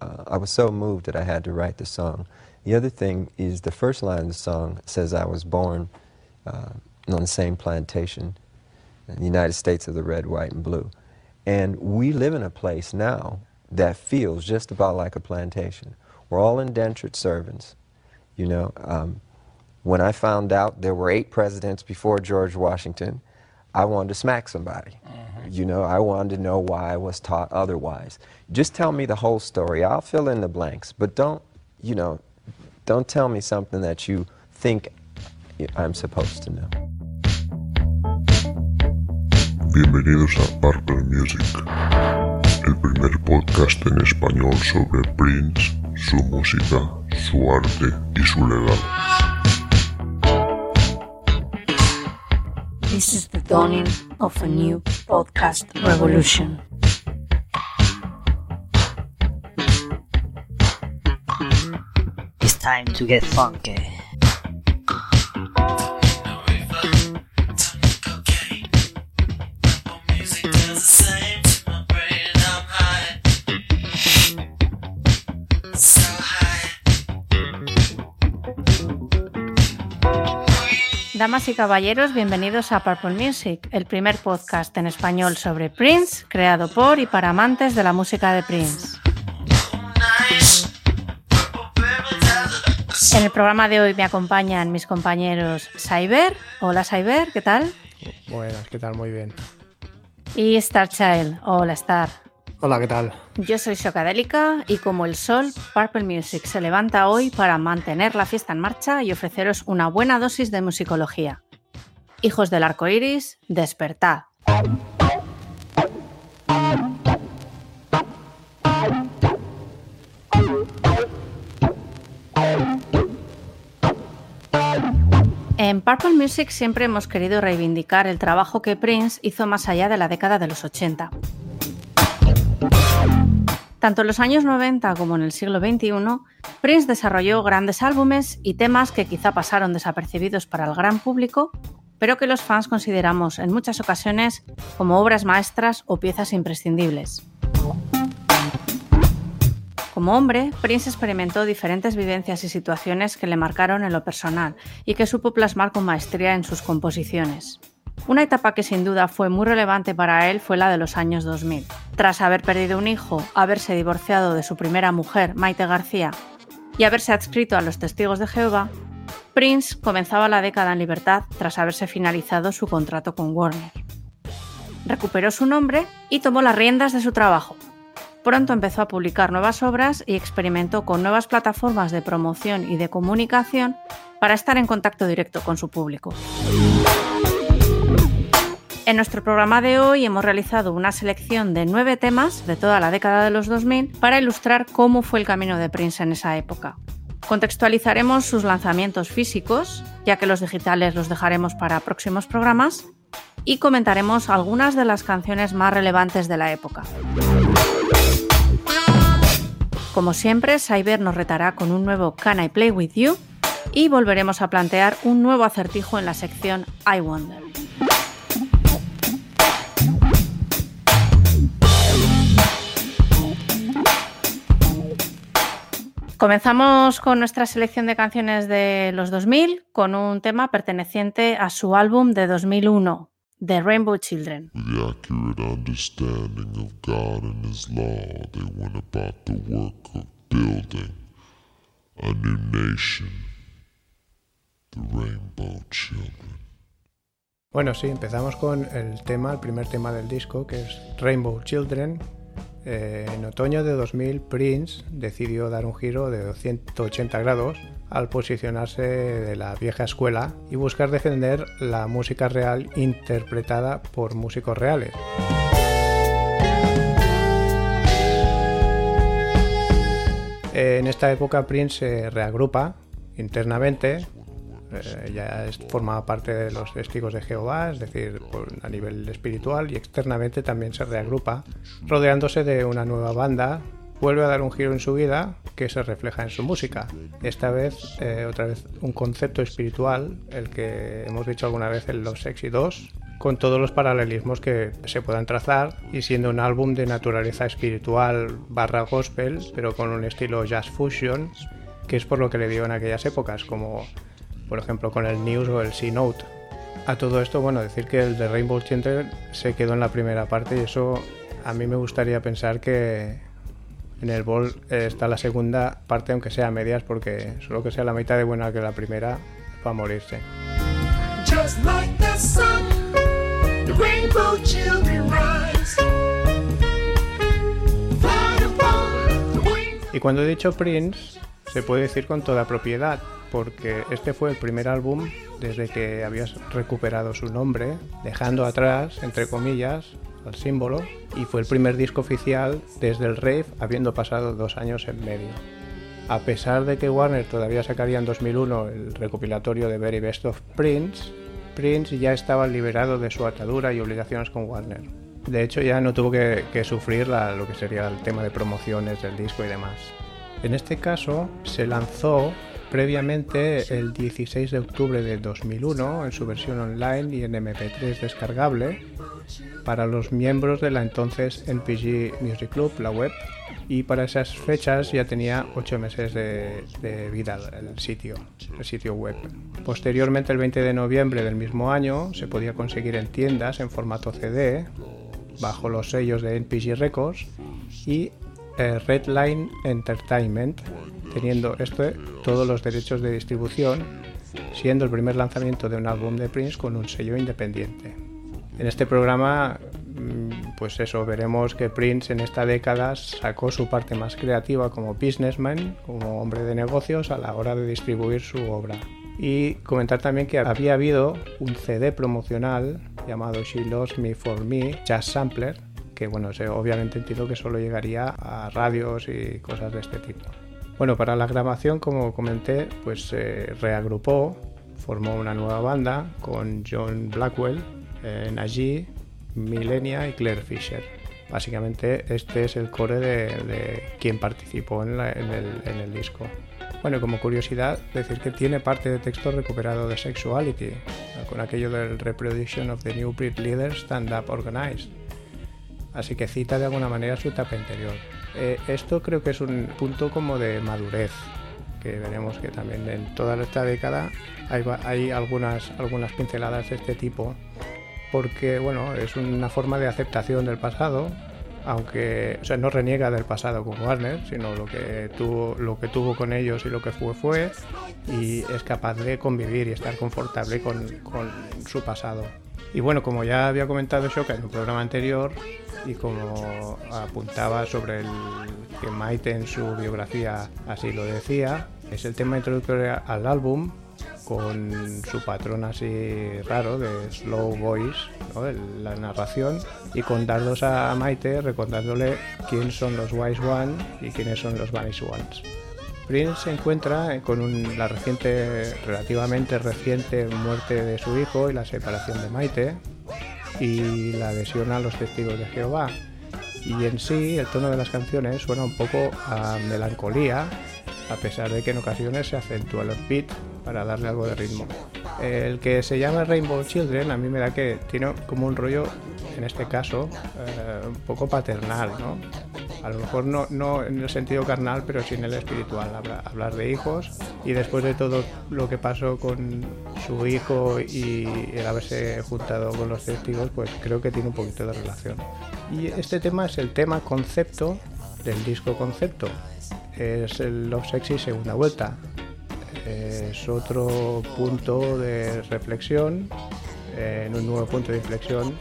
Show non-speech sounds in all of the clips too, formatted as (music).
uh, I was so moved that I had to write the song. The other thing is the first line of the song says I was born uh, on the same plantation in the United States of the red, white, and blue. And we live in a place now that feels just about like a plantation. We're all indentured servants, you know. Um, when I found out there were eight presidents before George Washington, I wanted to smack somebody. Mm-hmm. You know, I wanted to know why I was taught otherwise. Just tell me the whole story. I'll fill in the blanks, but don't, you know, don't tell me something that you think I'm supposed to know. Bienvenidos a Purple Music, el primer podcast en español sobre Prince, su música, su arte y su legado. This is the dawning of a new podcast revolution. It's time to get funky. Damas y caballeros, bienvenidos a Purple Music, el primer podcast en español sobre Prince, creado por y para amantes de la música de Prince. En el programa de hoy me acompañan mis compañeros Cyber. Hola Cyber, ¿qué tal? Buenas, ¿qué tal? Muy bien. Y Starchild. Hola Star. Hola, ¿qué tal? Yo soy Socadélica y como el sol, Purple Music se levanta hoy para mantener la fiesta en marcha y ofreceros una buena dosis de musicología. Hijos del arco iris, despertad. En Purple Music siempre hemos querido reivindicar el trabajo que Prince hizo más allá de la década de los 80. Tanto en los años 90 como en el siglo XXI, Prince desarrolló grandes álbumes y temas que quizá pasaron desapercibidos para el gran público, pero que los fans consideramos en muchas ocasiones como obras maestras o piezas imprescindibles. Como hombre, Prince experimentó diferentes vivencias y situaciones que le marcaron en lo personal y que supo plasmar con maestría en sus composiciones. Una etapa que sin duda fue muy relevante para él fue la de los años 2000. Tras haber perdido un hijo, haberse divorciado de su primera mujer, Maite García, y haberse adscrito a los testigos de Jehová, Prince comenzaba la década en libertad tras haberse finalizado su contrato con Warner. Recuperó su nombre y tomó las riendas de su trabajo. Pronto empezó a publicar nuevas obras y experimentó con nuevas plataformas de promoción y de comunicación para estar en contacto directo con su público. En nuestro programa de hoy hemos realizado una selección de nueve temas de toda la década de los 2000 para ilustrar cómo fue el camino de Prince en esa época. Contextualizaremos sus lanzamientos físicos, ya que los digitales los dejaremos para próximos programas, y comentaremos algunas de las canciones más relevantes de la época. Como siempre, Cyber nos retará con un nuevo Can I Play With You y volveremos a plantear un nuevo acertijo en la sección I Wonder. Comenzamos con nuestra selección de canciones de los 2000 con un tema perteneciente a su álbum de 2001, The Rainbow Children. Bueno, sí, empezamos con el tema, el primer tema del disco, que es Rainbow Children, eh, en otoño de 2000, Prince decidió dar un giro de 180 grados al posicionarse de la vieja escuela y buscar defender la música real interpretada por músicos reales. En esta época Prince se reagrupa internamente eh, ya es, formaba parte de los testigos de Jehová, es decir, a nivel espiritual y externamente también se reagrupa, rodeándose de una nueva banda, vuelve a dar un giro en su vida que se refleja en su música. Esta vez, eh, otra vez, un concepto espiritual, el que hemos dicho alguna vez en los Sexy 2, con todos los paralelismos que se puedan trazar y siendo un álbum de naturaleza espiritual barra gospel, pero con un estilo jazz fusion, que es por lo que le dio en aquellas épocas, como por ejemplo con el News o el C-Note. A todo esto, bueno, decir que el de Rainbow Children se quedó en la primera parte y eso a mí me gustaría pensar que en el Ball está la segunda parte, aunque sea a medias, porque solo que sea la mitad de buena que la primera, va a morirse. Just like the sun, the rainbow children rise. Y cuando he dicho Prince, se puede decir con toda propiedad, porque este fue el primer álbum desde que habías recuperado su nombre, dejando atrás, entre comillas, al símbolo, y fue el primer disco oficial desde el rave, habiendo pasado dos años en medio. A pesar de que Warner todavía sacaría en 2001 el recopilatorio de Very Best of Prince, Prince ya estaba liberado de su atadura y obligaciones con Warner. De hecho, ya no tuvo que, que sufrir la- lo que sería el tema de promociones del disco y demás. En este caso, se lanzó previamente el 16 de octubre de 2001 en su versión online y en MP3 descargable para los miembros de la entonces NPG Music Club, la web, y para esas fechas ya tenía 8 meses de, vida el sitio, el sitio web. Posteriormente, el 20 de noviembre del mismo año, se podía conseguir en tiendas en formato CD, bajo los sellos de NPG Records y eh, Redline Entertainment, teniendo este todos los derechos de distribución, siendo el primer lanzamiento de un álbum de Prince con un sello independiente. En este programa, mm, pues eso, veremos que Prince en esta década sacó su parte más creativa como businessman, como hombre de negocios a la hora de distribuir su obra. Y comentar también que había habido un CD promocional llamado She Loves Me For Me, Jazz Sampler, que bueno, obviamente entiendo que solo llegaría a radios y cosas de este tipo. Bueno, para la grabación, como comenté, pues se reagrupó, formó una nueva banda con John Blackwell, eh, Najee, Millenia y Claire Fisher. Básicamente este es el core de, de quien participó en, el, en el disco. Bueno, como curiosidad, decir que tiene parte de texto recuperado de Sexuality, con aquello del Reproduction of the New Breed Leader Stand Up Organized. Así que cita de alguna manera su etapa interior. Eh, esto creo que es un punto como de madurez, que veremos que también en toda esta década hay, hay algunas, algunas pinceladas de este tipo, porque bueno, es una forma de aceptación del pasado, aunque o sea, no reniega del pasado con Warner, sino lo que tuvo, lo que tuvo con ellos y lo que fue fue, y es capaz de convivir y estar confortable con, con su pasado. Y bueno, como ya había comentado Shoka en un programa anterior, y como apuntaba sobre el que Maite en su biografía así lo decía, es el tema introductorio al álbum con su patrón así raro de slow voice, ¿no? La narración, y con dardos a Maite recordándole quién son los Wise One y quiénes son los Vanish Ones. Prince se encuentra con un- la reciente, relativamente reciente muerte de su hijo y la separación de Maite y la adhesión a los testigos de Jehová. Y en sí el tono de las canciones suena un poco a melancolía, a pesar de que en ocasiones se acentúa los beats para darle algo de ritmo. El que se llama Rainbow Children a mí me da que tiene como un rollo, en este caso, eh, un poco paternal, ¿no? A lo mejor no, no en el sentido carnal, pero sí en el espiritual, habla- hablar de hijos y después de todo lo que pasó con su hijo y el haberse juntado con los testigos, pues creo que tiene un poquito de relación. Y este tema es el tema concepto del disco concepto. Es el Love Sexy segunda vuelta. Es otro punto de reflexión, en un nuevo punto de inflexión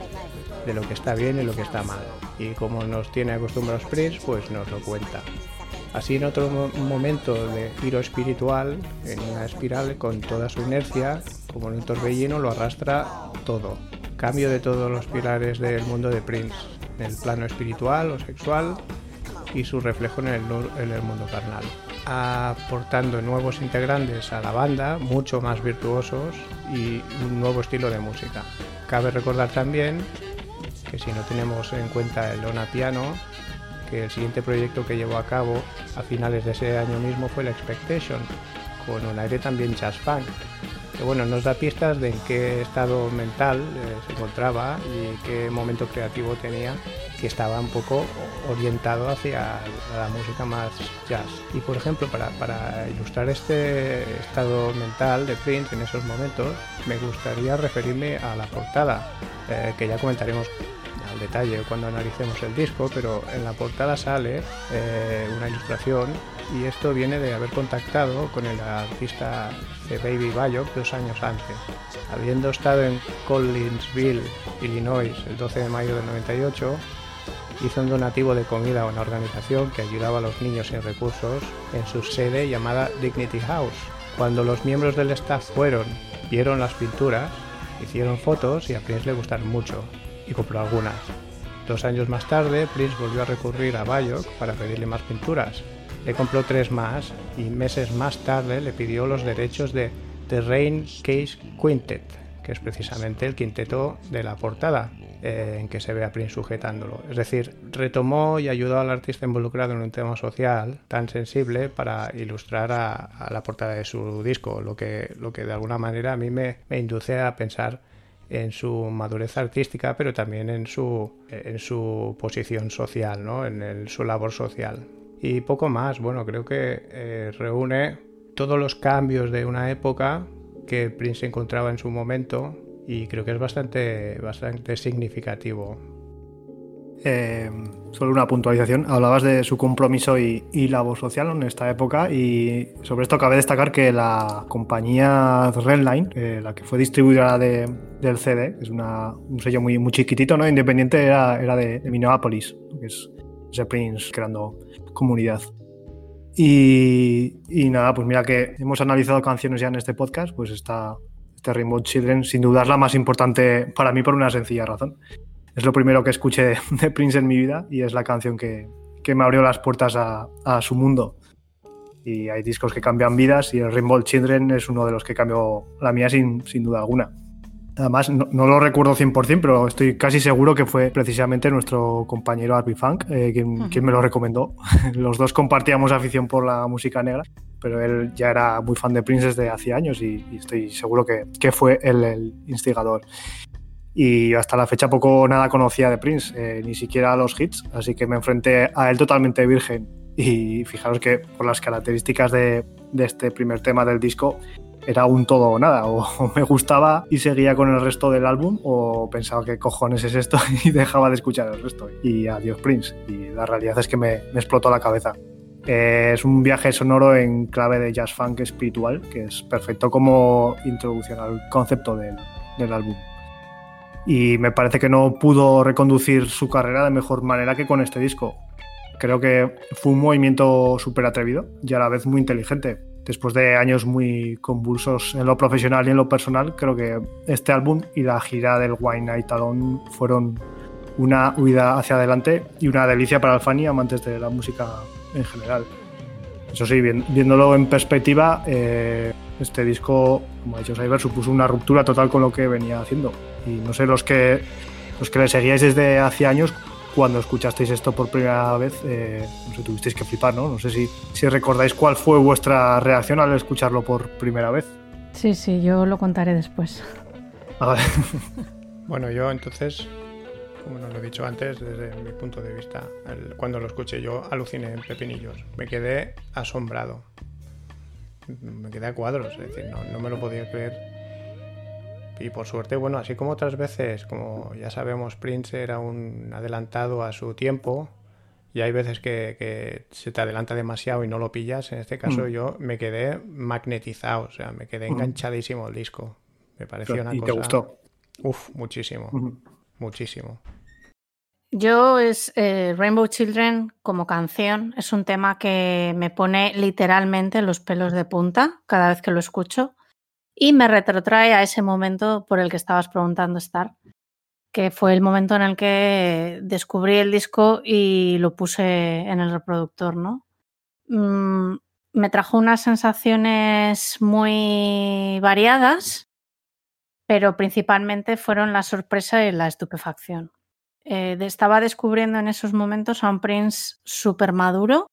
de lo que está bien y lo que está mal. Y como nos tiene acostumbrados Prince, pues nos lo cuenta. Así en otro mo- momento de giro espiritual, en una espiral con toda su inercia, como en un torbellino, lo arrastra todo. Cambio de todos los pilares del mundo de Prince, en el plano espiritual o sexual y su reflejo en el, mundo carnal. Aportando nuevos integrantes a la banda, mucho más virtuosos y un nuevo estilo de música. Cabe recordar también que si no tenemos en cuenta el Ona Piano, que el siguiente proyecto que llevó a cabo a finales de ese año mismo fue el Expectation, con un aire también jazz funk. Que bueno, nos da pistas de en qué estado mental eh, se encontraba y qué momento creativo tenía que estaba un poco orientado hacia la música más jazz. Y por ejemplo, para, para ilustrar este estado mental de Prince en esos momentos, me gustaría referirme a la portada, eh, que ya comentaremos al detalle cuando analicemos el disco, pero en la portada sale eh, una ilustración y esto viene de haber contactado con el artista The Baby Bayok dos años antes. Habiendo estado en Collinsville, Illinois, el 12 de mayo del 98, hizo un donativo de comida a una organización que ayudaba a los niños sin recursos en su sede llamada Dignity House. Cuando los miembros del staff fueron, vieron las pinturas, hicieron fotos y a Prince le gustaron mucho y compró algunas. Dos años más tarde, Prince volvió a recurrir a Bayok para pedirle más pinturas. Le compró tres más y meses más tarde le pidió los derechos de The Rain Case Quintet, que es precisamente el quinteto de la portada, eh, en que se ve a Prince sujetándolo. Es decir, retomó y ayudó al artista involucrado en un tema social tan sensible para ilustrar a, a la portada de su disco, lo que, lo que de alguna manera a mí me, me induce a pensar en su madurez artística, pero también en su, en su posición social, ¿no? en el- su labor social. Y poco más, bueno, creo que eh, reúne todos los cambios de una época que Prince encontraba en su momento y creo que es bastante, bastante significativo. Eh, solo una puntualización. Hablabas de su compromiso y, y labor social en esta época y sobre esto cabe destacar que la compañía Redline, eh, la que fue distribuidora de- del CD, es una- un sello muy, muy chiquitito, ¿no? independiente, era, era de, Minneapolis, ese Prince creando comunidad. Y, y nada, pues mira que hemos analizado canciones ya en este podcast, pues está este Rainbow Children sin duda es la más importante para mí por una sencilla razón es lo primero que escuché (laughs) de Prince en mi vida y es la canción que, que me abrió las puertas a, a su mundo. Y hay discos que cambian vidas y el Rainbow Children es uno de los que cambió la mía sin, sin duda alguna. Además, no, no lo recuerdo 100%, pero estoy casi seguro que fue precisamente nuestro compañero Arby Funk eh, quien, quien me lo recomendó. (laughs) Los dos compartíamos afición por la música negra, pero él ya era muy fan de Prince desde hace años y, y estoy seguro que, que fue él el instigador y hasta la fecha poco nada conocía de Prince, eh, ni siquiera los hits, así que me enfrenté a él totalmente virgen. Y fijaros que por las características de, de este primer tema del disco era un todo o nada, (laughs) o, me gustaba y seguía con el resto del álbum, o pensaba que cojones es esto (laughs) y dejaba de escuchar el resto. Y adiós Prince, y la realidad es que me, me explotó la cabeza. Eh, es un viaje sonoro en clave de jazz funk espiritual, que es perfecto como introducción al concepto del, del álbum y me parece que no pudo reconducir su carrera de mejor manera que con este disco. Creo que fue un movimiento súper atrevido y a la vez muy inteligente. Después de años muy convulsos en lo profesional y en lo personal, creo que este álbum y la gira del Wine Night Alone fueron una huida hacia adelante y una delicia para el fan y amantes de la música en general. Eso sí, vi- viéndolo en perspectiva, eh, este disco, como ha dicho Cyber, supuso una ruptura total con lo que venía haciendo. Y no sé, los que, los que le seguíais desde hace años, cuando escuchasteis esto por primera vez, eh, no sé, tuvisteis que flipar, ¿no? No sé si, si recordáis cuál fue vuestra reacción al escucharlo por primera vez. Sí, sí, yo lo contaré después. A ver, Bueno, yo entonces, como no lo he dicho antes, desde mi punto de vista, el- cuando lo escuché yo aluciné en pepinillos. Me quedé asombrado. Me quedé a cuadros, es decir, no, no me lo podía creer. Y por suerte, bueno, así como otras veces, como ya sabemos, Prince era un adelantado a su tiempo. Y hay veces que, que se te adelanta demasiado y no lo pillas. En este caso, Mm. yo me quedé magnetizado, o sea, me quedé Mm. enganchadísimo al disco. Me pareció una y cosa. te gustó. Uf, muchísimo, muchísimo. Yo es eh, Rainbow Children como canción es un tema que me pone literalmente los pelos de punta cada vez que lo escucho y me retrotrae a ese momento por el que estabas preguntando Star, que fue el momento en el que descubrí el disco y lo puse en el reproductor, ¿no? Mm, me trajo unas sensaciones muy variadas, pero principalmente fueron la sorpresa y la estupefacción. Eh, estaba descubriendo en esos momentos a un Prince súper maduro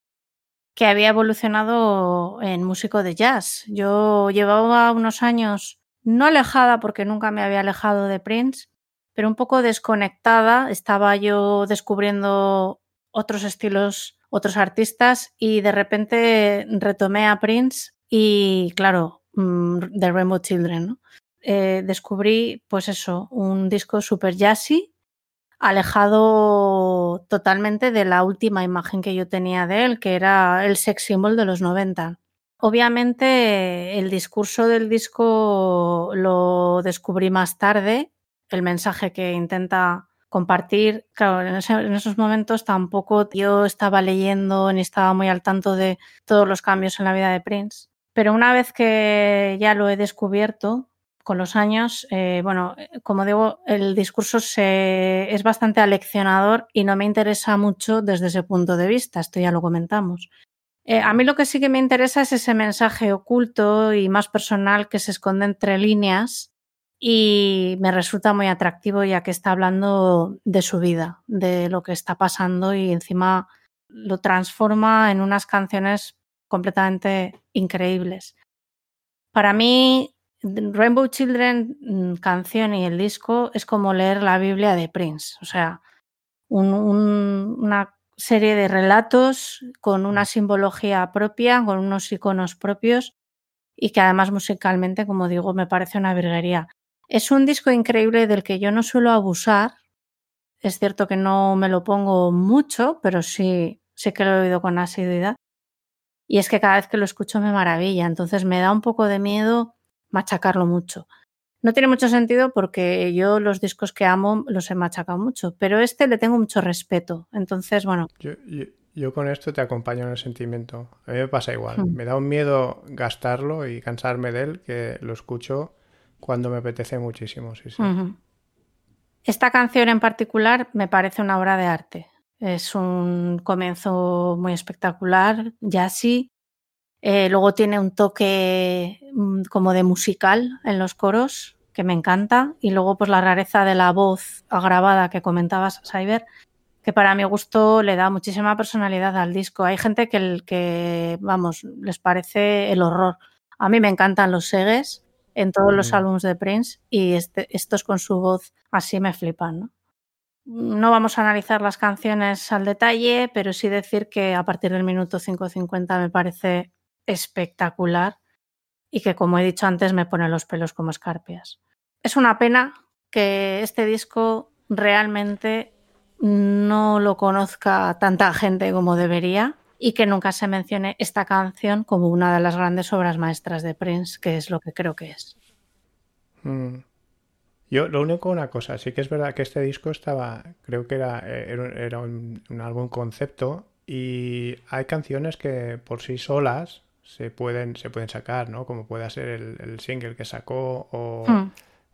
que había evolucionado en músico de jazz. Yo llevaba unos años no alejada porque nunca me había alejado de Prince, pero un poco desconectada. Estaba yo descubriendo otros estilos, otros artistas y de repente retomé a Prince y claro, mm, The Rainbow Children. Eh, descubrí pues eso, un disco super jazzy, alejado totalmente de la última imagen que yo tenía de él, que era el sex symbol de los 90. Obviamente el discurso del disco lo descubrí más tarde, el mensaje que intenta compartir, claro, en, en esos momentos tampoco yo estaba leyendo ni estaba muy al tanto de todos los cambios en la vida de Prince, pero una vez que ya lo he descubierto con los años, eh, bueno, como digo, el discurso se, es bastante aleccionador y no me interesa mucho desde ese punto de vista, esto ya lo comentamos. Eh, a mí lo que sí que me interesa es ese mensaje oculto y más personal que se esconde entre líneas y me resulta muy atractivo ya que está hablando de su vida, de lo que está pasando y encima lo transforma en unas canciones completamente increíbles. Para mí, Rainbow Children, mm, canción y el disco es como leer la Biblia de Prince, o sea, un- un- una serie de relatos con una simbología propia, con unos iconos propios y que además musicalmente, como digo, me parece una virguería. Es un disco increíble del que yo no suelo abusar. Es cierto que no me lo pongo mucho, pero sí, sí que lo he oído con asiduidad. Y es que cada vez que lo escucho me maravilla, entonces me da un poco de miedo machacarlo mucho. No tiene mucho sentido porque yo los discos que amo los he machacado mucho, pero este le tengo mucho respeto. Entonces, bueno, Yo, yo- yo con esto te acompaño en el sentimiento. A mí me pasa igual. Hmm. Me da un miedo gastarlo y cansarme de él que lo escucho cuando me apetece muchísimo. Sí, sí. Esta canción en particular me parece una obra de arte. Es un comienzo muy espectacular, jazzy. Eh, luego tiene un toque mm, como de musical en los coros, que me encanta. Y luego, pues la rareza de la voz agravada que comentabas, Cyber, que para mi gusto le da muchísima personalidad al disco. Hay gente que, el- que vamos, les parece el horror. A mí me encantan los segues en todos los álbumes de Prince y este- estos con su voz así me flipan. ¿no? No vamos a analizar las canciones al detalle, pero sí decir que a partir del minuto 5.50 me parece espectacular y que, como he dicho antes, me pone los pelos como escarpias. Es una pena que este disco realmente no lo conozca tanta gente como debería y que nunca se mencione esta canción como una de las grandes obras maestras de Prince, que es lo que creo que es. Mm. Yo, lo único, una cosa, sí que es verdad que este disco estaba, creo que era, eh, era, un- un álbum concepto y hay canciones que por sí solas se pueden, se pueden sacar, ¿no? Como puede ser el, el single que sacó o.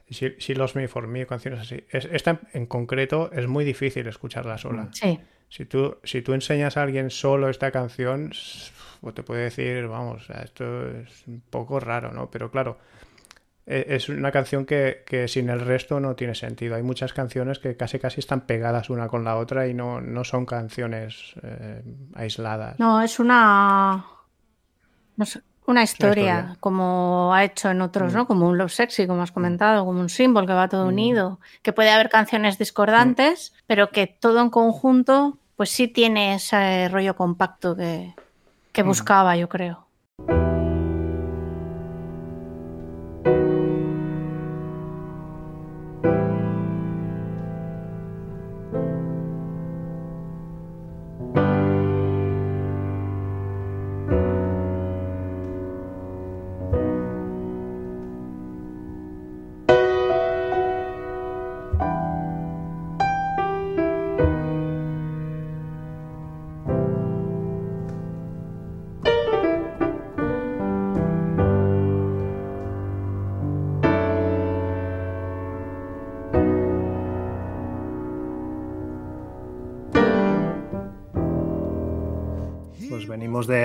She, She Loves Me For Me, canciones así. Es- esta en, concreto es muy difícil escucharla sola. Sí, Si tú, si tú enseñas a alguien solo esta canción, te puede decir, vamos, esto es un poco raro, ¿no? Pero claro, e- es una canción que, que sin el resto no tiene sentido. Hay muchas canciones que casi casi están pegadas una con la otra y no, no son canciones eh, aisladas. no, es una. Una historia, historia. como ha hecho en otros, Mm. ¿no? Como un Love Sexy, como has comentado, como un símbolo que va todo Mm. unido. Que puede haber canciones discordantes, pero que todo en conjunto, pues sí tiene ese rollo compacto que, que Mm. buscaba, yo creo.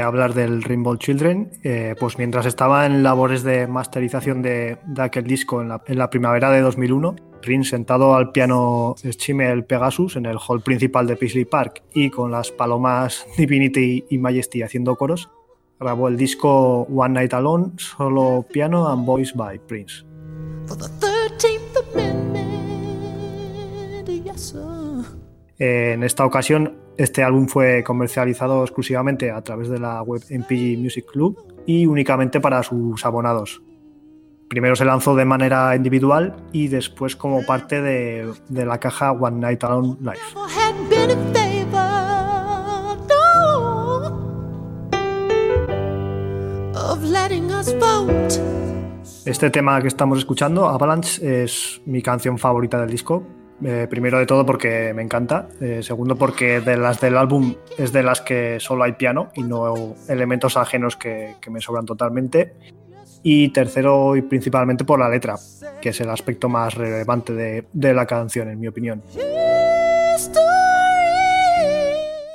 Hablar del Rainbow Children. eh, pues mientras estaba en labores de masterización de, de aquel disco en la, en la primavera de 2001, Prince sentado al piano Schimmel Pegasus en el hall principal de Paisley Park y con las palomas (laughs) Divinity y Majesty haciendo coros, grabó el disco One Night Alone, solo piano and voice by Prince. for the 13th Amendment. Yes, sir. En esta ocasión, este álbum fue comercializado exclusivamente a través de la web MPG Music Club y únicamente para sus abonados. Primero se lanzó de manera individual y después como parte de, de la caja One Night Alone Live. Este tema que estamos escuchando, Avalanche, es mi canción favorita del disco. Eh, primero de todo porque me encanta. Eh, segundo porque de las del álbum es de las que solo hay piano y no elementos ajenos que, me sobran totalmente. Y tercero y principalmente por la letra, que es el aspecto más relevante de, de la canción, en mi opinión.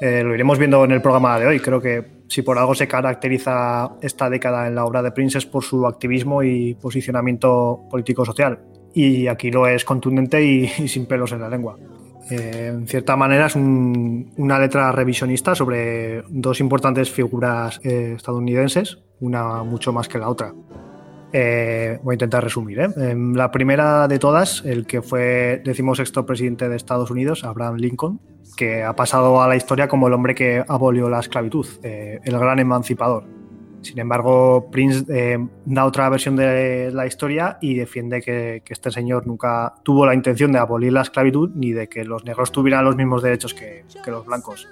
Eh, lo iremos viendo en el programa de hoy. Creo que si por algo se caracteriza esta década en la obra de Prince es por su activismo y posicionamiento político-social. Y aquí lo es contundente y, sin pelos en la lengua. Eh, en cierta manera es un- una letra revisionista sobre dos importantes figuras eh, estadounidenses, una mucho más que la otra. Eh, voy a intentar resumir. ¿eh? Em, la primera de todas, el que fue decimosexto presidente de Estados Unidos, Abraham Lincoln, que ha pasado a la historia como el hombre que abolió la esclavitud, el gran emancipador. Sin embargo, Prince eh, da otra versión de la historia y defiende que, que este señor nunca tuvo la intención de abolir la esclavitud ni de que los negros tuvieran los mismos derechos que, que los blancos.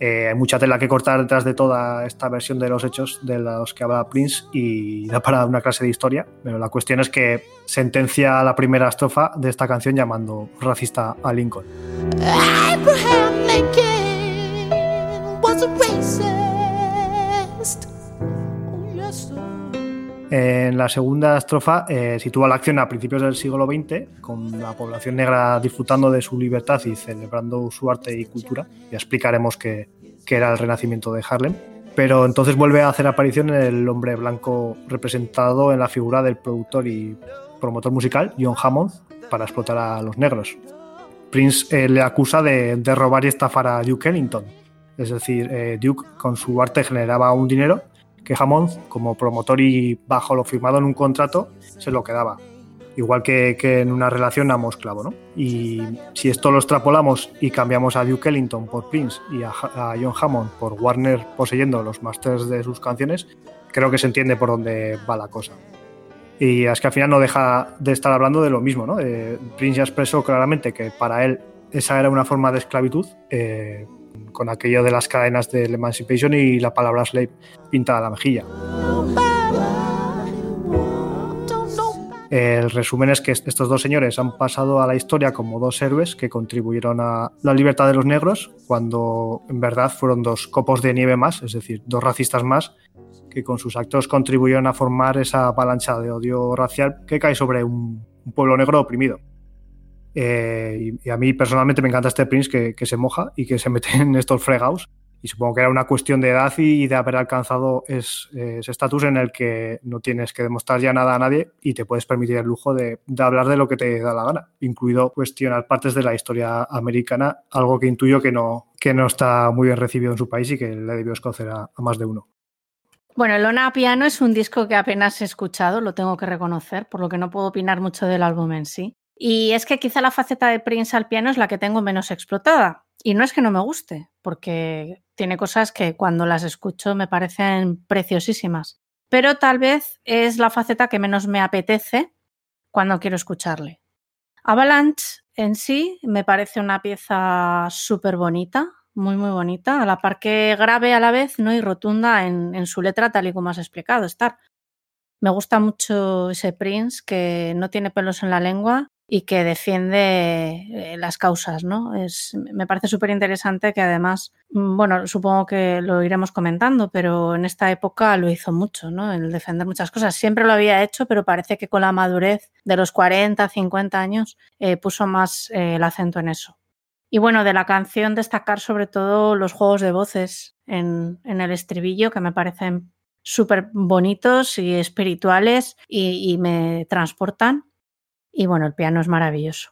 Eh, hay mucha tela que cortar detrás de toda esta versión de los hechos de los que habla Prince y da para una clase de historia, pero la cuestión es que sentencia la primera estrofa de esta canción llamando racista a Lincoln. Abraham Lincoln was a En la segunda estrofa eh, sitúa la acción a principios del siglo XX, con la población negra disfrutando de su libertad y celebrando su arte y cultura. Ya explicaremos qué qué era el renacimiento de Harlem. Pero entonces vuelve a hacer aparición el hombre blanco representado en la figura del productor y promotor musical John Hammond para explotar a los negros. Prince eh, le acusa de, de robar y estafar a Duke Ellington. Es decir, eh, Duke con su arte generaba un dinero que Hammond, como promotor y bajo lo firmado en un contrato, se lo quedaba. Igual que, que en una relación amo-esclavo, ¿no? Y si esto lo extrapolamos y cambiamos a Duke Ellington por Prince y a, a John Hammond por Warner poseyendo los masters de sus canciones, creo que se entiende por dónde va la cosa. Y es que al final no deja de estar hablando de lo mismo, ¿no? Eh, Prince ya expresó claramente que para él esa era una forma de esclavitud, eh, con aquello de las cadenas del Emancipation y la palabra slave pintada a la mejilla. El resumen es que estos dos señores han pasado a la historia como dos héroes que contribuyeron a la libertad de los negros cuando en verdad fueron dos copos de nieve más, es decir, dos racistas más que con sus actos contribuyeron a formar esa avalancha de odio racial que cae sobre un, un pueblo negro oprimido. Eh, y, a mí personalmente me encanta este Prince que, se moja y que se mete (laughs) en estos fregados. Y supongo que era una cuestión de edad y de haber alcanzado es- ese estatus en el que no tienes que demostrar ya nada a nadie y te puedes permitir el lujo de, hablar de lo que te da la gana, incluido cuestionar partes de la historia americana, algo que intuyo que no, que no está muy bien recibido en su país y que le debió escocer a, a más de uno. Bueno, Lona Piano es un disco que apenas he escuchado, lo tengo que reconocer, por lo que no puedo opinar mucho del álbum en sí. Y es que quizá la faceta de Prince al piano es la que tengo menos explotada. Y no es que no me guste, porque tiene cosas que cuando las escucho me parecen preciosísimas. Pero tal vez es la faceta que menos me apetece cuando quiero escucharle. Avalanche en sí me parece una pieza súper bonita, muy, muy bonita, a la par que grave a la vez ¿no? y rotunda en, en su letra, tal y como has explicado, Star. Me gusta mucho ese Prince que no tiene pelos en la lengua y que defiende eh, las causas, ¿no? Es, me parece súper interesante que además, mm, bueno, supongo que lo iremos comentando, pero en esta época lo hizo mucho, ¿no? El defender muchas cosas. Siempre lo había hecho, pero parece que con la madurez de los 40, 50 años eh, puso más eh, el acento en eso. Y bueno, de la canción destacar sobre todo los juegos de voces en, en el estribillo que me parecen súper bonitos y espirituales y, y me transportan. Y bueno, el piano es maravilloso.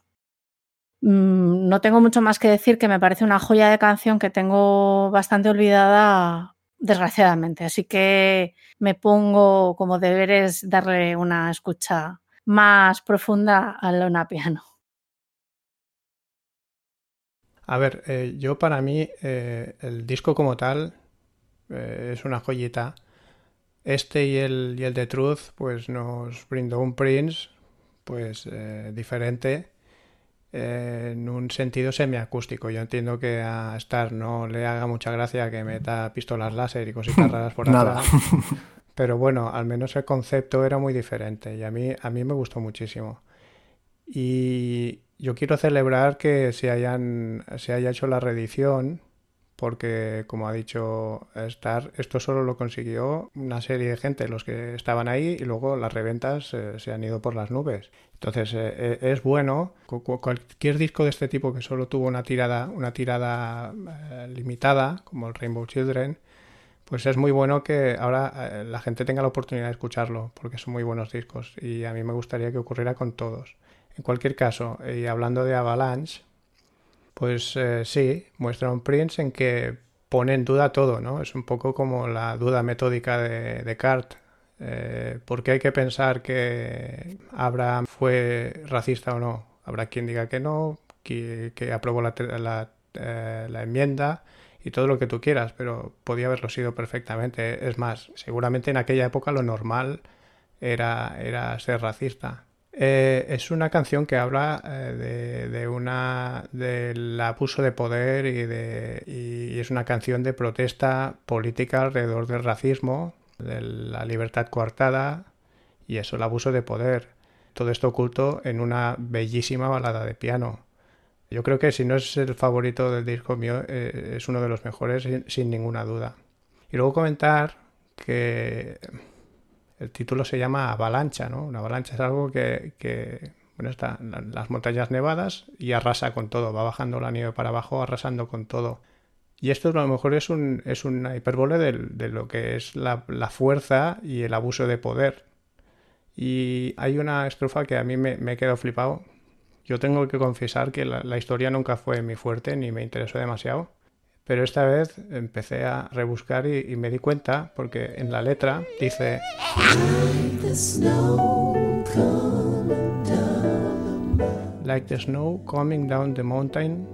Mm, no tengo mucho más que decir que me parece una joya de canción que tengo bastante olvidada, desgraciadamente. Así que me pongo como deberes darle una escucha más profunda a Lona Piano. A ver, eh, yo para mí eh, el disco como tal eh, es una joyita. Este y el, y el de Truth pues nos brindó un Prince pues diferente en un sentido semiacústico. Yo entiendo que a Star no le haga mucha gracia que meta pistolas láser y cositas (laughs) raras por Nada. atrás. Pero bueno, al menos el concepto era muy diferente y a mí, a mí me gustó muchísimo. Y yo quiero celebrar que se, hayan, se haya hecho la reedición, porque como ha dicho Star, esto solo lo consiguió una serie de gente, los que estaban ahí, y luego las reventas eh, se han ido por las nubes. Entonces eh, eh, es bueno, cu- cu- cualquier disco de este tipo que solo tuvo una tirada, una tirada limitada, como el Rainbow Children, pues es muy bueno que ahora la gente tenga la oportunidad de escucharlo, porque son muy buenos discos y a mí me gustaría que ocurriera con todos. En cualquier caso, y hablando de Avalanche, pues eh, sí, muestra un Prince en que pone en duda todo, ¿no? Es un poco como la duda metódica de Descartes. Eh, ¿Por qué hay que pensar que Abraham fue racista o no? Habrá quien diga que no, que, que aprobó la, la, eh, la enmienda y todo lo que tú quieras, pero podía haberlo sido perfectamente. Es más, seguramente en aquella época lo normal era, era ser racista. Eh, es una canción que habla eh, de, de una del abuso de poder y, de, y es una canción de protesta política alrededor del racismo, de la libertad coartada y eso, el abuso de poder. Todo esto oculto en una bellísima balada de piano. Yo creo que si no es el favorito del disco mío, eh, es uno de los mejores sin, sin ninguna duda. Y luego comentar que el título se llama avalancha, ¿no? Una avalancha es algo que, bueno, está las montañas nevadas y arrasa con todo, va bajando la nieve para abajo, arrasando con todo. Y esto a lo mejor es, un, es una hipérbole del- de, lo que es la, fuerza y el abuso de poder. Y hay una estrofa que a mí me, me quedado flipado. Yo tengo que confesar que la, la historia nunca fue mi fuerte ni me interesó demasiado. Pero esta vez empecé a rebuscar y, y me di cuenta porque en la letra dice Like the snow coming down the mountain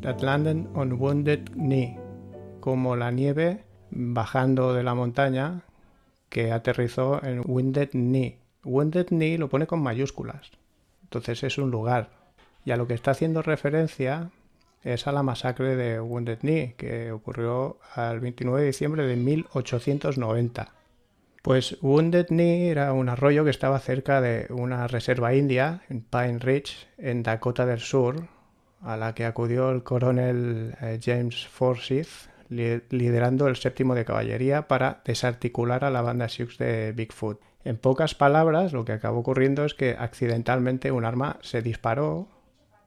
that landed on wounded knee. Como la nieve bajando de la montaña que aterrizó en Wounded Knee. Wounded Knee lo pone con mayúsculas. Entonces es un lugar. Y a lo que está haciendo referencia es a la masacre de Wounded Knee, que ocurrió el 29 de diciembre de 1890. Pues Wounded Knee era un arroyo que estaba cerca de una reserva india, en Pine Ridge, en Dakota del Sur, a la que acudió el coronel eh, James Forsyth, li- liderando el séptimo de caballería para desarticular a la banda Sioux de Bigfoot. En pocas palabras, lo que acabó ocurriendo es que accidentalmente un arma se disparó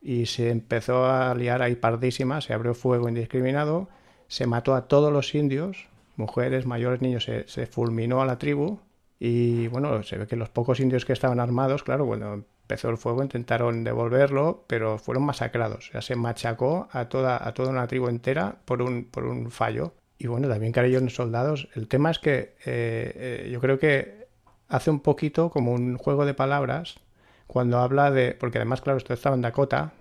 y se empezó a liar ahí pardísima, se abrió fuego indiscriminado, se mató a todos los indios, mujeres, mayores, niños, se, fulminó a la tribu y bueno, se ve que los pocos indios que estaban armados, claro, cuando empezó el fuego intentaron devolverlo, pero fueron masacrados, o se machacó a toda, a toda una tribu entera por un, por un fallo. Y bueno, también cayeron soldados. El tema es que eh, eh, yo creo que hace un poquito como un juego de palabras cuando habla de, porque además, claro, esto estaba en Dakota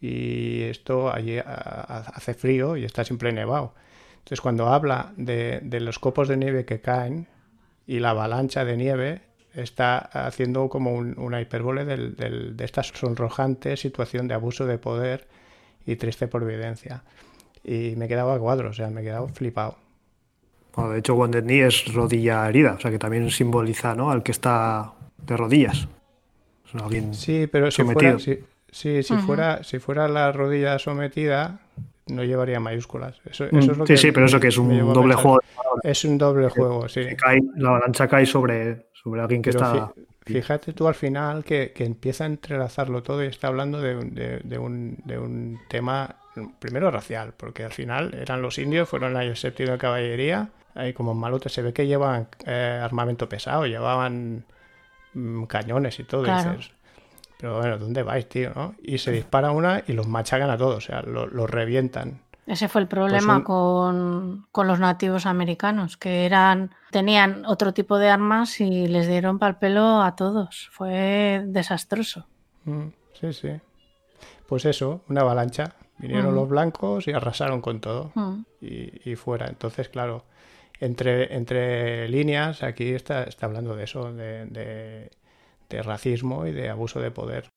y esto allí hace frío y está siempre nevado. Entonces, cuando habla de, de los copos de nieve que caen y la avalancha de nieve, está haciendo como un- una hipérbole del- del- de esta sonrojante situación de abuso de poder y triste providencia. Y me he quedado a cuadro, o sea, me he quedado flipado. Bueno, de hecho, Wounded Knee es rodilla herida, o sea que también simboliza ¿no? al que está de rodillas. Es alguien Sí, pero si sometido. fuera, si, sí, si, fuera, si fuera la rodilla sometida, no llevaría mayúsculas. Eso, eso es lo Mm, sí, que sí, pero eso que es un doble juego. Es un doble juego, sí. cae- la avalancha cae sobre, sobre alguien que Pero está. fíjate tú al final que, que empieza a entrelazarlo todo y está hablando de, un- de- de un, de un tema, primero racial, porque al final eran los indios, fueron séptimo de caballería, ahí como malotes se ve que llevan eh, armamento pesado, llevaban mm, cañones y todo, y Claro. dices, pero bueno, ¿dónde vais, tío? no? Y se dispara una y los machacan a todos, o sea, lo- los revientan. Ese fue el problema un- con, con los nativos americanos, que eran tenían otro tipo de armas y les dieron pal pelo a todos. Fue desastroso. Mm, Sí, sí. Pues eso, una avalancha. Vinieron Ujú. los blancos y arrasaron con todo. Mm. y, y fuera. Entonces, claro, entre, líneas, aquí está, hablando de eso, de, racismo y de abuso de poder.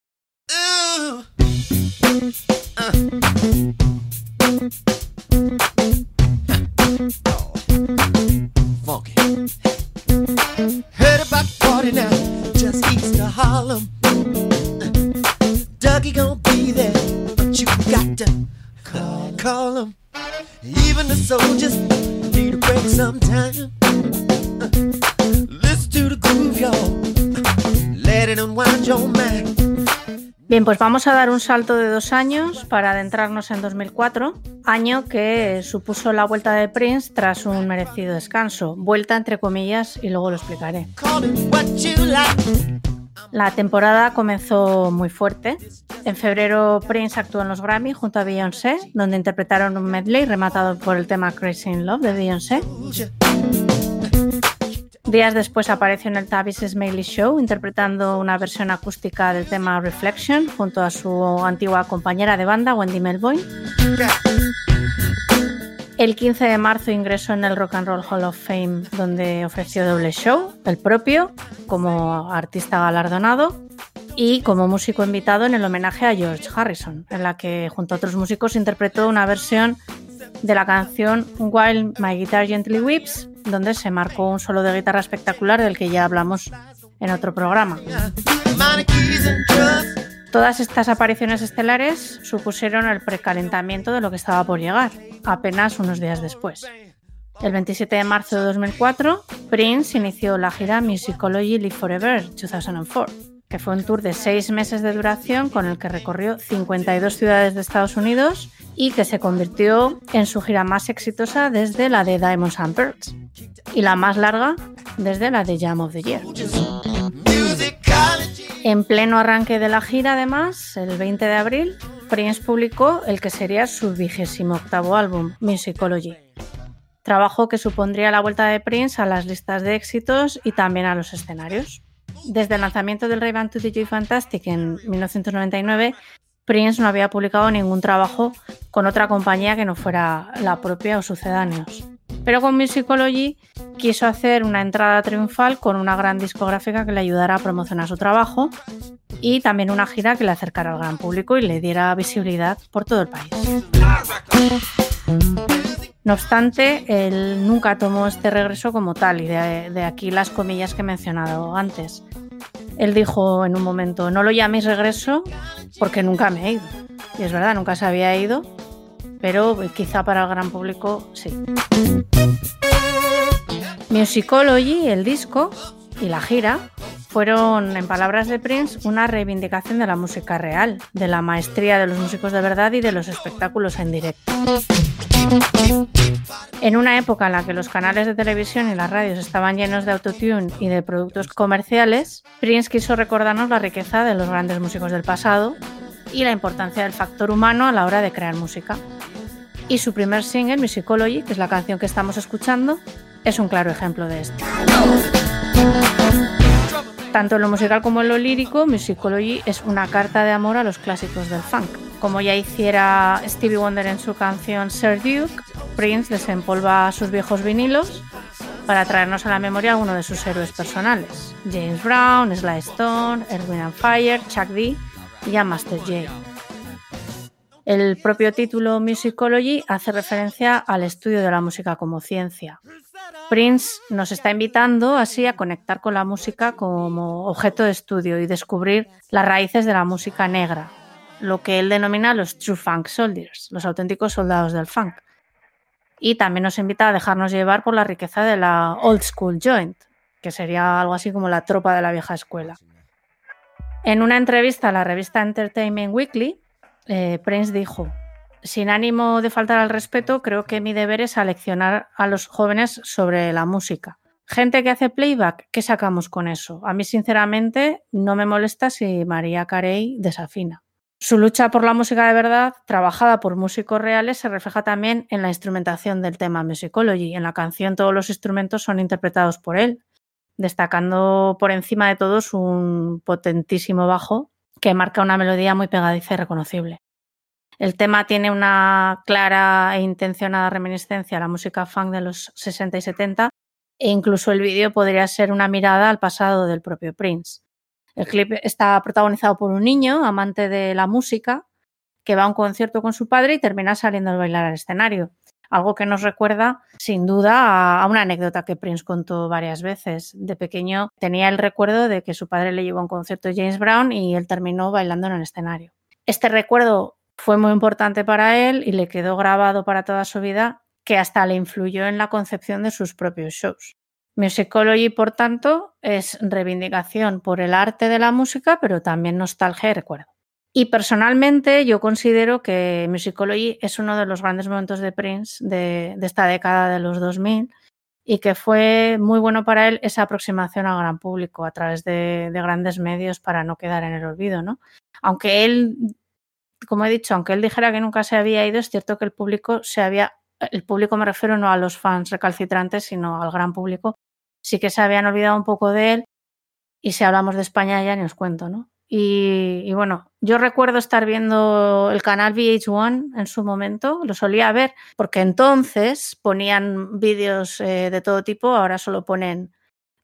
Even the soldiers need a break sometime. Listen to the groove, y'all. Let it unwind your mind. Bien, pues vamos a dar un salto de dos años para adentrarnos en 2004, año que supuso la vuelta de Prince tras un merecido descanso. Vuelta entre comillas y luego lo explicaré. La temporada comenzó muy fuerte. En febrero Prince actuó en los Grammy junto a Beyoncé, donde interpretaron un medley rematado por el tema Crazy in Love de Beyoncé. Días después apareció en el Tavis Smiley Show interpretando una versión acústica del tema Reflection junto a su antigua compañera de banda Wendy Melvoin. El 15 de marzo ingresó en el Rock and Roll Hall of Fame donde ofreció doble show, el propio como artista galardonado y como músico invitado en el homenaje a George Harrison, en la que junto a otros músicos interpretó una versión de la canción While My Guitar Gently Weeps, donde se marcó un solo de guitarra espectacular del que ya hablamos en otro programa. Todas estas apariciones estelares supusieron el precalentamiento de lo que estaba por llegar, apenas unos días después. El 27 de marzo de 2004, Prince inició la gira Musicology Live Forever 2004, que fue un tour de seis meses de duración con el que recorrió 52 ciudades de Estados Unidos y que se convirtió en su gira más exitosa desde la de Diamonds and Pearls y la más larga desde la de Jam of the Year. En pleno arranque de la gira, además, el 20 de abril, Prince publicó el que sería su vigésimo octavo álbum, Musicology. Trabajo que supondría la vuelta de Prince a las listas de éxitos y también a los escenarios. Desde el lanzamiento del Ray-Ban to DJ Fantastic en 1999, Prince no había publicado ningún trabajo con otra compañía que no fuera la propia o sucedáneos. Pero con Musicology quiso hacer una entrada triunfal con una gran discográfica que le ayudara a promocionar su trabajo y también una gira que le acercara al gran público y le diera visibilidad por todo el país. No obstante, él nunca tomó este regreso como tal y de, de aquí las comillas que he mencionado antes. Él dijo en un momento, no lo llaméis regreso porque nunca me he ido. Y es verdad, nunca se había ido, pero quizá para el gran público sí. Musicology, el disco y la gira fueron, en palabras de Prince, una reivindicación de la música real, de la maestría de los músicos de verdad y de los espectáculos en directo. En una época en la que los canales de televisión y las radios estaban llenos de autotune y de productos comerciales, Prince quiso recordarnos la riqueza de los grandes músicos del pasado y la importancia del factor humano a la hora de crear música. Y su primer single, Musicology, que es la canción que estamos escuchando, es un claro ejemplo de esto. Tanto en lo musical como en lo lírico, Musicology es una carta de amor a los clásicos del funk. Como ya hiciera Stevie Wonder en su canción Sir Duke, Prince desempolva sus viejos vinilos para traernos a la memoria a uno de sus héroes personales. James Brown, Sly Stone, Erwin and Fire, Chuck D y a Master J. El propio título Musicology hace referencia al estudio de la música como ciencia. Prince nos está invitando así a conectar con la música como objeto de estudio y descubrir las raíces de la música negra, lo que él denomina los True Funk Soldiers, los auténticos soldados del funk. Y también nos invita a dejarnos llevar por la riqueza de la Old School Joint, que sería algo así como la tropa de la vieja escuela. En una entrevista a la revista Entertainment Weekly, eh, Prince dijo, sin ánimo de faltar al respeto, creo que mi deber es aleccionar a los jóvenes sobre la música. Gente que hace playback, ¿qué sacamos con eso? A mí, sinceramente, no me molesta si María Carey desafina. Su lucha por la música de verdad, trabajada por músicos reales, se refleja también en la instrumentación del tema Musicology. En la canción todos los instrumentos son interpretados por él, destacando por encima de todos un potentísimo bajo que marca una melodía muy pegadiza y reconocible. El tema tiene una clara e intencionada reminiscencia a la música funk de los 60 y 70 e incluso el vídeo podría ser una mirada al pasado del propio Prince. El clip está protagonizado por un niño, amante de la música, que va a un concierto con su padre y termina saliendo a bailar al escenario. Algo que nos recuerda, sin duda, a una anécdota que Prince contó varias veces. De pequeño tenía el recuerdo de que su padre le llevó a un concierto de James Brown y él terminó bailando en el escenario. Este recuerdo fue muy importante para él y le quedó grabado para toda su vida, que hasta le influyó en la concepción de sus propios shows. Musicology, por tanto, es reivindicación por el arte de la música, pero también nostalgia y recuerdo. Y personalmente yo considero que Musicology es uno de los grandes momentos de Prince de, esta década de los 2000 y que fue muy bueno para él esa aproximación al gran público a través de, de grandes medios para no quedar en el olvido. ¿no? Aunque él como he dicho, aunque él dijera que nunca se había ido, es cierto que el público se había, el público me refiero no a los fans recalcitrantes, sino al gran público, sí que se habían olvidado un poco de él y si hablamos de España ya ni os cuento, ¿no? Y, bueno, yo recuerdo estar viendo el canal VH1 en su momento, lo solía ver, porque entonces ponían vídeos eh, de todo tipo, ahora solo ponen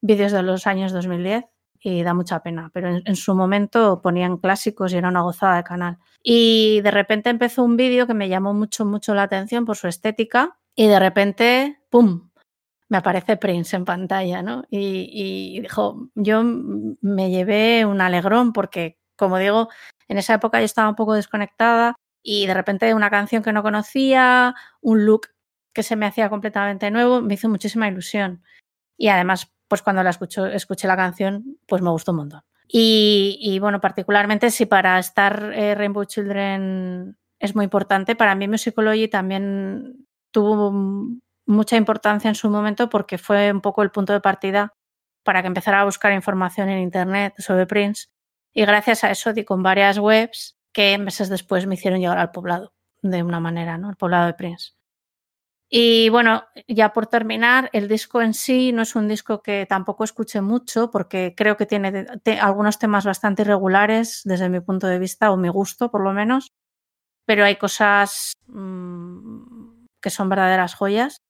vídeos de los años 2010 y da mucha pena, pero en, en, su momento ponían clásicos y era una gozada de canal. Y de repente empezó un vídeo que me llamó mucho, mucho la atención por su estética y de repente, ¡pum!, me aparece Prince en pantalla, ¿no? Y, dijo, yo me llevé un alegrón porque, como digo, en esa época yo estaba un poco desconectada y de repente una canción que no conocía, un look que se me hacía completamente nuevo, me hizo muchísima ilusión. Y además, pues cuando la escuché la canción, pues me gustó un montón. Y, y bueno, particularmente si para estar eh, Rainbow Children es muy importante, para mí Musicology también tuvo mucha importancia en su momento porque fue un poco el punto de partida para que empezara a buscar información en Internet sobre Prince. Y gracias a eso di con varias webs que meses después me hicieron llegar al poblado, de una manera, ¿no? El poblado de Prince. Y bueno, ya por terminar, el disco en sí no es un disco que tampoco escuché mucho porque creo que tiene algunos temas bastante irregulares desde mi punto de vista o mi gusto por lo menos, pero hay cosas mmm, que son verdaderas joyas.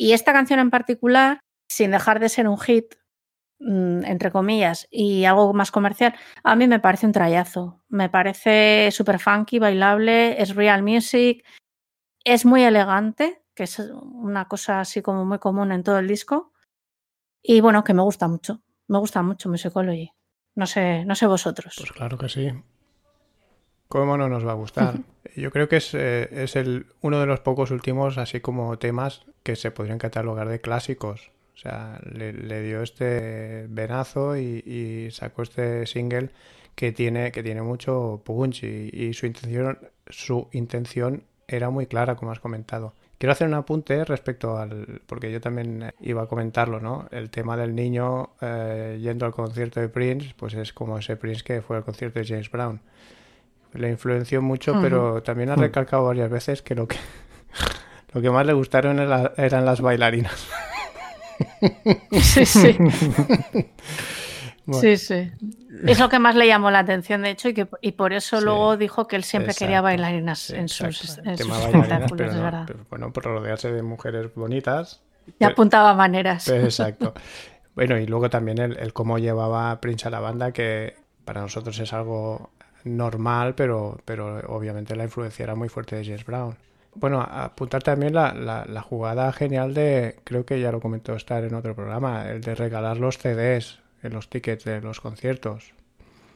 Y esta canción en particular, sin dejar de ser un hit, mmm, entre comillas, y algo más comercial, a mí me parece un trayazo. Me parece súper funky, bailable, es real music, es muy elegante, que es una cosa así como muy común en todo el disco. Y bueno, que me gusta mucho. Me gusta mucho Musicology. No sé, no sé vosotros. Pues claro que sí. ¿Cómo no nos va a gustar? Yo creo que es, eh, es el, uno de los pocos últimos, así como temas que se podrían catalogar de clásicos. O sea, le, le dio este venazo y, y, sacó este single que tiene, que tiene mucho punch y, y su intención, su intención era muy clara, como has comentado. Quiero hacer un apunte respecto al, porque yo también iba a comentarlo, ¿no? El tema del niño eh, yendo al concierto de Prince, pues es como ese Prince que fue al concierto de James Brown. Le influenció mucho, uh -huh. pero también ha recalcado varias veces que lo que, lo que más le gustaron era, eran las bailarinas. (laughs) Sí, sí. Bueno. Sí, sí. Es lo que más le llamó la atención, de hecho, y, que, y por eso sí. luego dijo que él siempre Exacto. quería bailarinas sí, en sus, en sus espectáculos, pero no, verdad. Pero, bueno, por rodearse de mujeres bonitas. Y pero, apuntaba maneras. (laughs) Exacto. bueno, y luego también el, el, cómo llevaba Prince a la banda, que para nosotros es algo normal, pero, pero obviamente la influencia era muy fuerte de James Brown. Bueno, apuntar también la, la, la, jugada genial de, creo que ya lo comentó estar en otro programa, el de regalar los CDs en los tickets de los conciertos.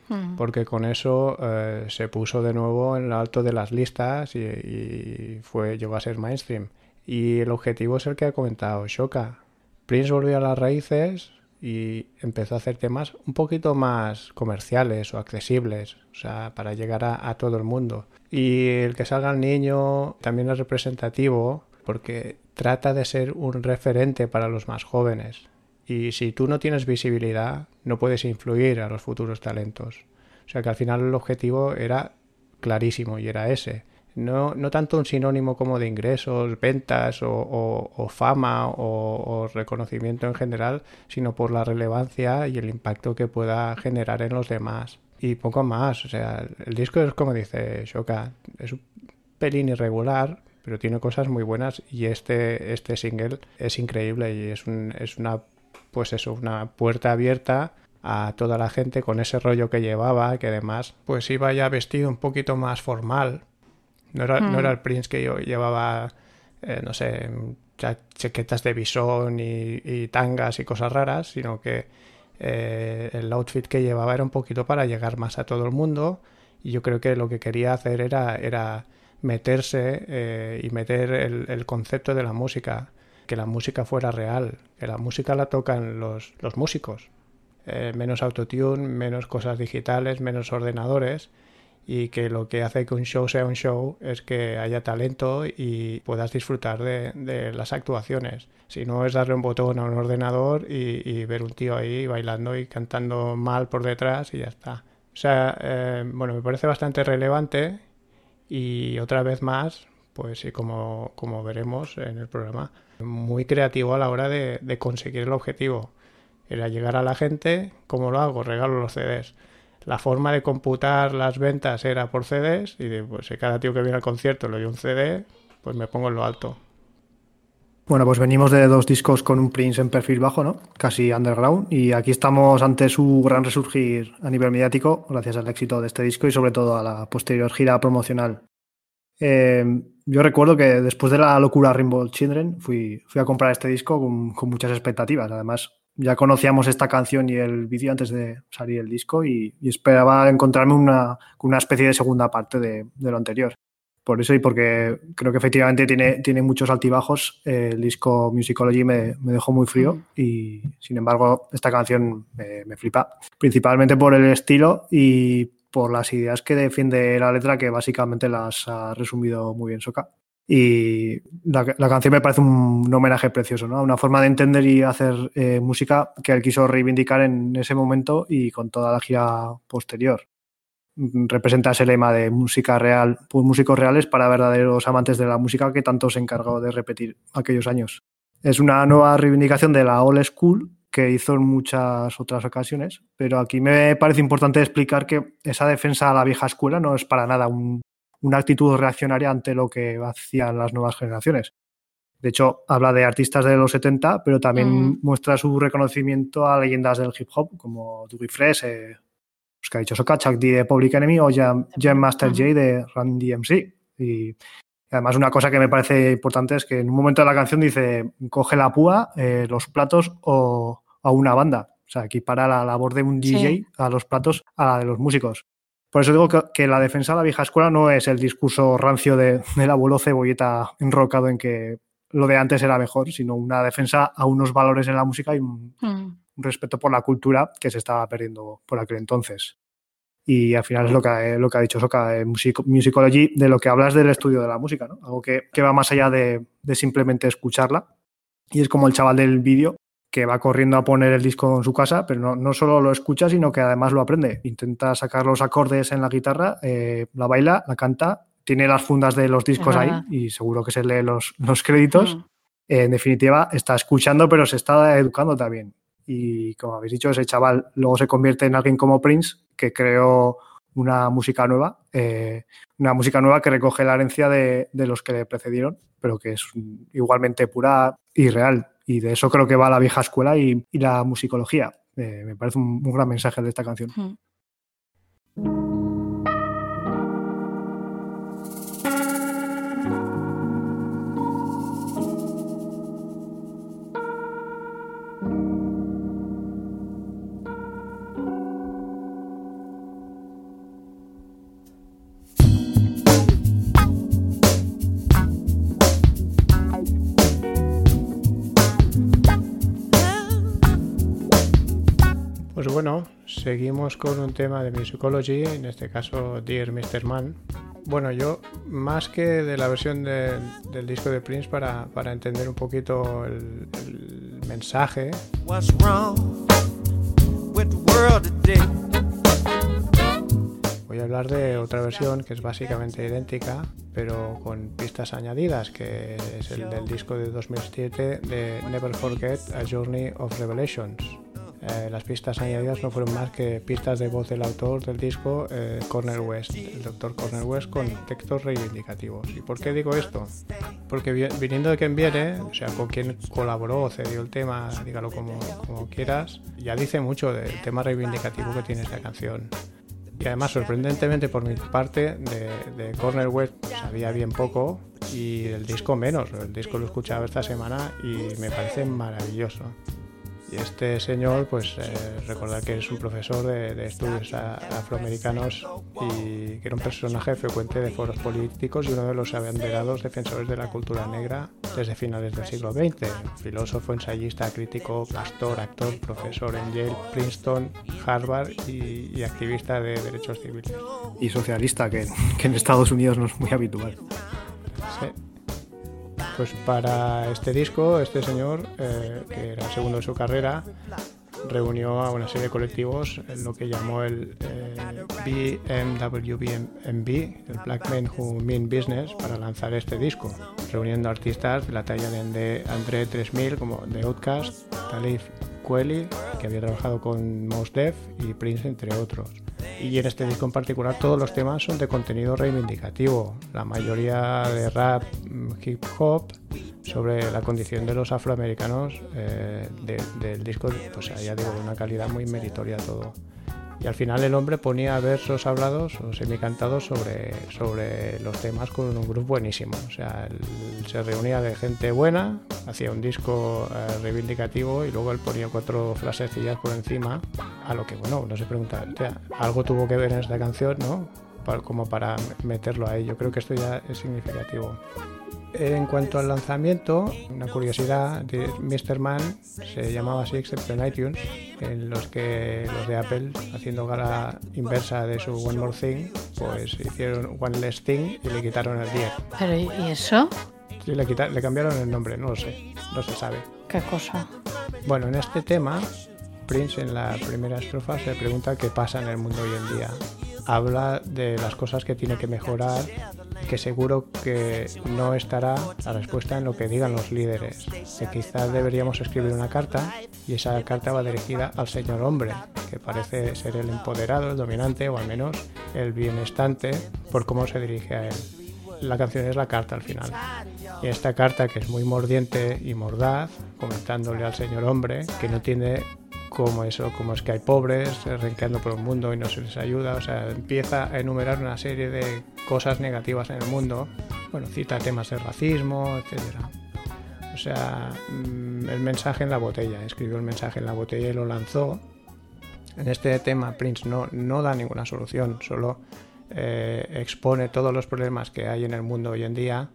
Mm. Porque con eso eh, se puso de nuevo en lo alto de las listas y, y, fue, llegó a ser mainstream. Y el objetivo es el que ha comentado Shoka. Prince volvió a las raíces y empezó a hacer temas un poquito más comerciales o accesibles, o sea, para llegar a, todo el mundo. Y el que salga el niño también es representativo porque trata de ser un referente para los más jóvenes. Y si tú no tienes visibilidad, no puedes influir a los futuros talentos. O sea que al final el objetivo era clarísimo y era ese. No, no tanto un sinónimo como de ingresos, ventas o, fama o, o reconocimiento en general, sino por la relevancia y el impacto que pueda generar en los demás. Y poco más, o sea, el disco es como dice Shoka, es un pelín irregular, pero tiene cosas muy buenas y este, este single es increíble y es, un, es una, pues eso, una puerta abierta a toda la gente con ese rollo que llevaba, que además pues iba ya vestido un poquito más formal. No era, no Mm. era el Prince que yo llevaba, eh, no sé, cha- chaquetas de bisón y, y tangas y cosas raras, sino que eh, el outfit que llevaba era un poquito para llegar más a todo el mundo. Y yo creo que lo que quería hacer era, era meterse eh, y meter el, el concepto de la música, que la música fuera real, que la música la tocan los, los músicos, Eh, menos autotune, menos cosas digitales, menos ordenadores y que lo que hace que un show sea un show es que haya talento y puedas disfrutar de, las actuaciones. Si no es darle un botón a un ordenador y, y ver un tío ahí bailando y cantando mal por detrás y ya está. O sea, eh, bueno, me parece bastante relevante y otra vez más, pues sí, como, como veremos en el programa, muy creativo a la hora de, de conseguir el objetivo. Era llegar a la gente, ¿cómo lo hago? Regalo los CDs. La forma de computar las ventas era por CDs y de, pues si cada tío que viene al concierto le doy un CD, pues me pongo en lo alto. Bueno, pues venimos de dos discos con un Prince en perfil bajo, ¿no? Casi underground. Y aquí estamos ante su gran resurgir a nivel mediático, gracias al éxito de este disco y sobre todo a la posterior gira promocional. Eh, yo recuerdo que después de la locura Rainbow Children fui, a comprar este disco con muchas expectativas. Además, ya conocíamos esta canción y el vídeo antes de salir el disco y, y esperaba encontrarme una, una especie de segunda parte de, de lo anterior. Por eso y porque creo que efectivamente tiene, tiene muchos altibajos, eh, el disco Musicology me, me dejó muy frío y sin embargo esta canción me, me flipa, principalmente por el estilo y por las ideas que defiende la letra que básicamente las ha resumido muy bien Soca. Y la, canción me parece un, un homenaje precioso, ¿no? Una forma de entender y hacer eh, música que él quiso reivindicar en ese momento y con toda la gira posterior representa ese lema de música real, pues músicos reales para verdaderos amantes de la música que tanto se encargó de repetir aquellos años. Es una nueva reivindicación de la old school que hizo en muchas otras ocasiones, pero aquí me parece importante explicar que esa defensa a la vieja escuela no es para nada un, una actitud reaccionaria ante lo que hacían las nuevas generaciones. De hecho, habla de artistas de los 70, pero también Mm. muestra su reconocimiento a leyendas del hip hop como Dougie Fresh, eh, que ha dicho Soca, Chuck D de Public Enemy o Jam, Jam Master Ujú. Jay de Run DMC. Y además una cosa que me parece importante es que en un momento de la canción dice coge la púa, eh, los platos o a una banda. O sea, equipara la labor de un Sí. DJ a los platos a la de los músicos. Por eso digo que, que la defensa de la vieja escuela no es el discurso rancio de, del abuelo cebolleta enrocado en que lo de antes era mejor, sino una defensa a unos valores en la música y un, Mm. un respeto por la cultura que se estaba perdiendo por aquel entonces. Y al final es lo que, lo que ha dicho Soca, en Music- Musicology, de lo que hablas del estudio de la música, ¿no? Algo que, que va más allá de, de simplemente escucharla. Y es como el chaval del vídeo que va corriendo a poner el disco en su casa, pero no, no solo lo escucha, sino que además lo aprende. Intenta sacar los acordes en la guitarra, eh, la baila, la canta, tiene las fundas de los discos ahí y seguro que se lee los, los créditos en definitiva, está escuchando, pero se está educando también. Y como habéis dicho, ese chaval luego se convierte en alguien como Prince, que creó una música nueva, eh, una música nueva que recoge la herencia de, de los que le precedieron, pero que es igualmente pura y real. Y de eso creo que va la vieja escuela y, la musicología. Eh, me parece un, gran mensaje de esta canción. Pues bueno, seguimos con un tema de Musicology, en este caso Dear Mr. Man. Bueno, yo más que de la versión de- del disco de Prince para, para entender un poquito el, el mensaje, What's wrong with the world today? voy a hablar de otra versión que es básicamente idéntica, pero con pistas añadidas, que es el del disco de 2007 de Never Forget A Journey of Revelations. Eh, las pistas añadidas no fueron más que pistas de voz del autor del disco, eh, West, el doctor Cornel West, con textos reivindicativos. ¿Y por qué digo esto? Porque vi- viniendo de quien viene, o sea, con quien colaboró, cedió el tema, dígalo como, como quieras, ya dice mucho del tema reivindicativo que tiene esta canción. Y además, sorprendentemente por mi parte, de, de Cornel West sabía bien poco y el disco menos. El disco lo he escuchado esta semana y me parece maravilloso. Y este señor, pues eh, recordar que es un profesor de, de estudios a- afroamericanos y que era un personaje frecuente de foros políticos y uno de los abanderados defensores de la cultura negra desde finales del siglo XX. Filósofo, ensayista, crítico, pastor, actor, profesor en Yale, Princeton, Harvard y, y activista de derechos civiles. Y socialista, que, que en Estados Unidos no es muy habitual. Sí. Pues para este disco, este señor, eh, que era segundo de su carrera, reunió a una serie de colectivos en lo que llamó el eh, BMWBMB, el Black Men Who Mean Business, para lanzar este disco, reuniendo artistas de la talla de André 3000 como The Outcast, Talib Kweli, que había trabajado con Mos Def y Prince, entre otros. Y en este disco en particular todos los temas son de contenido reivindicativo, la mayoría de rap, mm, hip hop, sobre la condición de los afroamericanos eh, de- del disco, pues ya digo, de una calidad muy meritoria todo. Y al final el hombre ponía versos hablados o semicantados sobre, sobre los temas con un grupo buenísimo. O sea, él se reunía de gente buena, hacía un disco eh, reivindicativo y luego él ponía cuatro frasecillas por encima, a lo que, bueno, uno se pregunta, o sea, algo tuvo que ver en esta canción, ¿no? Como para meterlo ahí. Yo creo que esto ya es significativo. En cuanto al lanzamiento, una curiosidad, de Mr. Man se llamaba así excepto en iTunes, en los que los de Apple, haciendo gala inversa de su One More Thing, pues hicieron One Less Thing y le quitaron el 10. Pero ¿y eso? Sí, le, quita- le cambiaron el nombre, no lo sé, no se sabe. ¿Qué cosa? Bueno, en este tema, Prince en la primera estrofa se pregunta qué pasa en el mundo hoy en día. Habla de las cosas que tiene que mejorar, que seguro que no estará la respuesta en lo que digan los líderes. Que quizás deberíamos escribir una carta y esa carta va dirigida al señor hombre, que parece ser el empoderado, el dominante o al menos el bienestante por cómo se dirige a él. La canción es la carta al final. Y esta carta, que es muy mordiente y mordaz, comentándole al señor hombre que no tiene como eso, como es que hay pobres eh, renqueando por el mundo y no se les ayuda. O sea, empieza a enumerar una serie de cosas negativas en el mundo. Bueno, cita temas de racismo, etcétera. O sea, mm, el mensaje en la botella. Escribió el mensaje en la botella y lo lanzó. En este tema Prince no, no da ninguna solución, solo eh, expone todos los problemas que hay en el mundo hoy en día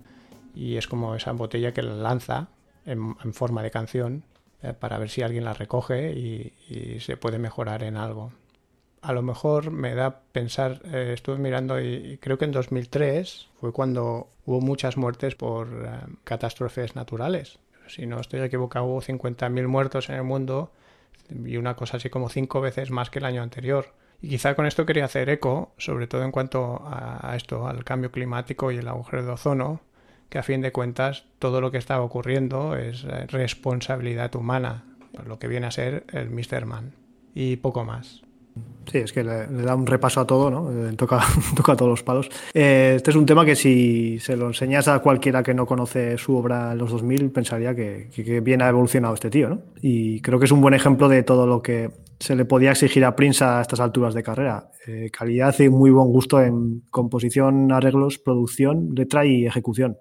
y es como esa botella que la lanza en, forma de canción para ver si alguien la recoge y, y se puede mejorar en algo. A lo mejor me da pensar, eh, estuve mirando y, y creo que en 2003 fue cuando hubo muchas muertes por eh, catástrofes naturales. Si no estoy equivocado, hubo 50.000 muertos en el mundo y una cosa así como cinco veces más que el año anterior. Y quizá con esto quería hacer eco, sobre todo en cuanto a, a esto, al cambio climático y el agujero de ozono, que a fin de cuentas todo lo que está ocurriendo es eh, responsabilidad humana, lo que viene a ser el Mr. Man. Y poco más. Sí, es que le, da un repaso a todo, ¿no? Eh, toca, (laughs) toca todos los palos. Eh, este es un tema que si se lo enseñas a cualquiera que no conoce su obra en los 2000, pensaría que, que- bien ha evolucionado este tío, ¿no? Y creo que es un buen ejemplo de todo lo que se le podía exigir a Prince a estas alturas de carrera. Calidad y muy buen gusto en composición, arreglos, producción, letra y ejecución.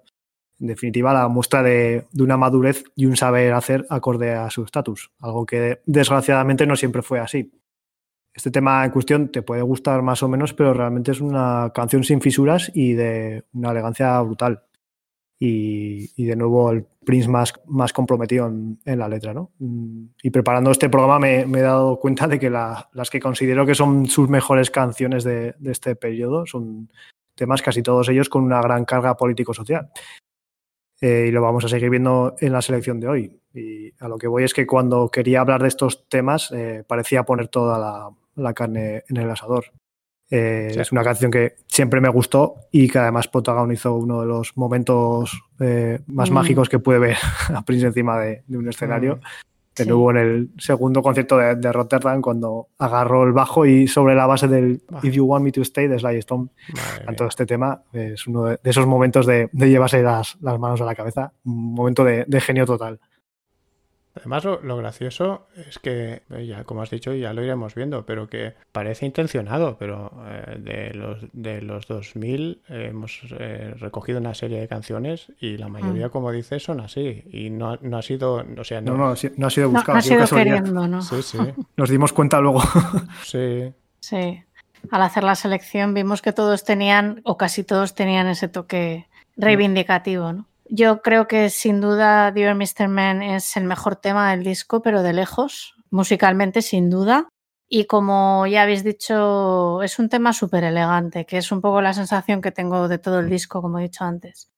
En definitiva, la muestra de, una madurez y un saber hacer acorde a su estatus, algo que desgraciadamente no siempre fue así. Este tema en cuestión te puede gustar más o menos, pero realmente es una canción sin fisuras y de una elegancia brutal. Y, de nuevo el Prince más, comprometido en, la letra. ¿no? Mm, Y preparando este programa me, he dado cuenta de que la- las que considero que son sus mejores canciones de, de este periodo son temas casi todos ellos con una gran carga político-social. Eh, y lo vamos a seguir viendo en la selección de hoy. Y a lo que voy es que cuando quería hablar de estos temas eh, parecía poner toda la, la carne en el asador. Eh, Sí. Es una canción que siempre me gustó y que además protagonizó uno de los momentos eh, más Mm. mágicos que pude ver (laughs) a Prince encima de, de un escenario. Mm. Que Sí. no hubo en el segundo concierto de, de Rotterdam cuando agarró el bajo y sobre la base del. If You Want Me to Stay de Sly Stone mía. este tema es uno de, de esos momentos de, de llevarse las, las manos a la cabeza, un momento de, de genio total. Además, lo, lo gracioso es que, eh, ya como has dicho, ya lo iremos viendo, pero que parece intencionado, pero eh, de, los, de los 2000 eh, hemos eh, recogido una serie de canciones y la mayoría, como dices, son así. Y no, ha- no ha sido, o sea, No, no. no, no ha sido buscado, no ha ha sido queriendo, ¿no? Sí, sí, (laughs) Nos dimos cuenta luego. (laughs) sí. Sí. Al hacer la selección vimos que todos tenían, o casi todos tenían ese toque reivindicativo, ¿no? Yo creo que sin duda Dear Mr. Man es el mejor tema del disco, pero de lejos, musicalmente sin duda. Y como ya habéis dicho, es un tema súper elegante, que es un poco la sensación que tengo de todo el disco, como he dicho antes.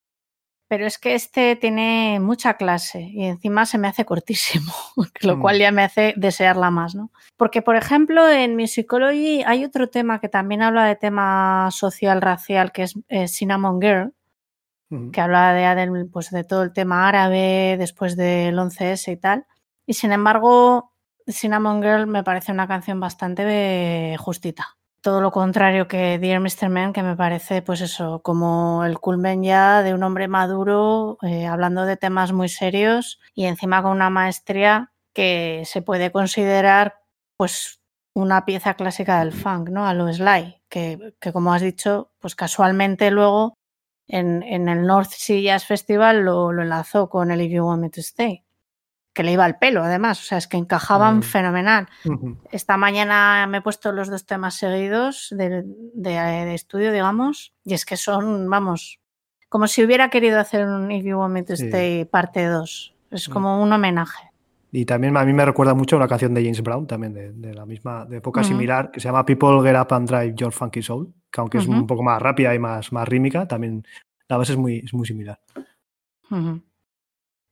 Pero es que este tiene mucha clase y encima se me hace cortísimo, (laughs) lo Mm. cual ya me hace desearla más, ¿no? Porque, por ejemplo, en Musicology hay otro tema que también habla de tema social, racial, que es eh, Cinnamon Girl, que habla de, del- pues, de todo el tema árabe después del 11S y tal. Y sin embargo, Cinnamon Girl me parece una canción bastante justita. Todo lo contrario que Dear Mr. Man, que me parece, pues eso, como el culmen ya de un hombre maduro, eh, hablando de temas muy serios y encima con una maestría que se puede considerar, pues, una pieza clásica del funk, ¿no? A lo Sly, que, que como has dicho, pues casualmente luego en, en el North Sea Jazz Festival lo, lo enlazó con el If You Want Me to Stay, que le iba al pelo además, o sea, es que encajaban Mm. fenomenal. Esta mañana me he puesto los dos temas seguidos de, de- de estudio, digamos, y es que son, vamos, como si hubiera querido hacer un If You Want Me to Sí. Stay parte 2. Es Mm. como un homenaje. Y también a mí me recuerda mucho una canción de James Brown, también de, de la misma, de época similar, que se llama People Get Up and Drive Your Funky Soul, que aunque es un poco más rápida y más, más rítmica, también la base es muy, es muy similar.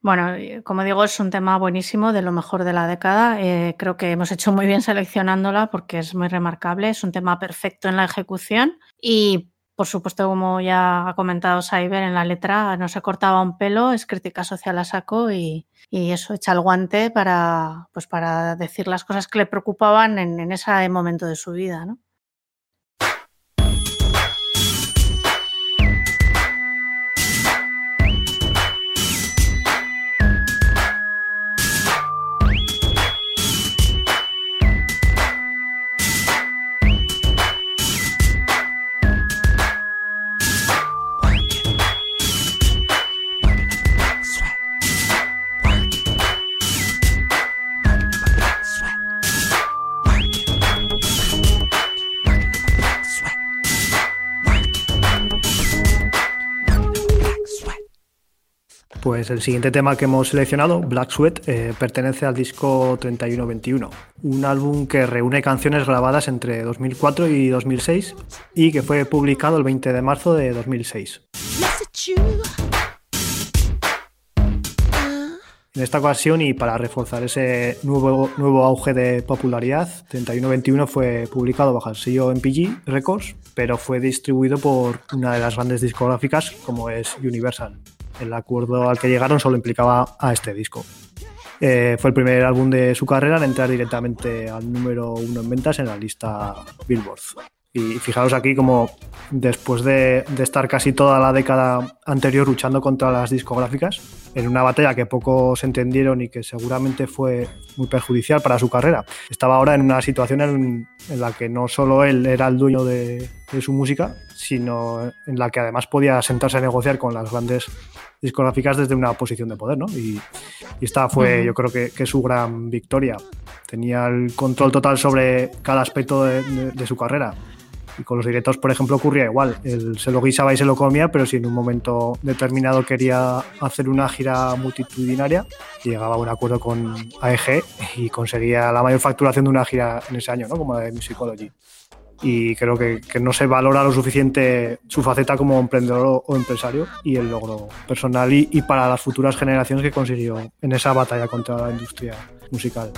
Bueno, como digo, es un tema buenísimo, de lo mejor de la década. Eh, creo que hemos hecho muy bien seleccionándola porque es muy remarcable, es un tema perfecto en la ejecución y, por supuesto, como ya ha comentado Cyber en la letra, no se cortaba un pelo, es crítica social a saco y, y eso echa el guante para, pues, para decir las cosas que le preocupaban en, en ese momento de su vida, ¿no? Pues el siguiente tema que hemos seleccionado, Black Sweat, eh, pertenece al disco 3121, un álbum que reúne canciones grabadas entre 2004 y 2006 y que fue publicado el 20 de marzo de 2006. En esta ocasión y para reforzar ese nuevo, nuevo auge de popularidad, 3121 fue publicado bajo el sello MPG Records, pero fue distribuido por una de las grandes discográficas como es Universal. El acuerdo al que llegaron solo implicaba a este disco. Eh, fue el primer álbum de su carrera en entrar directamente al número uno en ventas en la lista Billboard. Y fijaros aquí como después de, estar casi toda la década anterior luchando contra las discográficas, en una batalla que pocos entendieron y que seguramente fue muy perjudicial para su carrera, estaba ahora en una situación en, la que no solo él era el dueño de su música, sino en la que además podía sentarse a negociar con las grandes discográficas desde una posición de poder, ¿no? Y, y esta fue, yo creo que, que su gran victoria. Tenía el control total sobre cada aspecto de, de- de su carrera. Y con los directos, por ejemplo, ocurría igual. Él se lo guisaba y se lo comía, pero si en un momento determinado quería hacer una gira multitudinaria, llegaba a un acuerdo con AEG y conseguía la mayor facturación de una gira en ese año, ¿no? Como la de Musicology y creo que, que no se valora lo suficiente su faceta como emprendedor o, empresario y el logro personal y, y para las futuras generaciones que consiguió en esa batalla contra la industria musical.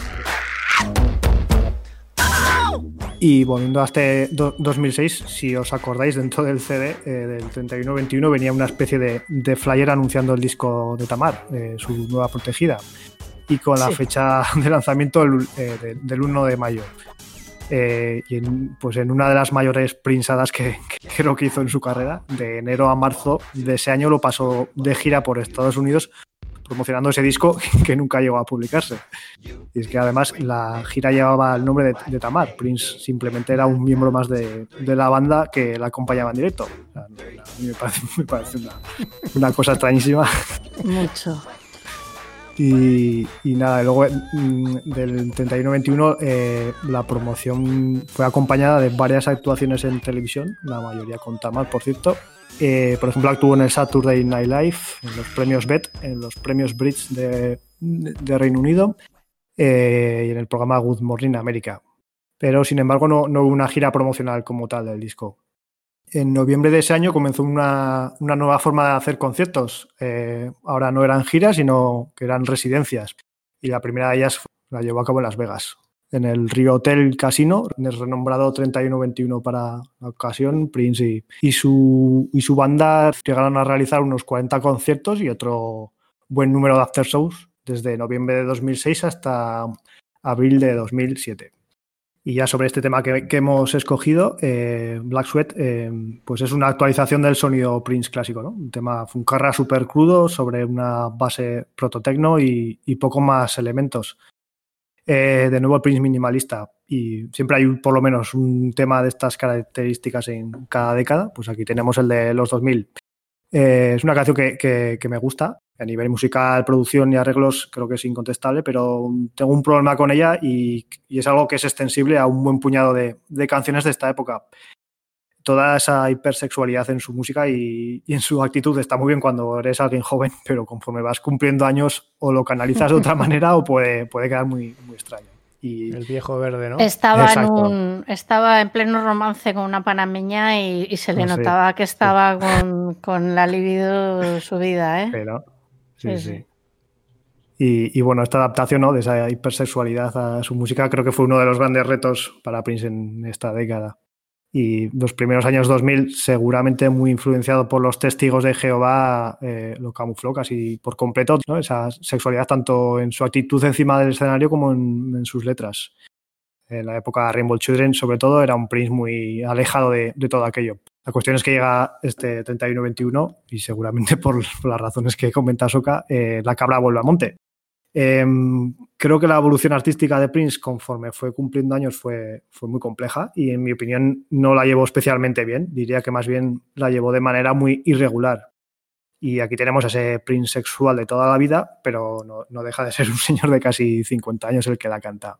Y volviendo a este do- 2006, si os acordáis, dentro del CD eh, del 3121 venía una especie de, de flyer anunciando el disco de Tamar, eh, su nueva protegida, y con la Sí. fecha de lanzamiento el- eh, de- del 1 de mayo. Eh, y en, pues en una de las mayores prinsadas que, que (laughs) creo que hizo en su carrera, de enero a marzo de ese año lo pasó de gira por Estados Unidos promocionando ese disco (laughs) que nunca llegó a publicarse. Y es que además la gira llevaba el nombre de, de Tamar. Prince simplemente era un miembro más de, de la banda que la acompañaba en directo. O sea, a mí me parece, (laughs) me parece una, una cosa extrañísima. Mucho. Y, nada, luego mm, del 31-21 eh, la promoción fue acompañada de varias actuaciones en televisión, la mayoría con Tamar, por cierto. Eh, por ejemplo, actuó en el Saturday Night Live, en los premios BET, en los premios Brits de, de Reino Unido eh, y en el programa Good Morning America. Pero, sin embargo, no, no hubo una gira promocional como tal del disco. En noviembre de ese año comenzó una, una nueva forma de hacer conciertos. Eh, ahora no eran giras, sino que eran residencias. Y la primera de ellas la llevó a cabo en Las Vegas, en el Rio Hotel Casino, renombrado 3121 para la ocasión. Prince y, su, y su banda llegaron a realizar unos 40 conciertos y otro buen número de after shows desde noviembre de 2006 hasta abril de 2007. Y ya sobre este tema que, que hemos escogido, eh, Black Sweat, eh, pues es una actualización del sonido Prince clásico, ¿no? Un tema funcarra súper crudo sobre una base prototecno y, y poco más elementos. Eh, de nuevo Prince minimalista y siempre hay por lo menos un tema de estas características en cada década, pues aquí tenemos el de los 2000. Eh, es una canción que, que, me gusta. A nivel musical, producción y arreglos creo que es incontestable, pero tengo un problema con ella y, y es algo que es extensible a un buen puñado de, de, canciones de esta época. Toda esa hipersexualidad en su música y, y, en su actitud está muy bien cuando eres alguien joven, pero conforme vas cumpliendo años o lo canalizas de otra (laughs) manera o puede, puede quedar muy, muy extraño. Y... El viejo verde, ¿no? Estaba en, un, estaba en pleno romance con una panameña y, y se le No sé. notaba que estaba con, con, la libido subida, ¿eh? Pero, sí, sí. sí. Y, y, bueno, esta adaptación ¿no? de esa hipersexualidad a su música creo que fue uno de los grandes retos para Prince en esta década. Y los primeros años 2000, seguramente muy influenciado por los testigos de Jehová, eh, lo camufló casi por completo, ¿no? esa sexualidad tanto en su actitud encima del escenario como en, en, sus letras. En la época de Rainbow Children, sobre todo, era un Prince muy alejado de, de todo aquello. La cuestión es que llega este 31-21 y seguramente (laughs) por, las razones que comenta Soka, eh, la cabra vuelve a monte. Eh, creo que la evolución artística de Prince conforme fue cumpliendo años fue, fue muy compleja y en mi opinión no la llevó especialmente bien, diría que más bien la llevó de manera muy irregular. Y aquí tenemos ese Prince sexual de toda la vida, pero no, no deja de ser un señor de casi 50 años el que la canta.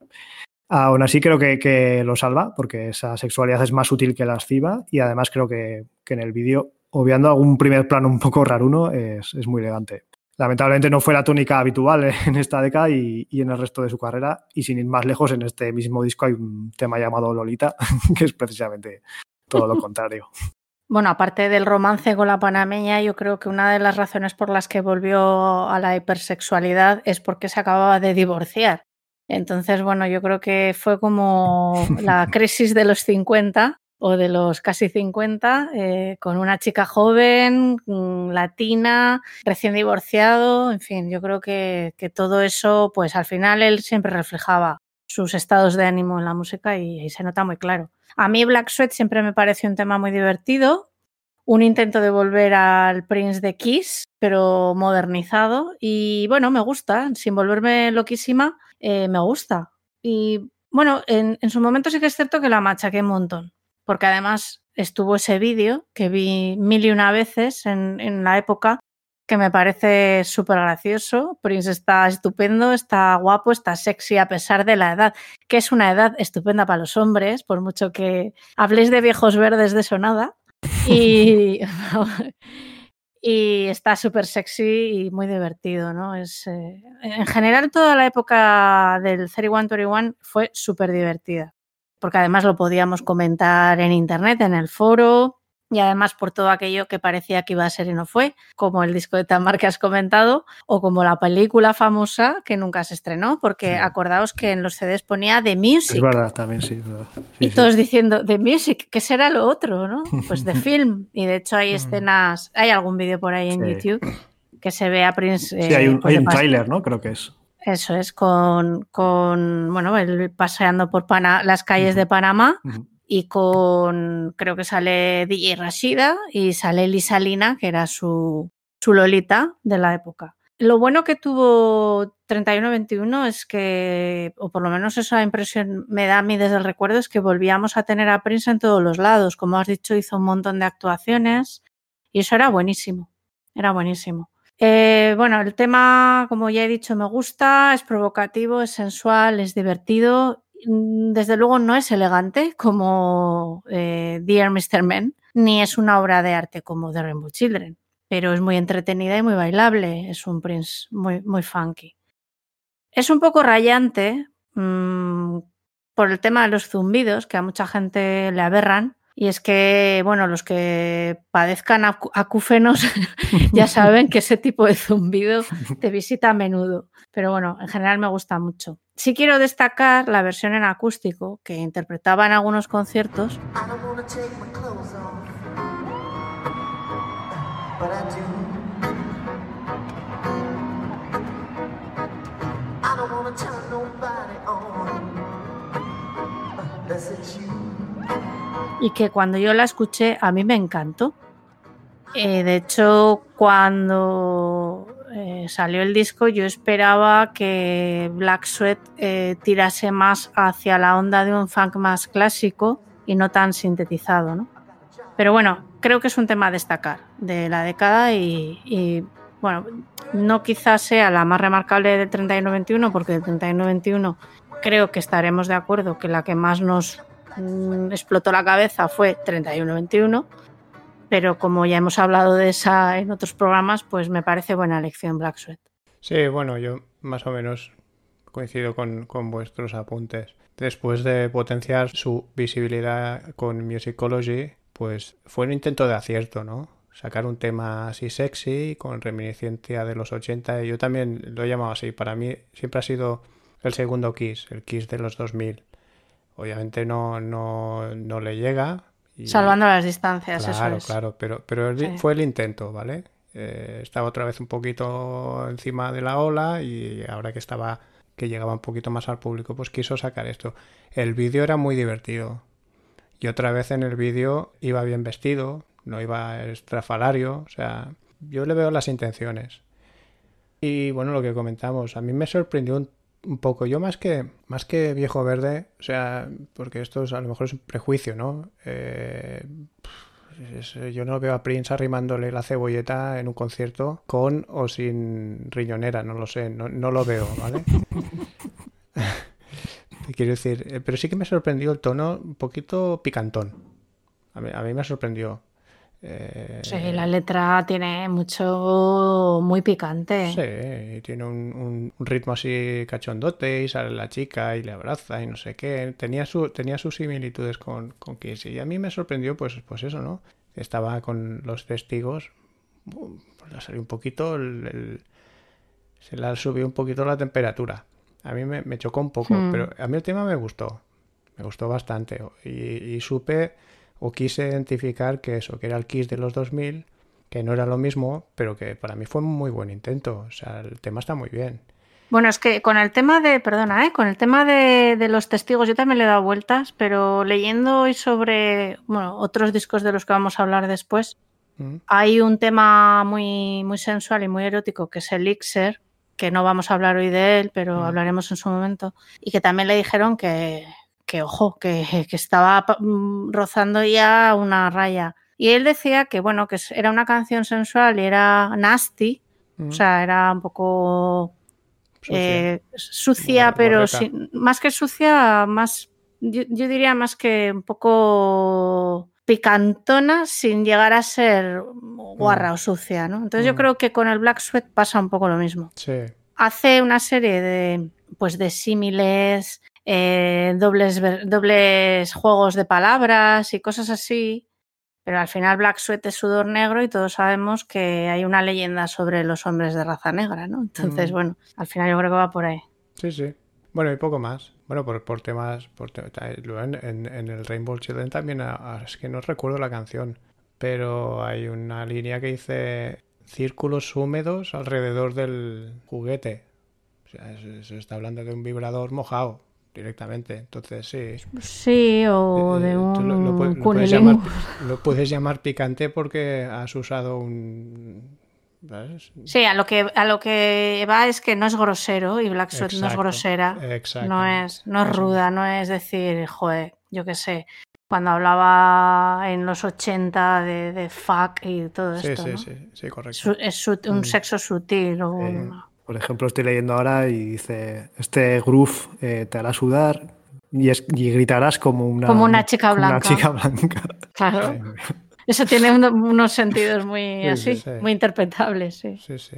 Aún así creo que, que, lo salva porque esa sexualidad es más útil que lasciva y además creo que, que en el vídeo, obviando algún primer plano un poco raruno, es, es muy elegante lamentablemente no fue la tónica habitual (laughs) en esta década y, y, en el resto de su carrera. Y sin ir más lejos, en este mismo disco hay un tema llamado Lolita, (laughs) que es precisamente todo lo (laughs) contrario. Bueno, aparte del romance con la panameña, yo creo que una de las razones por las que volvió a la hipersexualidad es porque se acababa de divorciar. Entonces, bueno, yo creo que fue como (laughs) la crisis de los 50 o de los casi 50, eh, con una chica joven, mm, latina, recién divorciado, en fin, yo creo que, que, todo eso, pues al final él siempre reflejaba sus estados de ánimo en la música y, y se nota muy claro. A mí Black Sweat siempre me pareció un tema muy divertido, un intento de volver al Prince de Kiss, pero modernizado, y bueno, me gusta, sin volverme loquísima, eh, me gusta. Y bueno, en, en su momento sí que es cierto que la machaqué un montón porque además estuvo ese vídeo que vi mil y una veces en, en la época que me parece súper gracioso. Prince está estupendo, está guapo, está sexy a pesar de la edad, que es una edad estupenda para los hombres, por mucho que habléis de viejos verdes de sonada. (laughs) Y, (laughs) y está súper sexy y muy divertido, ¿no? Es, eh, en general, toda la época del 3121 fue súper divertida porque además lo podíamos comentar en internet, en el foro, y además por todo aquello que parecía que iba a ser y no fue, como el disco de Tamar que has comentado, o como la película famosa que nunca se estrenó, porque acordaos que en los CDs ponía The Music. Es verdad, también sí. es verdad. Sí, y sí. todos diciendo, The Music, ¿qué será lo otro, no? Pues The (laughs) Film. Y de hecho hay escenas, hay algún vídeo por ahí en Mm. YouTube que se ve a Prince. Sí, eh, hay un, pues hay un tráiler, ¿no? Creo que es. Eso es, con, con bueno, él paseando por Pana- las calles de Panamá. Y con, creo que sale DJ Rashida y sale Lisa Lina, que era su, su Lolita de la época. Lo bueno que tuvo 31-21 es que, o por lo menos esa impresión me da a mí desde el recuerdo, es que volvíamos a tener a Prince en todos los lados. Como has dicho, hizo un montón de actuaciones y eso era buenísimo. Era buenísimo. Eh, bueno, el tema, como ya he dicho, me gusta, es provocativo, es sensual, es divertido. Mm, Desde luego no es elegante como eh, Dear Mr. Men, ni es una obra de arte como The Rainbow Children, pero es muy entretenida y muy bailable. Es un Prince muy, muy funky. Es un poco rayante mm, por el tema de los zumbidos, que a mucha gente le aberran. Y es que, bueno, los que padezcan acúfenos (laughs) ya saben que ese tipo de zumbido te visita a menudo. Pero bueno, en general me gusta mucho. Sí quiero destacar la versión en acústico que interpretaba en algunos conciertos, y que cuando yo la escuché a mí me encantó. Eh, de hecho, cuando eh, salió el disco yo esperaba que Black Sweat eh, tirase más hacia la onda de un funk más clásico y no tan sintetizado, ¿no? Pero bueno, creo que es un tema a destacar de la década y, y, bueno, no quizás sea la más remarcable del 31-21 porque del 31-21 creo que estaremos de acuerdo que la que más nos mm, explotó la cabeza fue 31-21, pero como ya hemos hablado de esa en otros programas, pues me parece buena elección Black Sweat. Sí, bueno, yo más o menos coincido con, con vuestros apuntes. Después de potenciar su visibilidad con Musicology, pues fue un intento de acierto, ¿no? Sacar un tema así sexy, con reminiscencia de los 80. y Yo también lo he llamado así. Para mí siempre ha sido el segundo Kiss, el Kiss de los 2000. Obviamente no, no, no le llega. Y- Salvando las distancias, Claro, eso es. claro, pero, pero Sí. fue el intento, ¿vale? Eh, estaba otra vez un poquito encima de la ola y ahora que estaba, que llegaba un poquito más al público, pues quiso sacar esto. El vídeo era muy divertido. Y otra vez en el vídeo iba bien vestido, no iba estrafalario, o sea, yo le veo las intenciones. Y bueno, lo que comentamos, a mí me sorprendió un, un poco. Yo más que, más que viejo verde, o sea, porque esto es, a lo mejor es un prejuicio, ¿no? Eh, yo no veo a Prince arrimándole la cebolleta en un concierto con o sin riñonera, no lo sé, no, no lo veo, ¿vale? (laughs) Quiero decir, eh, pero sí que me sorprendió el tono un poquito picantón. A mí, a mí me sorprendió. Eh, Sí, la letra tiene mucho, muy picante. Sí, y tiene un, un- ritmo así cachondote y sale la chica y le abraza y no sé qué. Tenía, su, tenía sus similitudes con, con Kiss y a mí me sorprendió pues, pues eso, ¿no? Estaba con los testigos, pues salió un poquito, el- el- se le subió un poquito la temperatura. A mí me, me chocó un poco, Hmm. pero a mí el tema me gustó, me gustó bastante y, y supe o quise identificar que eso, que era el Kiss de los 2000 que no era lo mismo, pero que para mí fue un muy buen intento. O sea, el tema está muy bien. Bueno, es que con el tema de, perdona, ¿eh? con el tema de, de los testigos, yo también le he dado vueltas, pero leyendo hoy sobre bueno, otros discos de los que vamos a hablar después, Mm. hay un tema muy, muy sensual y muy erótico que es Elixir, que no vamos a hablar hoy de él, pero Mm. hablaremos en su momento, y que también le dijeron que, que ojo, que, que estaba mm, rozando ya una raya. Y él decía que, bueno, que era una canción sensual y era nasty, Mm. o sea, era un poco Sucia. eh, sucia, pero sin- más que sucia, más, yo, yo diría más que un poco picantona sin llegar a ser guarra Mm. o sucia, ¿no? Entonces yo Mm. creo que con el Black Sweat pasa un poco lo mismo. Sí. Hace una serie de, pues, de símiles, eh, dobles, juegos de palabras y cosas así Pero al final Black Sweat es sudor negro y todos sabemos que hay una leyenda sobre los hombres de raza negra, ¿no? Entonces, Mm. bueno, al final yo creo que va por ahí. Sí, sí. Bueno, y poco más. Bueno, por, por temas. Por te- luego en, en- en el Rainbow Children también. ah, ah, es que no recuerdo la canción. Pero hay una línea que dice círculos húmedos alrededor del juguete. O sea, se, se está hablando de un vibrador mojado directamente. Entonces, sí. Sí, o Eh, de tú un lo, lo puedes, lo puedes llamar, cunilingus. lo puedes llamar picante porque has usado un. Sí, a lo que a lo que va es que no es grosero y Black Sweat no es grosera. exacto. No es, no es ruda, no es decir, joder, yo qué sé, cuando hablaba en los 80 de, de fuck y todo Sí, esto, sí, ¿no? sí, sí, correcto. Su- es su- un Mm. sexo sutil o Eh, un- Por ejemplo, estoy leyendo ahora y dice, este groove eh, te hará sudar y, es- y gritarás como una, Como una chica como una blanca. chica blanca. Claro, (laughs) eso tiene uno- unos sentidos muy Sí, así, sí, sí. muy interpretables, sí. Sí, sí.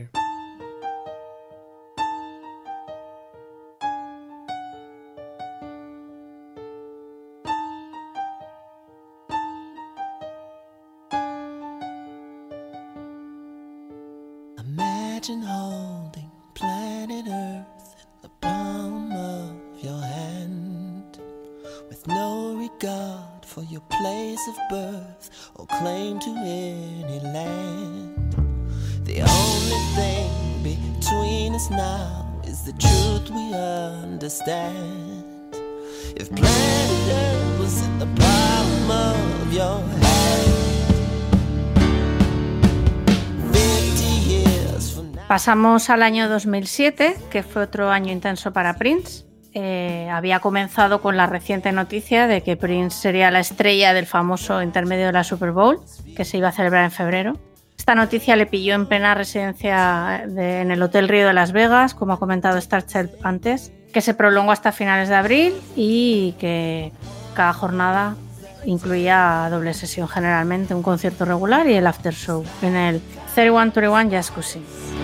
Pasamos al año 2007, que fue otro año intenso para Prince. Eh, había comenzado con la reciente noticia de que Prince sería la estrella del famoso intermedio de la Super Bowl, que se iba a celebrar en febrero. Esta noticia le pilló en plena residencia de- en el Hotel Río de Las Vegas, como ha comentado Starchild antes, que se prolongó hasta finales de abril y que cada jornada incluía doble sesión generalmente, un concierto regular y el after show en el 3121 Jazz Cuisine.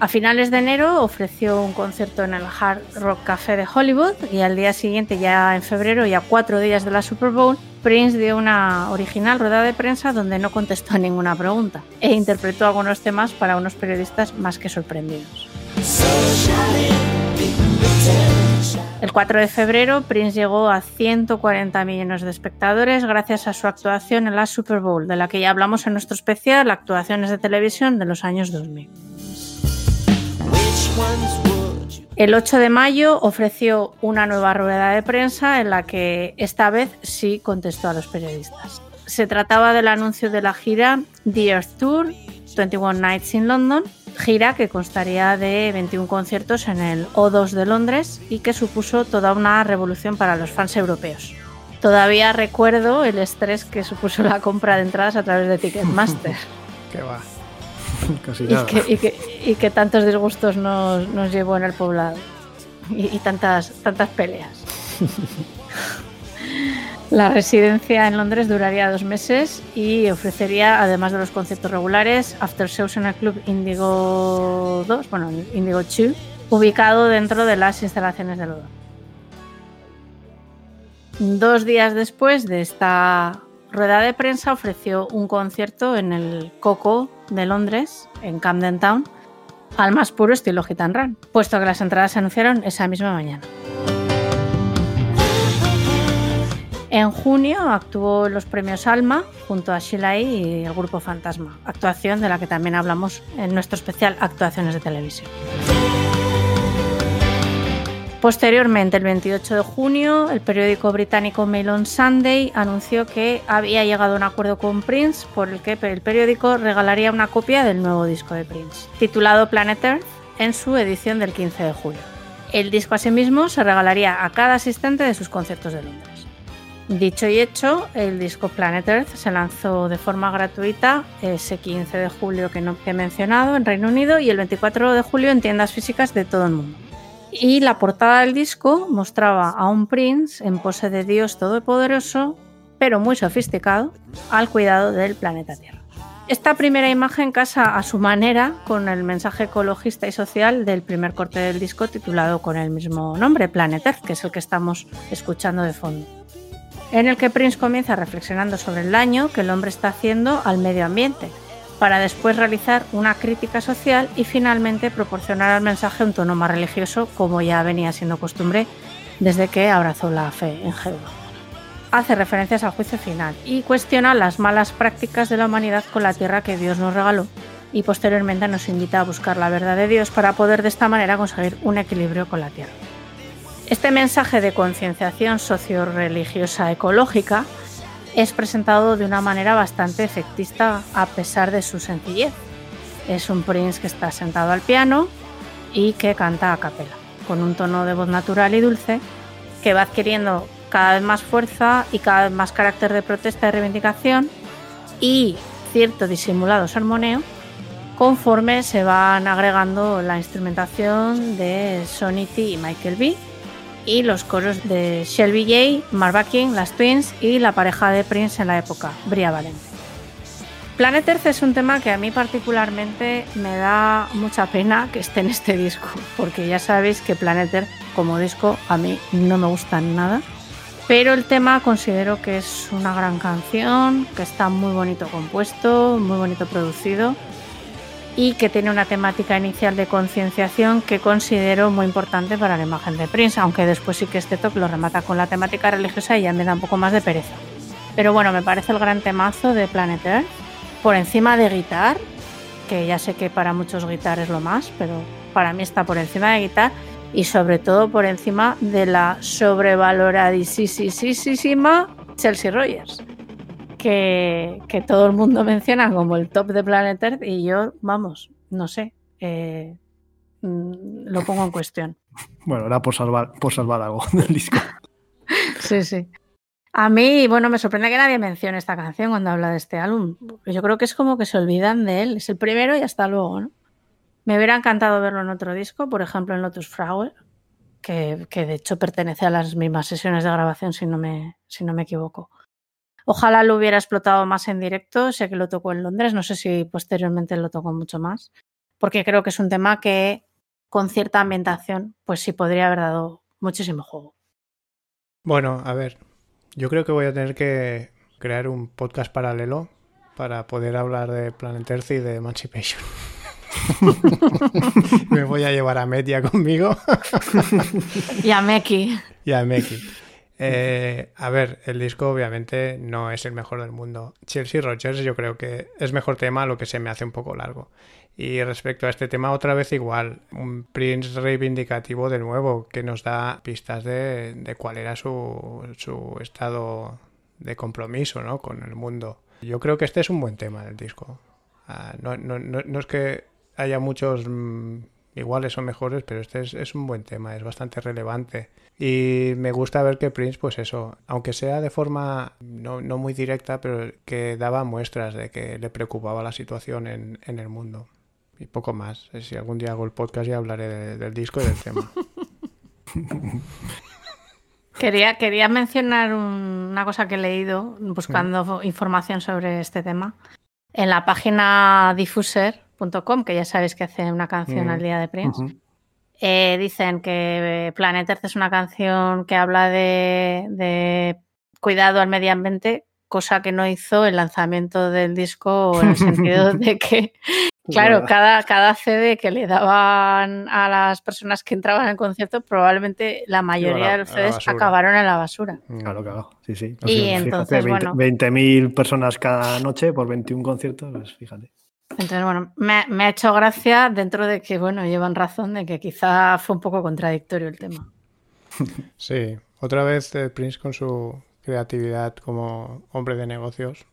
A finales de enero ofreció un concierto en el Hard Rock Café de Hollywood y al día siguiente, ya en febrero, ya cuatro días de la Super Bowl, Prince dio una original rueda de prensa donde no contestó a (laughs) ninguna pregunta e interpretó algunos temas para unos periodistas más que sorprendidos. El 4 de febrero, Prince llegó a 140 millones de espectadores gracias a su actuación en la Super Bowl, de la que ya hablamos en nuestro especial Actuaciones de televisión de los años 2000. Which ones would you? El 8 de mayo ofreció una nueva rueda de prensa en la que esta vez sí contestó a los periodistas. Se trataba del anuncio de la gira The Earth Tour 21 Nights in London, gira que constaría de 21 conciertos en el O2 de Londres y que supuso toda una revolución para los fans europeos. Todavía recuerdo el estrés que supuso la compra de entradas a través de Ticketmaster. (laughs) Que va. (laughs) Casi y nada. que, y que- y que tantos disgustos nos, nos llevó en el poblado y, y tantas, tantas peleas. (laughs) La residencia en Londres duraría dos meses y ofrecería, además de los conciertos regulares, after shows en el club Indigo 2, bueno, Indigo 2, ubicado dentro de las instalaciones del Odo. Dos días después de esta rueda de prensa ofreció un concierto en el Coco de Londres, en Camden Town, al más puro estilo Hit and Run, puesto que las entradas se anunciaron esa misma mañana. En junio actuó en los premios Alma junto a Sheila y el grupo Fantasma, actuación de la que también hablamos en nuestro especial Actuaciones de Televisión. Posteriormente, el 28 de junio, el periódico británico Mail on Sunday anunció que había llegado a un acuerdo con Prince por el que el periódico regalaría una copia del nuevo disco de Prince, titulado Planet Earth, en su edición del 15 de julio. El disco asimismo se regalaría a cada asistente de sus conciertos de Londres. Dicho y hecho, el disco Planet Earth se lanzó de forma gratuita ese 15 de julio que, no, he mencionado en Reino Unido y el 24 de julio en tiendas físicas de todo el mundo. Y la portada del disco mostraba a un Prince en pose de Dios Todopoderoso, pero muy sofisticado, al cuidado del planeta Tierra. Esta primera imagen casa a su manera con el mensaje ecologista y social del primer corte del disco titulado con el mismo nombre, Planet Earth, que es el que estamos escuchando de fondo. En el que Prince comienza reflexionando sobre el daño que el hombre está haciendo al medio ambiente, para después realizar una crítica social y finalmente proporcionar al mensaje un tono más religioso, como ya venía siendo costumbre desde que abrazó la fe en Jehová. Hace referencias al juicio final y cuestiona las malas prácticas de la humanidad con la tierra que Dios nos regaló y posteriormente nos invita a buscar la verdad de Dios para poder de esta manera conseguir un equilibrio con la tierra. Este mensaje de concienciación socio-religiosa ecológica es presentado de una manera bastante efectista a pesar de su sencillez. Es un Prince que está sentado al piano y que canta a capela, con un tono de voz natural y dulce que va adquiriendo cada vez más fuerza y cada vez más carácter de protesta y reivindicación y cierto disimulado sermoneo conforme se van agregando la instrumentación de Sonny T y Michael B y los coros de Shelby J, Marva King, las Twins y la pareja de Prince en la época, Bria Valente. Planet Earth es un tema que a mí particularmente me da mucha pena que esté en este disco, porque ya sabéis que Planet Earth como disco a mí no me gusta nada, pero el tema considero que es una gran canción, que está muy bonito compuesto, muy bonito producido y que tiene una temática inicial de concienciación que considero muy importante para la imagen de Prince, aunque después sí que este top lo remata con la temática religiosa y ya me da un poco más de pereza. Pero bueno, me parece el gran temazo de Planet Earth, por encima de Guitar, que ya sé que para muchos Guitar es lo más, pero para mí está por encima de Guitar y sobre todo por encima de la sobrevaloradísima Chelsea Rogers que, que, todo el mundo (laughs) menciona como el top de Planet Earth y yo, vamos, no sé, eh, mm, lo pongo en cuestión. Bueno, era por salvar, por salvar algo (laughs) del disco. sí, sí. A mí, bueno, me sorprende que nadie mencione esta canción cuando habla de este álbum. Yo creo que es como que se olvidan de él. Es el primero y hasta luego, ¿no? Me hubiera encantado verlo en otro disco, por ejemplo en Lotus Flower, que, que de hecho pertenece a las mismas sesiones de grabación, si no me, si no me equivoco. Ojalá lo hubiera explotado más en directo, sé que lo tocó en Londres, no sé si posteriormente lo tocó mucho más, porque creo que es un tema que con cierta ambientación, pues sí podría haber dado muchísimo juego. Bueno, a ver, yo creo que voy a tener que crear un podcast paralelo para poder hablar de Planet Earth y de Emancipation. (laughs) (laughs) Me voy a llevar a Metia conmigo. y a Meki. Y a Meki. Eh, a ver, el disco obviamente no es el mejor del mundo. Chelsea Rogers yo creo que es mejor tema, lo que se me hace un poco largo. Y respecto a este tema, otra vez igual, un Prince reivindicativo de nuevo, que nos da pistas de, de cuál era su, su, estado de compromiso ¿no? con el mundo. Yo creo que este es un buen tema del disco. Uh, no, no, no, no, es que haya muchos mmm, iguales o mejores, pero este es, es, un buen tema, es bastante relevante. Y me gusta ver que Prince, pues eso, aunque sea de forma no, no muy directa, pero que daba muestras de que le preocupaba la situación en, en, el mundo. Y poco más. Si algún día hago el podcast ya hablaré de, del disco y del tema. (laughs) Quería, quería mencionar un, una cosa que he leído buscando información sobre este tema. En la página Diffuser.com, que ya sabéis que hace una canción mm. al día de Prince, uh -huh. Eh, dicen que Planet Earth es una canción que habla de, de, cuidado al medio ambiente, cosa que no hizo el lanzamiento del disco (laughs) en el sentido de que Claro, cada, cada CD que le daban a las personas que entraban al concierto, probablemente la mayoría de los CDs acabaron en la basura. Claro, claro, sí, sí. O sea, y entonces, fíjate, 20.000 bueno, personas cada noche por 21 conciertos, pues fíjate. Entonces, bueno, me, me, ha hecho gracia dentro de que, bueno, llevan razón de que quizá fue un poco contradictorio el tema. (laughs) Sí, otra vez eh, Prince con su creatividad como hombre de negocios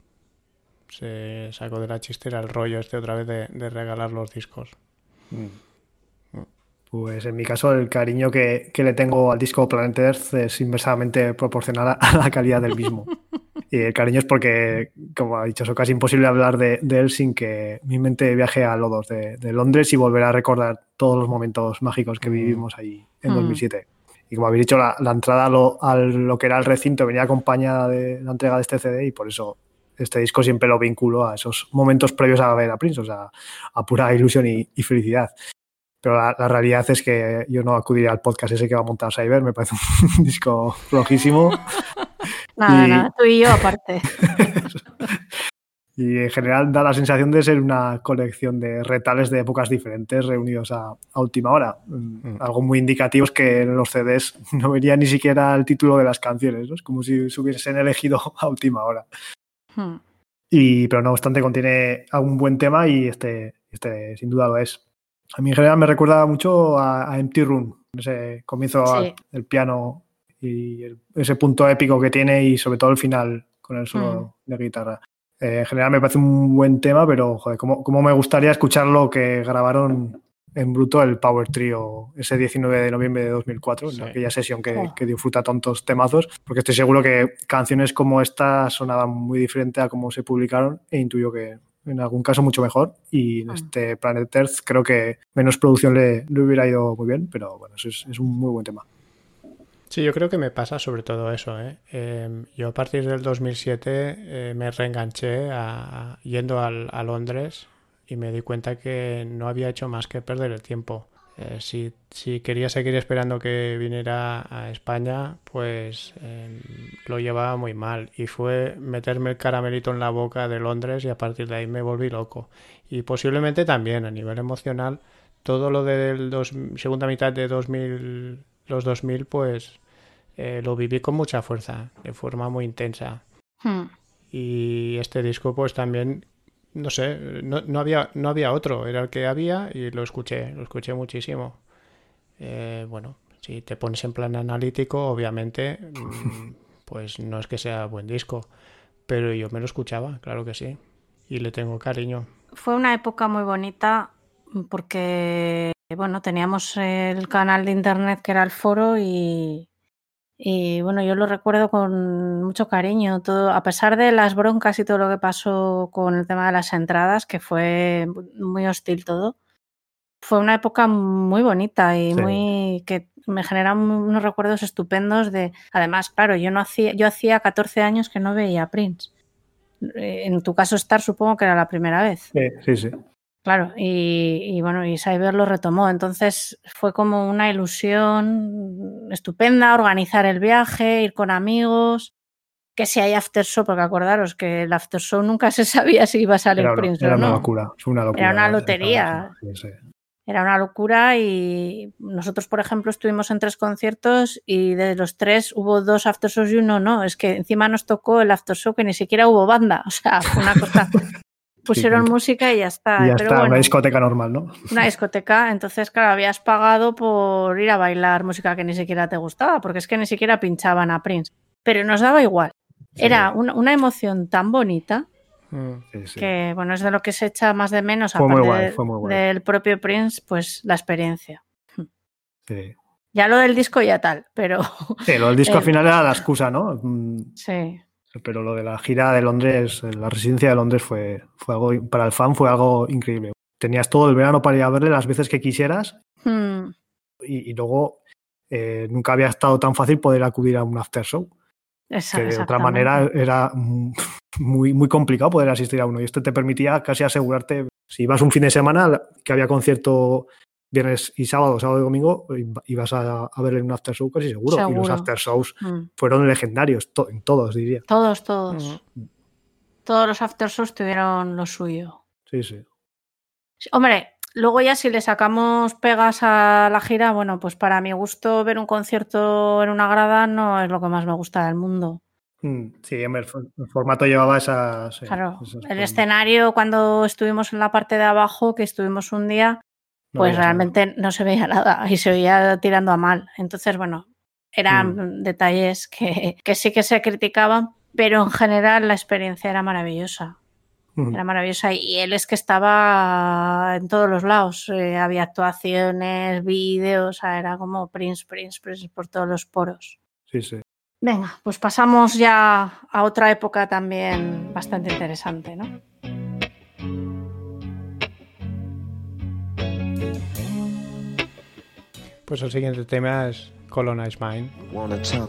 se sacó de la chistera el rollo este otra vez de, de regalar los discos. Mm. Pues en mi caso el cariño que, que, le tengo al disco Planet Earth es inversamente proporcional a (laughs) la calidad del mismo. y el cariño es porque, como ha dicho, es casi imposible hablar de, de, él sin que mi mente viaje a Lodos de, de, Londres y volver a recordar todos los momentos mágicos que vivimos ahí en mm. 2007. Y como habéis dicho, la, la entrada a lo, a lo, que era el recinto venía acompañada de la entrega de este CD y por eso este disco siempre lo vinculo a esos momentos previos a ver a Prince, o sea, a pura ilusión y, y felicidad. Pero la, la, realidad es que yo no acudiría al podcast ese que va a montar Cyber, me parece un (laughs) disco flojísimo. (laughs) Nada, Y- nada, tú y yo aparte. (laughs) Y en general da la sensación de ser una colección de retales de épocas diferentes reunidos a, a última hora. Mm, Algo muy indicativo es que en los CDs no vería ni siquiera el título de las canciones, ¿no? Es como si se hubiesen elegido a última hora. Hmm. Y, pero no obstante contiene algún buen tema y este, este sin duda lo es. A mí en general me recuerda mucho a, a Empty Room, ese comienzo Sí. el piano y el- ese punto épico que tiene y sobre todo el final con el solo de guitarra. Eh, en general me parece un buen tema, pero joder, cómo, cómo me gustaría escuchar lo que grabaron en bruto el Power Trio ese 19 de noviembre de 2004, Sí. en aquella sesión que, Oh. que disfruta tantos temazos, porque estoy seguro que canciones como esta sonaban muy diferente a cómo se publicaron e intuyo que en algún caso mucho mejor y en Mm. este Planet Earth creo que menos producción le, le hubiera ido muy bien, pero bueno, eso es, es un muy buen tema. Sí, yo creo que me pasa sobre todo eso. ¿eh? Eh, yo a partir del 2007 eh, me reenganché a- a- yendo al- a Londres y me di cuenta que no había hecho más que perder el tiempo. Eh, si, si quería seguir esperando que viniera a España, pues eh, lo llevaba muy mal. Y fue meterme el caramelito en la boca de Londres y a partir de ahí me volví loco. Y posiblemente también a nivel emocional, todo lo del dos- segunda mitad de 2000, los 2000, pues eh, lo viví con mucha fuerza, de forma muy intensa. Hmm. Y este disco, pues también, no sé, no, no había, no había otro, era el que había y lo escuché, lo escuché muchísimo. Eh, bueno, si te pones en plan analítico, obviamente, mm, pues no es que sea buen disco, pero yo me lo escuchaba, claro que sí, y le tengo cariño. Fue una época muy bonita porque, bueno, teníamos el canal de internet que era el foro y, y, bueno, yo lo recuerdo con mucho cariño. Todo, a pesar de las broncas y todo lo que pasó con el tema de las entradas, que fue muy hostil todo, fue una época muy bonita y Sí. muy que me generan unos recuerdos estupendos de, además, claro, yo no hacía, yo hacía 14 años que no veía a Prince. Eh, En tu caso, Star, supongo que era la primera vez. Sí, sí, sí. Claro, y, y bueno, y Cyber lo retomó. Entonces fue como una ilusión estupenda organizar el viaje, ir con amigos, que si hay after show, porque acordaros que el after show nunca (laughs) se sabía si iba a salir Era, una- Prince era o una no. locura, fue una locura. Era una lotería. vez, sí, sí. Era una locura y nosotros, por ejemplo, estuvimos en tres conciertos y de los tres hubo dos after shows y uno no. Es que encima nos tocó el after show que ni siquiera hubo banda. O sea, fue una cosa... (laughs) Pusieron música y ya está. Y ya Pero está, bueno, una discoteca normal, ¿no? una discoteca, entonces claro, habías pagado por ir a bailar música que ni siquiera te gustaba, porque es que ni siquiera pinchaban a Prince. Pero nos daba igual. Era una, una emoción tan bonita Mm. Sí, sí. que, bueno, es de lo que se echa más de menos, Fue muy aparte guay, de- fue muy guay. del propio Prince, pues la experiencia. Sí. Ya lo del disco ya tal, pero Sí, lo del disco al (laughs) final era la excusa, ¿no? Mm, sí. Pero lo de la gira de Londres, la residencia de Londres fue, fue algo, para el fan fue algo increíble. Tenías todo el verano para ir a verle las veces que quisieras Hmm, y, y luego eh, nunca había estado tan fácil poder acudir a un after show. esa- Que de otra manera era (laughs) muy, muy complicado poder asistir a uno. Y esto te permitía casi asegurarte, si ibas un fin de semana, que había concierto viernes y sábado, sábado y domingo, iba- ibas a, a verle un after show casi seguro. Y los after shows Hmm. fueron legendarios, to- en todos diría. Todos, todos. Mm. Todos los after shows tuvieron lo suyo. Sí, sí. Hombre, luego ya si le sacamos pegas a la gira, bueno, pues para mi gusto ver un concierto en una grada no es lo que más me gusta del mundo. Mm, Sí, el, for- el formato llevaba esa. sí, Claro, esas el escenario cuando estuvimos en la parte de abajo, que estuvimos un día, No pues nada. realmente no se veía (laughs) nada y se oía tirando a mal. Entonces, bueno, eran Mm. detalles que, que sí que se criticaban, pero en general la experiencia era maravillosa. Mm, Era maravillosa y él es que estaba en todos los lados. Eh, había actuaciones, vídeos, o sea, era como Prince, Prince, Prince por todos los poros. Sí, sí. Venga, pues pasamos ya a otra época también bastante interesante, ¿no? Pues el siguiente tema es Colonize Mine. Colonize.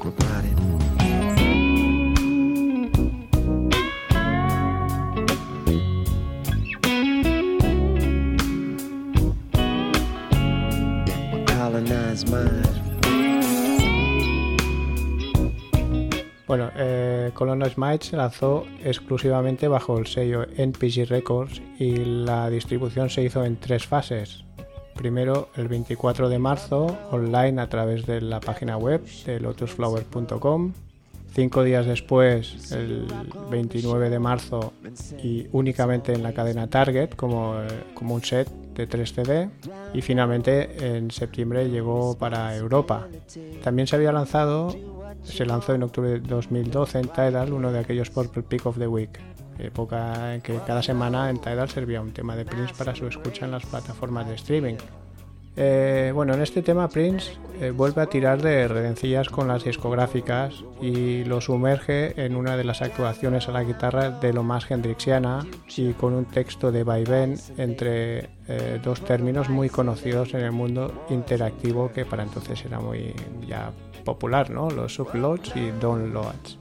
Bueno, eh, Colonel Smite se lanzó exclusivamente bajo el sello NPG Records y la distribución se hizo en tres fases. Primero, el 24 de marzo, online a través de la página web de lotusflower.com. Cinco días después, el 29 de marzo, y únicamente en la cadena Target como, como un set de 3 CD. Y finalmente en septiembre llegó para Europa. También se había lanzado, se lanzó en octubre de 2012 en Tidal, uno de aquellos Purple Peak of the Week época en que cada semana en Tidal servía un tema de Prince para su escucha en las plataformas de streaming. Eh, bueno, en este tema Prince eh, vuelve a tirar de redencillas con las discográficas y lo sumerge en una de las actuaciones a la guitarra de lo más hendrixiana y con un texto de vaivén entre eh, dos términos muy conocidos en el mundo interactivo que para entonces era muy ya popular, ¿no? Los subloads y downloads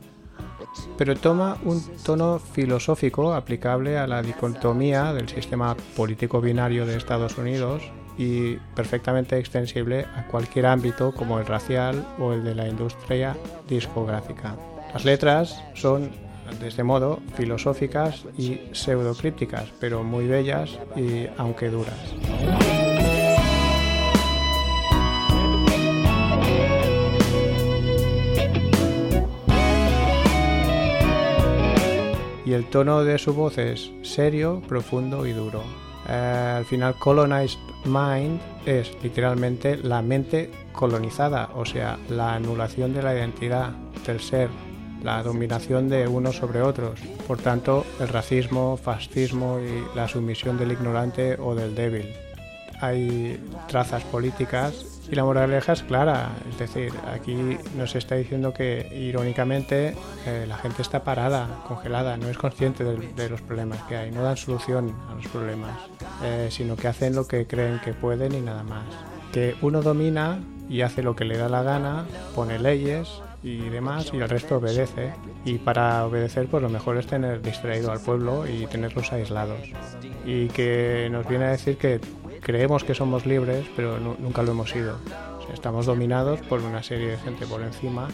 pero toma un tono filosófico aplicable a la dicotomía del sistema político binario de Estados Unidos y perfectamente extensible a cualquier ámbito como el racial o el de la industria discográfica. Las letras son, de este modo, filosóficas y pseudocrípticas, pero muy bellas y aunque duras. Y el tono de su voz es serio, profundo y duro. Eh, al final, Colonized Mind es literalmente la mente colonizada, o sea, la anulación de la identidad del ser, la dominación de unos sobre otros. Por tanto, el racismo, fascismo y la sumisión del ignorante o del débil. Hay trazas políticas y la moraleja es clara, es decir, aquí nos está diciendo que irónicamente eh, la gente está parada, congelada, no es consciente de, los problemas que hay, no dan solución a los problemas, eh, sino que hacen lo que creen que pueden y nada más. Que uno domina y hace lo que le da la gana, pone leyes y demás y el resto obedece. Y para obedecer pues lo mejor es tener distraído al pueblo y tenerlos aislados. Y que nos viene a decir que creemos que somos libres, pero nunca lo hemos sido. estamos dominados por una serie de gente por encima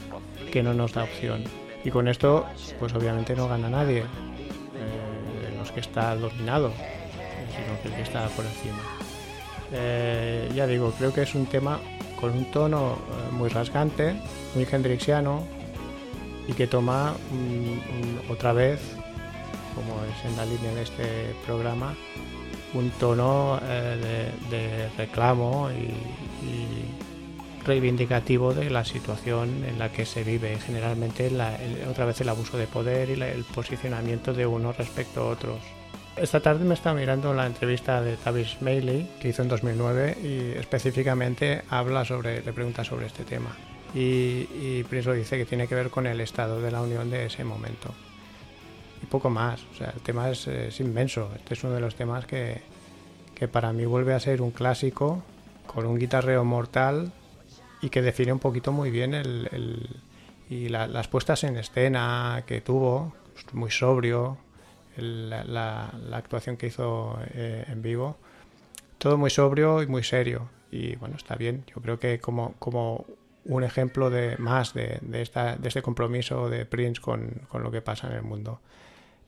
que no nos da opción. Y con esto, pues obviamente no gana nadie, eh, los que está dominado, sino que el que está por encima. Eh, ya digo, creo que es un tema con un tono eh, muy rasgante, muy hendrixiano y que toma otra vez, como es en la línea de este programa, un tono eh, de, reclamo y, reivindicativo de la situación en la que se vive. Generalmente otra vez el abuso de poder y el posicionamiento de unos respecto a otros. Esta tarde me estaba mirando la entrevista de Tavis Mailey que hizo en 2009 y específicamente habla sobre, le pregunta sobre este tema. Y, y dice que tiene que ver con el estado de la Unión de ese momento y poco más. O sea, el tema es, inmenso. Este es uno de los temas que, que, para mí vuelve a ser un clásico con un guitarreo mortal y que define un poquito muy bien el, el y las puestas en escena que tuvo, muy sobrio, la, la, actuación que hizo eh, en vivo, todo muy sobrio y muy serio. Y bueno, está bien. Yo creo que como, como un ejemplo de más de, de, esta, de este compromiso de Prince con, con lo que pasa en el mundo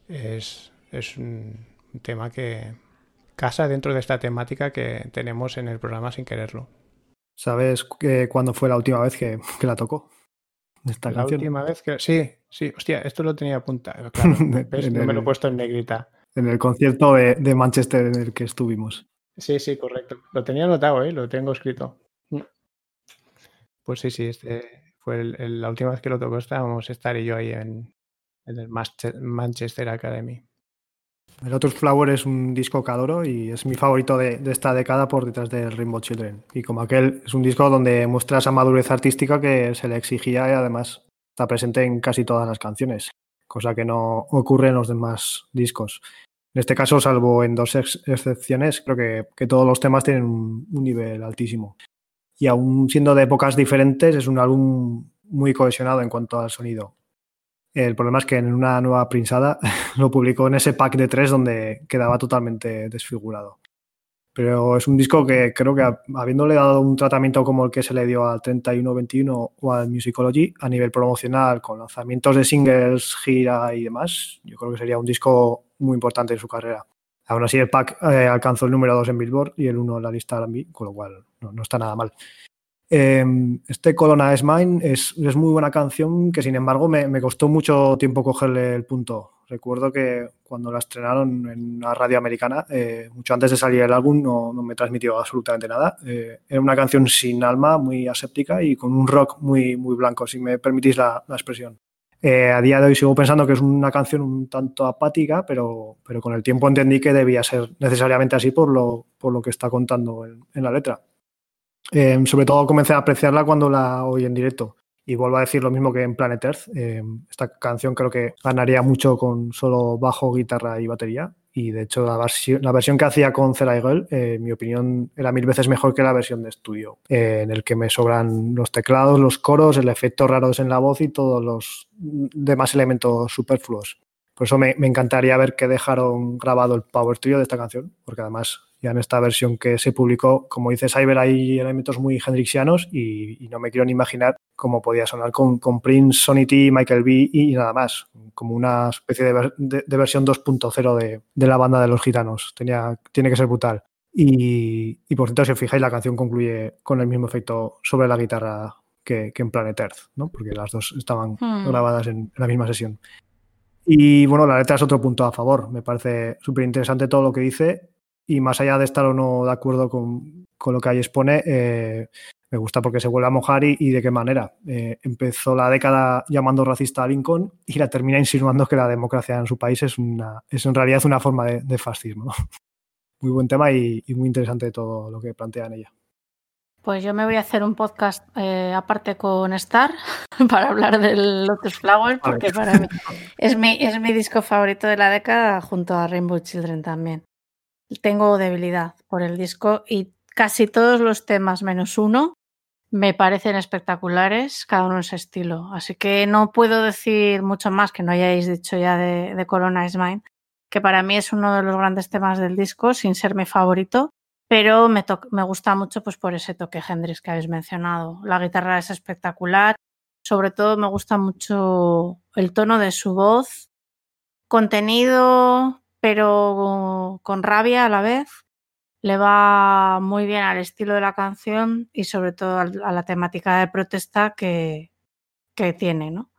es, es un tema que casa dentro de esta temática que tenemos en el programa sin quererlo. ¿Sabes que, cuándo fue la última vez que, que la tocó? Esta la última vez que. Sí, sí, hostia, esto lo tenía apuntado. Claro, (laughs) no me lo he puesto en negrita. En el concierto de, de, Manchester en el que estuvimos. Sí, sí, correcto. Lo tenía anotado, ¿eh? lo tengo escrito. Pues sí, sí, este fue el, la última vez que lo tocó. Estábamos estar y yo ahí en, en el Manchester Academy. El Lotus Flower es un disco que adoro y es mi favorito de, esta década por detrás de Rainbow Children. Y como aquel, es un disco donde muestra esa madurez artística que se le exigía y además está presente en casi todas las canciones, cosa que no ocurre en los demás discos. En este caso, salvo en dos excepciones, creo que, que todos los temas tienen un, un nivel altísimo. Y aún siendo de épocas diferentes, es un álbum muy cohesionado en cuanto al sonido. El problema es que en una nueva prinsada (laughs) lo publicó en ese pack de tres donde quedaba totalmente desfigurado. Pero es un disco que creo que habiéndole dado un tratamiento como el que se le dio al 3121 o al Musicology a nivel promocional, con lanzamientos de singles, gira y demás, yo creo que sería un disco muy importante en su carrera. Aún así, el pack eh, alcanzó el número 2 en Billboard y el 1 en la lista R&B, con lo cual no, no está nada mal. Eh, este Colonna is Mine es, es, muy buena canción que, sin embargo, me, me, costó mucho tiempo cogerle el punto. Recuerdo que cuando la estrenaron en una radio americana, eh, mucho antes de salir el álbum, no, no me transmitió absolutamente nada. Eh, era una canción sin alma, muy aséptica y con un rock muy, muy blanco, si me permitís la, la expresión. Eh, a día de hoy sigo pensando que es una canción un tanto apática, pero, pero con el tiempo entendí que debía ser necesariamente así por lo, por lo que está contando en, en la letra. Eh, sobre todo comencé a apreciarla cuando la oí en directo. Y vuelvo a decir lo mismo que en Planet Earth. Eh, esta canción creo que ganaría mucho con solo bajo, guitarra y batería. Y de hecho, la versión que hacía con Cera Girl, eh, en mi opinión, era mil veces mejor que la versión de estudio, eh, en el que me sobran los teclados, los coros, el efecto raros en la voz y todos los demás elementos superfluos. Por eso me, me encantaría ver que dejaron grabado el power trio de esta canción, porque además ya en esta versión que se publicó, como dice Cyber, hay elementos muy hendrixianos y, y, no me quiero ni imaginar cómo podía sonar con, con Prince, Sonny T, Michael B y, y, nada más, como una especie de, ver, de, de versión 2.0 de, de, la banda de los gitanos. Tenía, tiene que ser brutal. Y, y, por cierto, si os fijáis, la canción concluye con el mismo efecto sobre la guitarra que, que en Planet Earth, ¿no? porque las dos estaban hmm. grabadas en, en la misma sesión. Y bueno, la letra es otro punto a favor. Me parece súper interesante todo lo que dice y más allá de estar o no de acuerdo con, con lo que ahí expone, eh, me gusta porque se vuelve a mojar y, y de qué manera. Eh, empezó la década llamando racista a Lincoln y la termina insinuando que la democracia en su país es, una, es en realidad una forma de, de fascismo. ¿no? (laughs) Muy buen tema y, y, muy interesante todo lo que plantea en ella. Pues yo me voy a hacer un podcast eh, aparte con Star (laughs) para hablar del Lotus Flower porque para mí es mi, es mi disco favorito de la década junto a Rainbow Children también tengo debilidad por el disco y casi todos los temas menos uno me parecen espectaculares, cada uno en su estilo. Así que no puedo decir mucho más que no hayáis dicho ya de, de Corona is Mine, que para mí es uno de los grandes temas del disco, sin ser mi favorito, pero me, me gusta mucho pues por ese toque Hendrix que habéis mencionado. La guitarra es espectacular, sobre todo me gusta mucho el tono de su voz, contenido, pero con rabia a la vez. Le va muy bien al estilo de la canción y sobre todo a la temática de protesta que, que tiene, ¿no?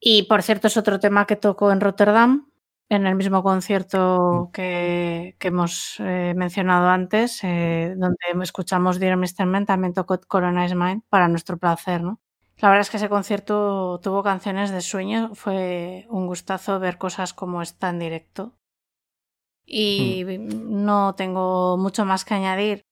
Y por cierto, es otro tema que tocó en Rotterdam, en el mismo concierto que, que hemos eh, mencionado antes, eh, donde escuchamos Dear Mr. Man, también tocó Corona is Mine para nuestro placer, ¿no? La verdad es que ese concierto tuvo canciones de sueño, fue un gustazo ver cosas como esta en directo y mm. no tengo mucho más que añadir.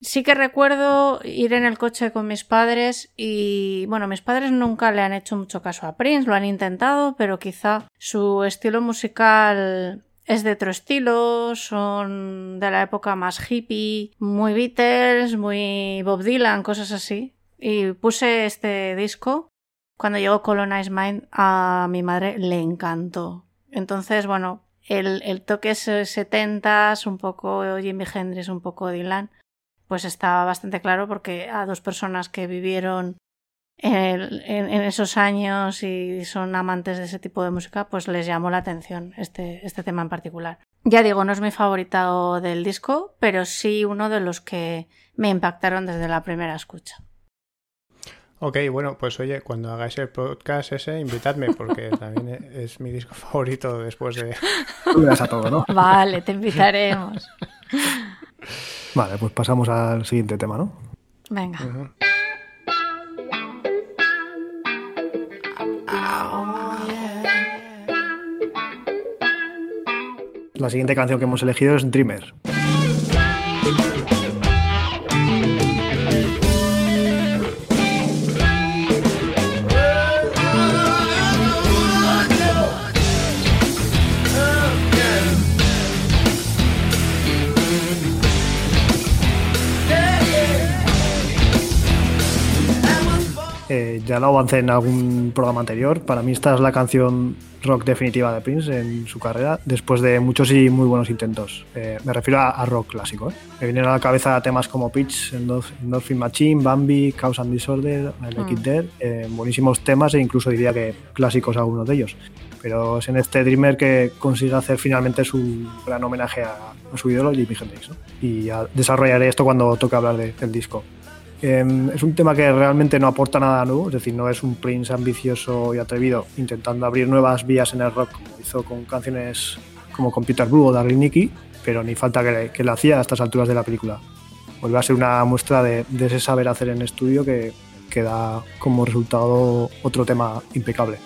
Sí que recuerdo ir en el coche con mis padres y bueno, mis padres nunca le han hecho mucho caso a Prince, lo han intentado, pero quizá su estilo musical es de otro estilo, son de la época más hippie, muy Beatles, muy Bob Dylan, cosas así. Y puse este disco. Cuando llegó Colonize Mind a mi madre le encantó. Entonces, bueno, el, el toque 70 un poco Jimi Hendrix, un poco Dylan, pues está bastante claro porque a dos personas que vivieron en, en, en, esos años y son amantes de ese tipo de música, pues les llamó la atención este, este tema en particular. Ya digo, no es mi favorito del disco, pero sí uno de los que me impactaron desde la primera escucha. Ok, bueno, pues oye, cuando hagáis el podcast ese, invitadme, porque (laughs) también es mi disco favorito después de... Tú a todo, ¿no? Vale, te invitaremos. Vale, pues pasamos al siguiente tema, ¿no? Venga. Uh -huh. La siguiente canción que hemos elegido es Dreamer. Ya lo avancé en algún programa anterior. Para mí esta es la canción rock definitiva de Prince en su carrera, después de muchos y muy buenos intentos. Eh, me refiero a, a rock clásico. ¿eh? Me vienen a la cabeza temas como Pitch, Endorphin Machine, Bambi, Cause and Disorder, I Like It Mm. There, eh, buenísimos temas e incluso diría que clásicos algunos de ellos. Pero es en este Dreamer que consigue hacer finalmente su gran homenaje a, a su ídolo Jimi Hendrix. ¿no? Y desarrollaré esto cuando toque hablar de- del disco. Eh, es un tema que realmente no aporta nada nuevo, es decir, no es un Prince ambicioso y atrevido intentando abrir nuevas vías en el rock, como hizo con canciones como Computer Blue o Darling Nikki, pero ni falta que, le- que lo hacía a estas alturas de la película. Vuelve a ser una muestra de, de ese saber hacer en estudio que, que da como resultado otro tema impecable.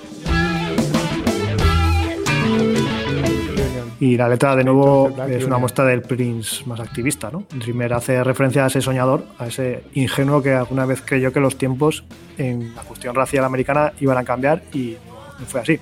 Y la letra, de nuevo, es una muestra del Prince más activista, ¿no? Dreamer hace referencia a ese soñador, a ese ingenuo que alguna vez creyó que los tiempos en la cuestión racial americana iban a cambiar y no fue así.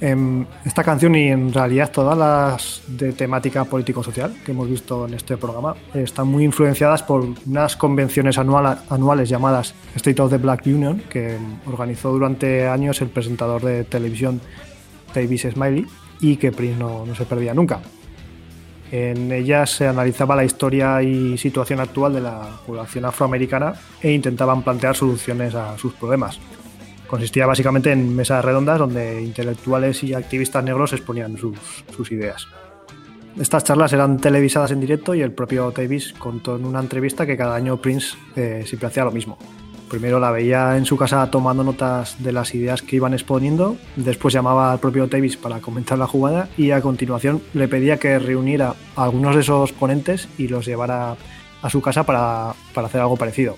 Em, esta canción y en realidad todas las de temática político-social que hemos visto en este programa están muy influenciadas por unas convenciones anuales llamadas State of the Black Union que organizó durante años el presentador de televisión Davis Smiley y que Prince no, no se perdía nunca. En ellas se analizaba la historia y situación actual de la población afroamericana e intentaban plantear soluciones a sus problemas. Consistía básicamente en mesas redondas donde intelectuales y activistas negros exponían sus, sus ideas. Estas charlas eran televisadas en directo y el propio Davis contó en una entrevista que cada año Prince eh, siempre hacía lo mismo. Primero la veía en su casa tomando notas de las ideas que iban exponiendo, después llamaba al propio Davis para comentar la jugada y a continuación le pedía que reuniera a algunos de esos ponentes y los llevara a su casa para, para hacer algo parecido.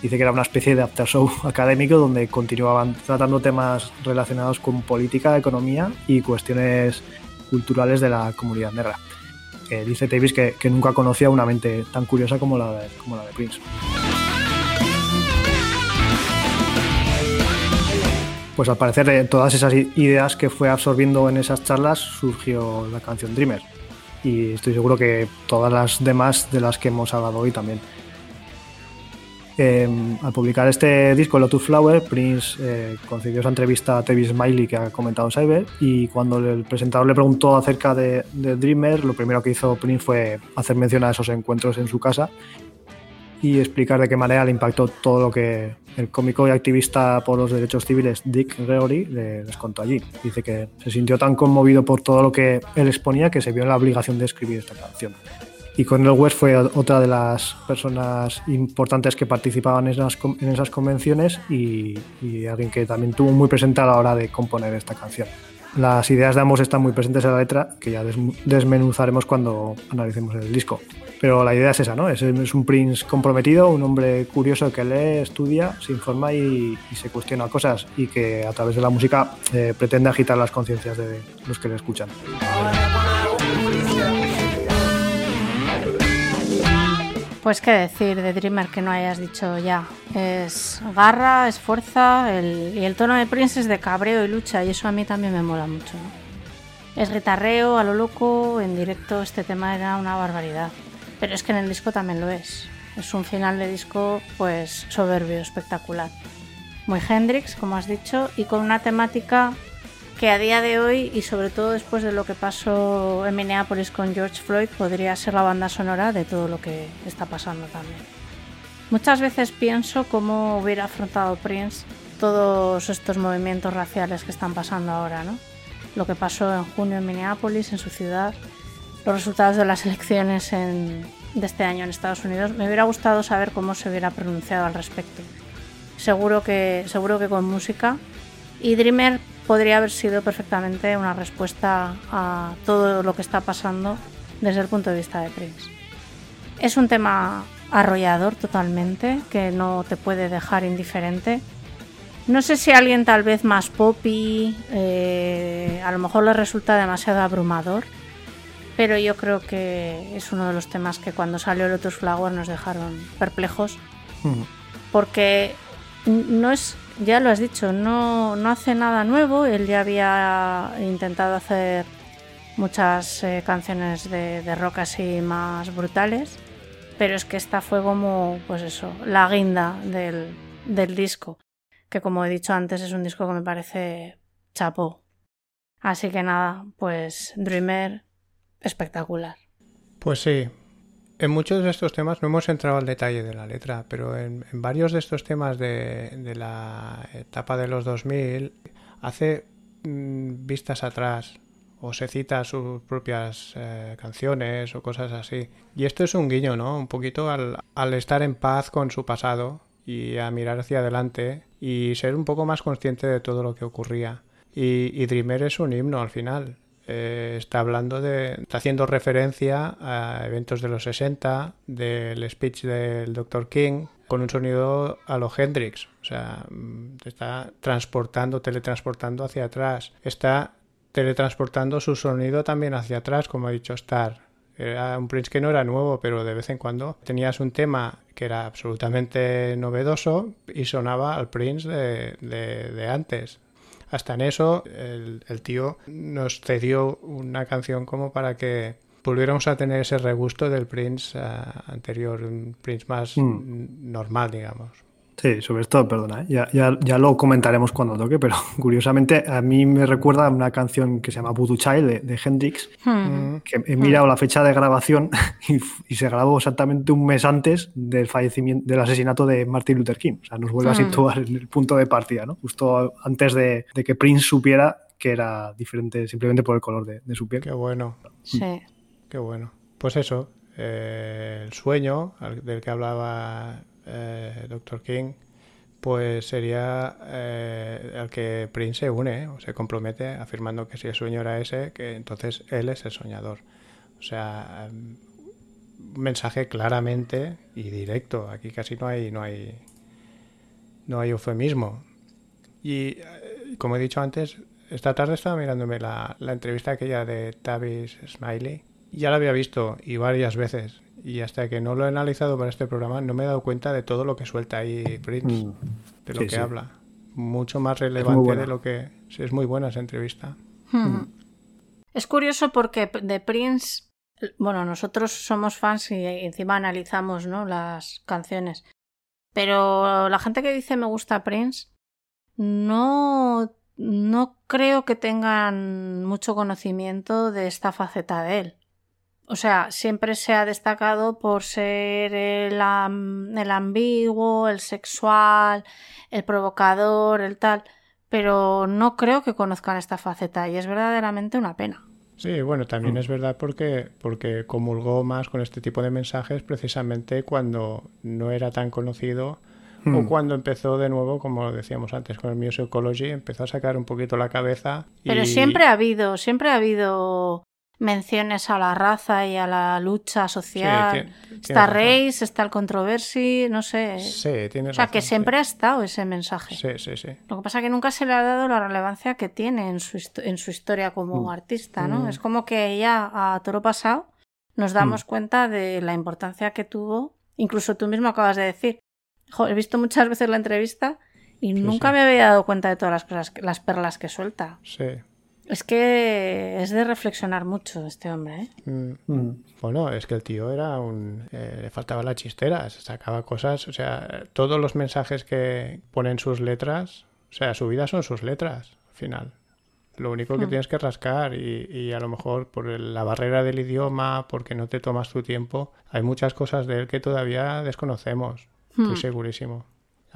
Dice que era una especie de after show (laughs) académico donde continuaban tratando temas relacionados con política, economía y cuestiones culturales de la comunidad negra. Eh, dice Davis que, que nunca conocía una mente tan curiosa como la de, como la de Prince. Pues al parecer de todas esas ideas que fue absorbiendo en esas charlas surgió la canción Dreamer. Y estoy seguro que todas las demás de las que hemos hablado hoy también. Eh, al publicar este disco, Lotus Flower, Prince eh, concedió esa entrevista a Travis Smiley que ha comentado Cyber y cuando el presentador le preguntó acerca de, de Dreamer, lo primero que hizo Prince fue hacer mención a esos encuentros en su casa y explicar de qué manera le impactó todo lo que el cómico y activista por los derechos civiles Dick Gregory le- les contó allí. Dice que se sintió tan conmovido por todo lo que él exponía que se vio en la obligación de escribir esta canción. Y Cornel West fue otra de las personas importantes que participaban en esas, con- en esas convenciones y, y alguien que también tuvo muy presente a la hora de componer esta canción. Las ideas de ambos están muy presentes en la letra, que ya des- desmenuzaremos cuando analicemos el disco. Pero la idea es esa, ¿no? Es, un Prince comprometido, un hombre curioso que lee, estudia, se informa y, se cuestiona cosas y que a través de la música eh, pretende agitar las conciencias de los que le escuchan. Pues qué decir de Dreamer que no hayas dicho ya. Es garra, es fuerza y el tono de Prince es de cabreo y lucha y eso a mí también me mola mucho. ¿no? Es guitarreo a lo loco, en directo este tema era una barbaridad. Pero es que en el disco también lo es. Es un final de disco pues soberbio, espectacular. Muy Hendrix, como has dicho, y con una temática que a día de hoy y sobre todo después de lo que pasó en Minneapolis con George Floyd podría ser la banda sonora de todo lo que está pasando también. Muchas veces pienso cómo hubiera afrontado Prince todos estos movimientos raciales que están pasando ahora, ¿no? Lo que pasó en junio en Minneapolis, en su ciudad, los resultados de las elecciones en- de este año en Estados Unidos. Me hubiera gustado saber cómo se hubiera pronunciado al respecto. Seguro que, seguro que con música. Y Dreamer podría haber sido perfectamente una respuesta a todo lo que está pasando desde el punto de vista de Prince. Es un tema arrollador totalmente, que no te puede dejar indiferente. No sé si alguien tal vez más poppy, eh, a lo mejor le resulta demasiado abrumador, pero yo creo que es uno de los temas que cuando salió Lotus Flower nos dejaron perplejos porque no es, ya lo has dicho, no, no hace nada nuevo. Él ya había intentado hacer muchas eh, canciones de, de rock así más brutales, pero es que esta fue como, pues eso, la guinda del, del disco, que como he dicho antes es un disco que me parece chapó. Así que nada, pues Dreamer, espectacular. Pues sí. En muchos de estos temas no hemos entrado al detalle de la letra, pero en, varios de estos temas de, de la etapa de los 2000 hace mm, vistas atrás o se cita sus propias eh, canciones o cosas así. Y esto es un guiño, ¿no? Un poquito al, al estar en paz con su pasado y a mirar hacia adelante y ser un poco más consciente de todo lo que ocurría. Y, y Dreamer es un himno al final. Eh, está hablando de. está haciendo referencia a eventos de los 60, del speech del Dr. King, con un sonido a lo Hendrix. O sea, mm, te está transportando, teletransportando hacia atrás. Está teletransportando su sonido también hacia atrás, como ha dicho Star. Era un Prince que no era nuevo, pero de vez en cuando tenías un tema que era absolutamente novedoso y sonaba al Prince de antes. Hasta en eso, el, el, tío nos cedió una canción como para que volviéramos a tener ese regusto del Prince uh, anterior, un Prince más mm. normal, digamos. Sí, sobre esto, perdona, ¿eh? ya, ya, ya, lo comentaremos cuando toque, pero (laughs) curiosamente a mí me recuerda a una canción que se llama Voodoo Child de, de Hendrix, hmm. que he mirado hmm. la fecha de grabación (laughs) y, y, se grabó exactamente un mes antes del fallecimiento, del asesinato de Martin Luther King. O sea, nos vuelve hmm. a situar en el punto de partida, ¿no? Justo antes de, de, que Prince supiera que era diferente simplemente por el color de, de su piel. Qué bueno. Sí. Qué bueno. Pues eso, eh, el sueño del que hablaba eh, Dr. King, pues sería eh, al que Prince se une o se compromete afirmando que si el sueño era ese, que entonces él es el soñador. O sea, un mensaje claramente y directo. Aquí casi no hay, no hay, no hay eufemismo. Y como he dicho antes, esta tarde estaba mirándome la, la entrevista aquella de Tavis Smiley. Ya la había visto y varias veces y hasta que no lo he analizado para este programa no me he dado cuenta de todo lo que suelta ahí Prince, mm. de lo sí, que sí. habla. Mucho más relevante de lo que... Sí, es muy buena esa entrevista. Hmm. Es curioso porque de Prince, bueno, nosotros somos fans y encima analizamos ¿no? las canciones, pero la gente que dice me gusta Prince no, no creo que tengan mucho conocimiento de esta faceta de él. O sea, siempre se ha destacado por ser el, el, ambiguo, el sexual, el provocador, el tal, pero no creo que conozcan esta faceta y es verdaderamente una pena. Sí, bueno, también es verdad porque, porque comulgó más con este tipo de mensajes precisamente cuando no era tan conocido mm. o cuando empezó de nuevo, como decíamos antes, con el Musicology, empezó a sacar un poquito la cabeza. Y... Pero siempre ha habido, siempre ha habido menciones a la raza y a la lucha social. Sí, está Reis, está el Controversy, no sé. Sí, tiene O sea, razón, que siempre sí. ha estado ese mensaje. Sí, sí, sí. Lo que pasa es que nunca se le ha dado la relevancia que tiene en su, en su historia como mm. artista, ¿no? Mm. Es como que ya a toro pasado nos damos mm. cuenta de la importancia que tuvo. Incluso tú mismo acabas de decir, jo, he visto muchas (laughs) veces la entrevista y sí, nunca me había dado cuenta de todas las cosas, las perlas que suelta. Sí. Es que es de reflexionar mucho este hombre, ¿eh? Mm. Bueno, es que el tío era un... Eh, le faltaba la chistera, se sacaba cosas, o sea, todos los mensajes que ponen sus letras, o sea, su vida son sus letras, al final. Lo único que mm. tienes que rascar y, y, a lo mejor por la barrera del idioma, porque no te tomas tu tiempo, hay muchas cosas de él que todavía desconocemos, mm. estoy segurísimo.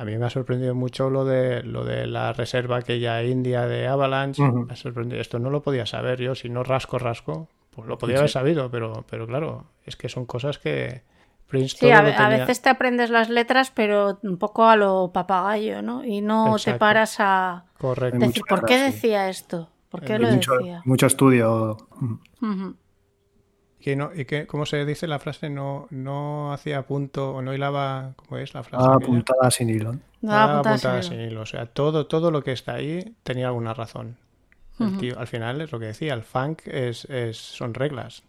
A mí me ha sorprendido mucho lo de lo de la reserva aquella india de Avalanche. Uh -huh. Me ha sorprendido. Esto no lo podía saber yo. Si no rasco, rasco, pues lo podía sí. haber sabido. Pero, pero claro, es que son cosas que Prince Sí, a, tenía... a, veces te aprendes las letras, pero un poco a lo papagayo, ¿no? Y no Exacto. te paras a Correcto. decir, ¿por qué decía esto? ¿Por qué lo mucho, decía? Mucho estudio. Uh -huh. Que no, ¿Y que, cómo se dice la frase? No, no hacía punto o no hilaba. ¿Cómo es la frase? Apuntada sin hilo. No, ah, apuntada, apuntada sin, hilo. sin hilo. O sea, todo, todo lo que está ahí tenía alguna razón. El uh -huh. tío, al final es lo que decía, el funk es, es, son reglas.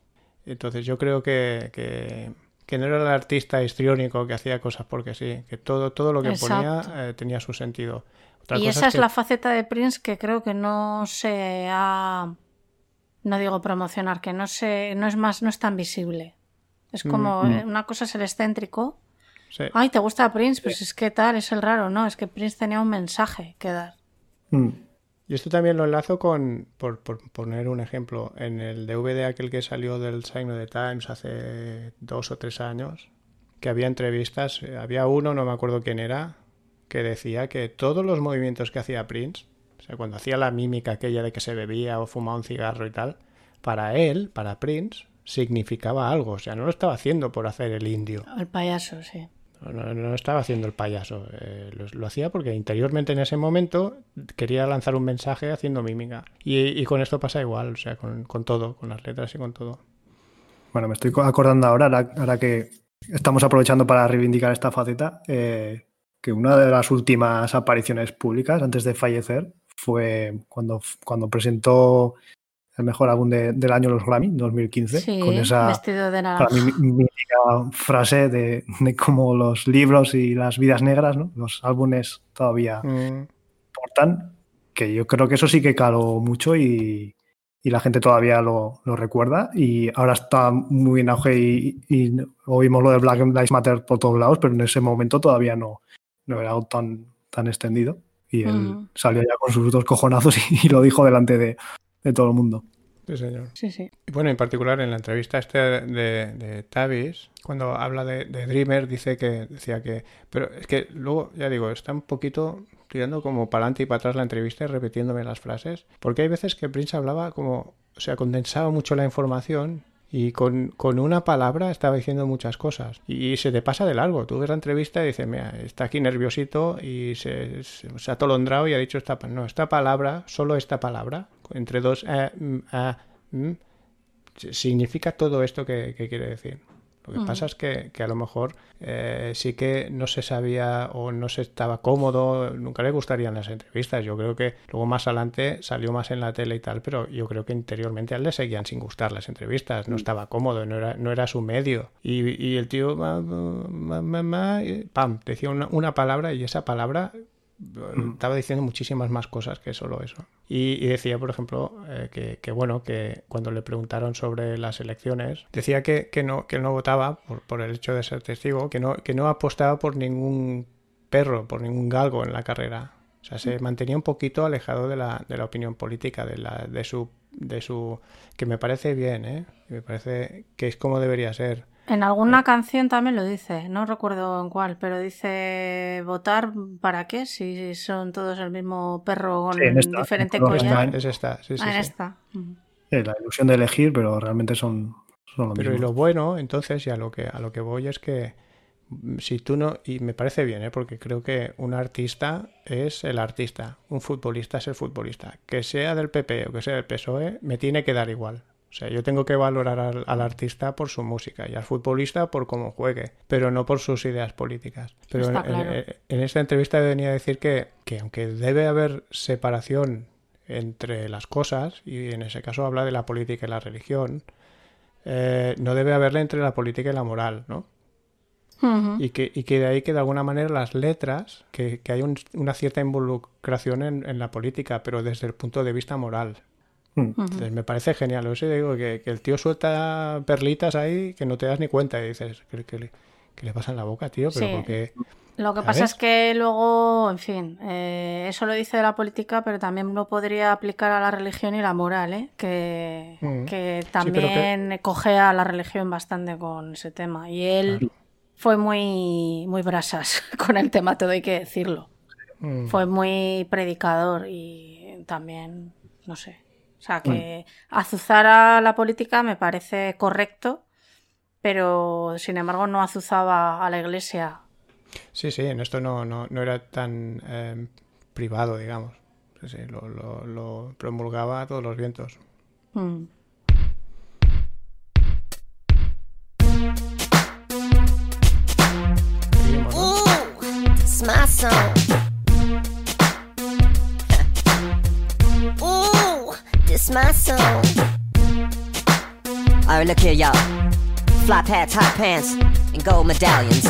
Entonces yo creo que, que, que, no era el artista histriónico que hacía cosas porque sí, que todo, todo lo que Exacto. ponía eh, tenía su sentido. Otra y esa es, que... la faceta de Prince que creo que no se ha no digo promocionar, que no se, no es más, no es tan visible. Es como mm, mm. una cosa es el excéntrico. Sí. Ay, ¿te gusta Prince? Pues sí. es que tal, es el raro, ¿no? Es que Prince tenía un mensaje que dar. Mm. Y esto también lo enlazo con, por, por poner un ejemplo, en el DVD aquel que salió del Sign of the Times hace dos o tres años, que había entrevistas, eh, había uno, no me acuerdo quién era, que decía que todos los movimientos que hacía Prince, o sea, cuando hacía la mímica aquella de que se bebía o fumaba un cigarro y tal, para él, para Prince, significaba algo, o sea, no lo estaba haciendo por hacer el indio. El payaso, sí. No, no- no estaba haciendo el payaso, eh, lo, lo hacía porque interiormente en ese momento quería lanzar un mensaje haciendo mímica. Y, y con esto pasa igual, o sea, con, con todo, con las letras y con todo. Bueno, me estoy acordando ahora, ahora, ahora que estamos aprovechando para reivindicar esta faceta, eh, que una de las últimas apariciones públicas antes de fallecer fue cuando, cuando presentó el mejor álbum de- del año los Grammy, 2015, Sí, con esa vestido de para naranja. mí, mí- mítica frase de, de cómo los libros y las vidas negras, ¿no? los álbumes todavía Mm, importan, que yo creo que eso sí que caló mucho y, y la gente todavía lo, lo recuerda y ahora está muy en auge y, y oímos lo de Black Lives Matter por todos lados, pero en ese momento todavía no, no era tan, tan extendido y él Ujú. salió ya con sus dos cojonazos (laughs) y, lo dijo delante de, de todo el mundo. sí, señor. Sí, sí. Y bueno, en particular en la entrevista este de, de Tavis, cuando habla de, de Dreamer, dice que decía que. Pero es que luego, ya digo, está un poquito tirando como para adelante y para atrás la entrevista y repitiéndome las frases. Porque hay veces que Prince hablaba como. O sea, condensaba mucho la información y con, con una palabra estaba diciendo muchas cosas. Y, se te pasa de largo. Tú ves la entrevista y dices, mira, está aquí nerviosito y se, se, ha atolondrado y ha dicho esta. No, esta palabra, solo esta palabra, entre dos. eh, significa todo esto que, que quiere decir. Lo que Mm. pasa es que, que a lo mejor eh, sí que no se sabía o no se estaba cómodo, nunca le gustarían las entrevistas. Yo creo que luego más adelante salió más en la tele y tal, pero yo creo que interiormente a él le seguían sin gustar las entrevistas. No estaba cómodo, no era, no era su medio. Y, y el tío, ma, ma, pam, decía una, una palabra y esa palabra estaba diciendo muchísimas más cosas que solo eso. Y, y decía, por ejemplo, eh, que, que, bueno, que cuando le preguntaron sobre las elecciones, decía que, que no, que él no votaba por, por el hecho de ser testigo, que no, que no apostaba por ningún perro, por ningún galgo en la carrera. O sea, se mantenía un poquito alejado de la, de la opinión política, de, la, de su de su que me parece bien, ¿eh? Me parece que es como debería ser. En alguna canción también lo dice, no recuerdo en cuál, pero dice votar para qué si son todos el mismo perro con Sí, en esta, diferente collar. Es esta, sí, sí, Ah, en sí. esta. Ujú. Eh, la ilusión de elegir, pero realmente son, son lo Pero y mismo. lo bueno, entonces, y a lo que, a lo que voy es que mm, si tú no, y me parece bien, ¿eh? porque creo que un artista es el artista, un futbolista es el futbolista. Que sea del PP o que sea del PSOE, E, me tiene que dar igual. O sea, yo tengo que valorar al, al artista por su música y al futbolista por cómo juegue, pero no por sus ideas políticas. Pero en, Está claro. en- en esta entrevista venía a decir que, que aunque debe haber separación entre las cosas, y en ese caso habla de la política y la religión, eh, no debe haberla entre la política y la moral, ¿no? Y que, y que de ahí que de alguna manera las letras, que, que hay un- una cierta involucración en, en la política, pero desde el punto de vista moral. Mm. Entonces me parece genial. Yo sí digo que, que el tío suelta perlitas ahí que no te das ni cuenta y dices, ¿qué, qué le, qué le pasa en la boca, tío? Pero Sí. porque... Lo que ¿Sabes? pasa es que luego, en fin, eh, eso lo dice de la política, pero también lo podría aplicar a la religión y la moral, ¿eh? que, Mm. que también cogea a la religión bastante con ese tema. Y él fue muy, muy brasas (laughs) con el tema, todo hay que decirlo. mm, Fue muy predicador y también, no sé. O sea, que azuzar a la política me parece correcto, pero sin embargo no azuzaba a la iglesia. Sí, sí, en esto no, no, no era tan eh, privado, digamos. Sí, sí, lo, lo, lo promulgaba a todos los vientos. Mm. Seguimos, ¿no? Ooh, it's my song. This my song. Alright, look here, y'all. Flop hats, hot pants, and gold medallions.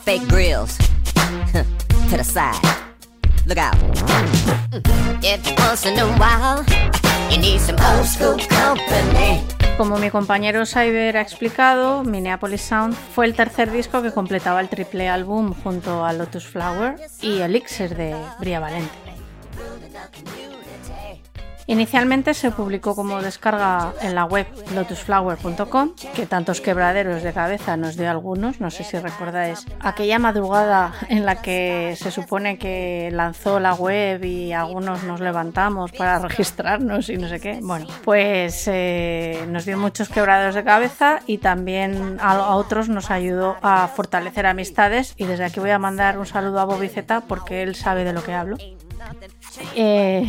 Fake grills. (laughs) to the side. Look out. Every once in a while, you need some old school company. Como mi compañero Cyber ha explicado, Minneapolis Sound fue el tercer disco que completaba el triple álbum junto a Lotus Flower y Elixir de Bria Valente. Inicialmente se publicó como descarga en la web lotusflower.com, que tantos quebraderos de cabeza nos dio algunos, no sé si recordáis aquella madrugada en la que se supone que lanzó la web y algunos nos levantamos para (laughs) registrarnos y no sé qué. Bueno, pues eh, nos dio muchos quebraderos de cabeza y también a, otros nos ayudó a fortalecer amistades y desde aquí voy a mandar un saludo a Bobiceta porque él sabe de lo que hablo. Eh,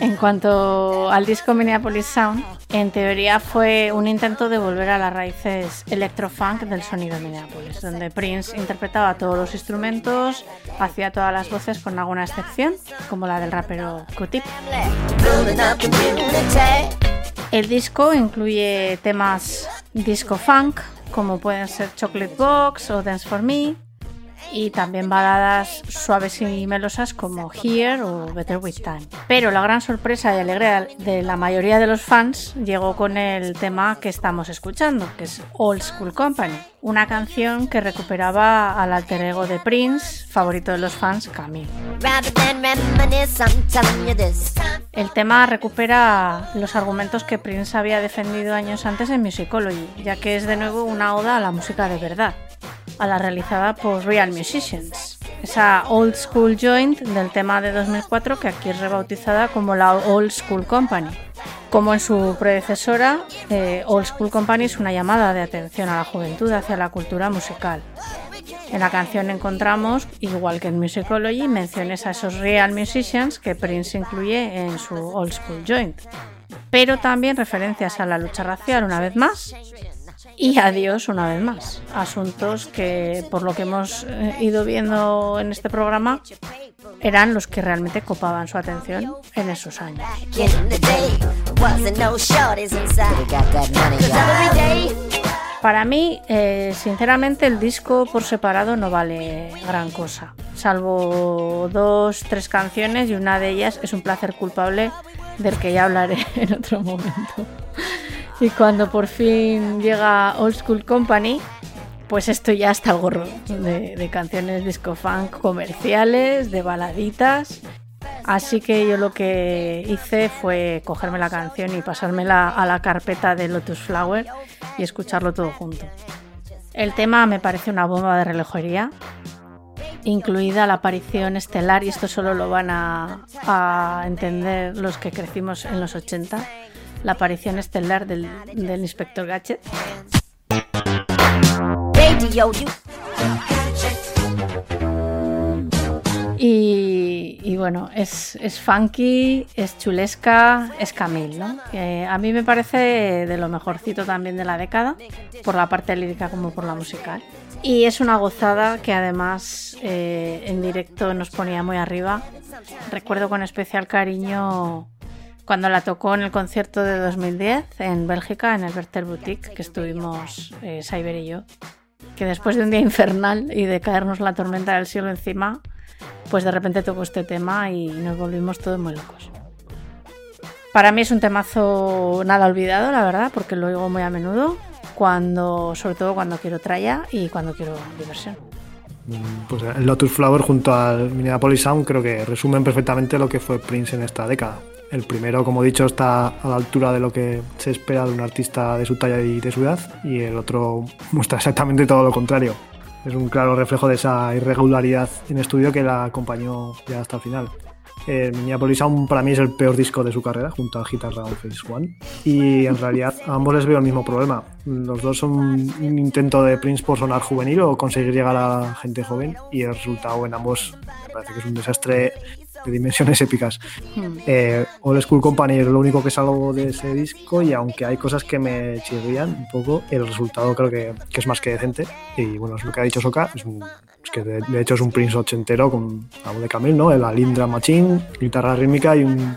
en cuanto al disco Minneapolis Sound, en teoría fue un intento de volver a las raíces electrofunk del sonido de Minneapolis, donde Prince interpretaba todos los instrumentos, hacía todas las voces con alguna excepción, como la del rapero Q-Tip. El disco incluye temas disco funk, como pueden ser Chocolate Box o Dance for Me, y también baladas suaves y melosas como Here o Better With Time. Pero la gran sorpresa y alegría de la mayoría de los fans llegó con el tema que estamos escuchando, que es Old School Company, una canción que recuperaba al alter ego de Prince, favorito de los fans, Camille. El tema recupera los argumentos que Prince había defendido años antes en Musicology, ya que es de nuevo una oda a la música de verdad a la realizada por Real Musicians. Esa Old School Joint del tema de 2004 que aquí es rebautizada como la Old School Company. Como en su predecesora, eh, Old School Company es una llamada de atención a la juventud hacia la cultura musical. En la canción encontramos, igual que en Musicology, menciones a esos Real Musicians que Prince incluye en su Old School Joint, pero también referencias a la lucha racial una vez más y adiós una vez más. Asuntos que, por lo que hemos eh, ido viendo en este programa, eran los que realmente copaban su atención en esos años. Para mí, eh, sinceramente, el disco por separado no vale gran cosa, salvo dos, tres canciones y una de ellas es un placer culpable del que ya hablaré (laughs) en otro momento. Y cuando por fin llega Old School Company, pues esto ya está gorro de, canciones disco funk comerciales, de baladitas. Así que yo lo que hice fue cogerme la canción y pasármela a la carpeta de Lotus Flower y escucharlo todo junto. El tema me parece una bomba de relojería, incluida la aparición estelar, y esto solo lo van a, a entender los que crecimos en los 80 la aparición estelar del, del inspector Gadget. Y, y, bueno, es, es, funky, es chulesca, es Camille, ¿no? a mí me parece de lo mejorcito también de la década, por la parte lírica como por la musical. Y es una gozada que además eh, en directo nos ponía muy arriba. Recuerdo con especial cariño cuando la tocó en el concierto de 2010 en Bélgica, en el Werther Boutique, que estuvimos eh, Cyber y yo, que después de un día infernal y de caernos la tormenta del cielo encima, pues de repente tocó este tema y nos volvimos todos muy locos. Para mí es un temazo nada olvidado, la verdad, porque lo oigo muy a menudo, cuando, sobre todo cuando quiero tralla y cuando quiero diversión. Pues el Lotus Flower junto al Minneapolis Sound creo que resumen perfectamente lo que fue Prince en esta década. El primero, como he dicho, está a la altura de lo que se espera de un artista de su talla y de su edad, y el otro muestra exactamente todo lo contrario. Es un claro reflejo de esa irregularidad en estudio que la acompañó ya hasta el final. Eh, Minneapolis Sound para mí es el peor disco de su carrera, junto a Guitar Round Phase One. Y en realidad a ambos les veo el mismo problema. Los dos son un intento de Prince por sonar juvenil o conseguir llegar a gente joven, y el resultado en ambos me parece que es un desastre de dimensiones épicas. Eh, Old School Company es lo único que salgo de ese disco y aunque hay cosas que me chirrían un poco, el resultado creo que, que es más que decente. Y bueno, es lo que ha dicho Soka, es, que de, hecho es un Prince ochentero con algo de Camille, ¿no? La Lindra Machine, guitarra rítmica y un,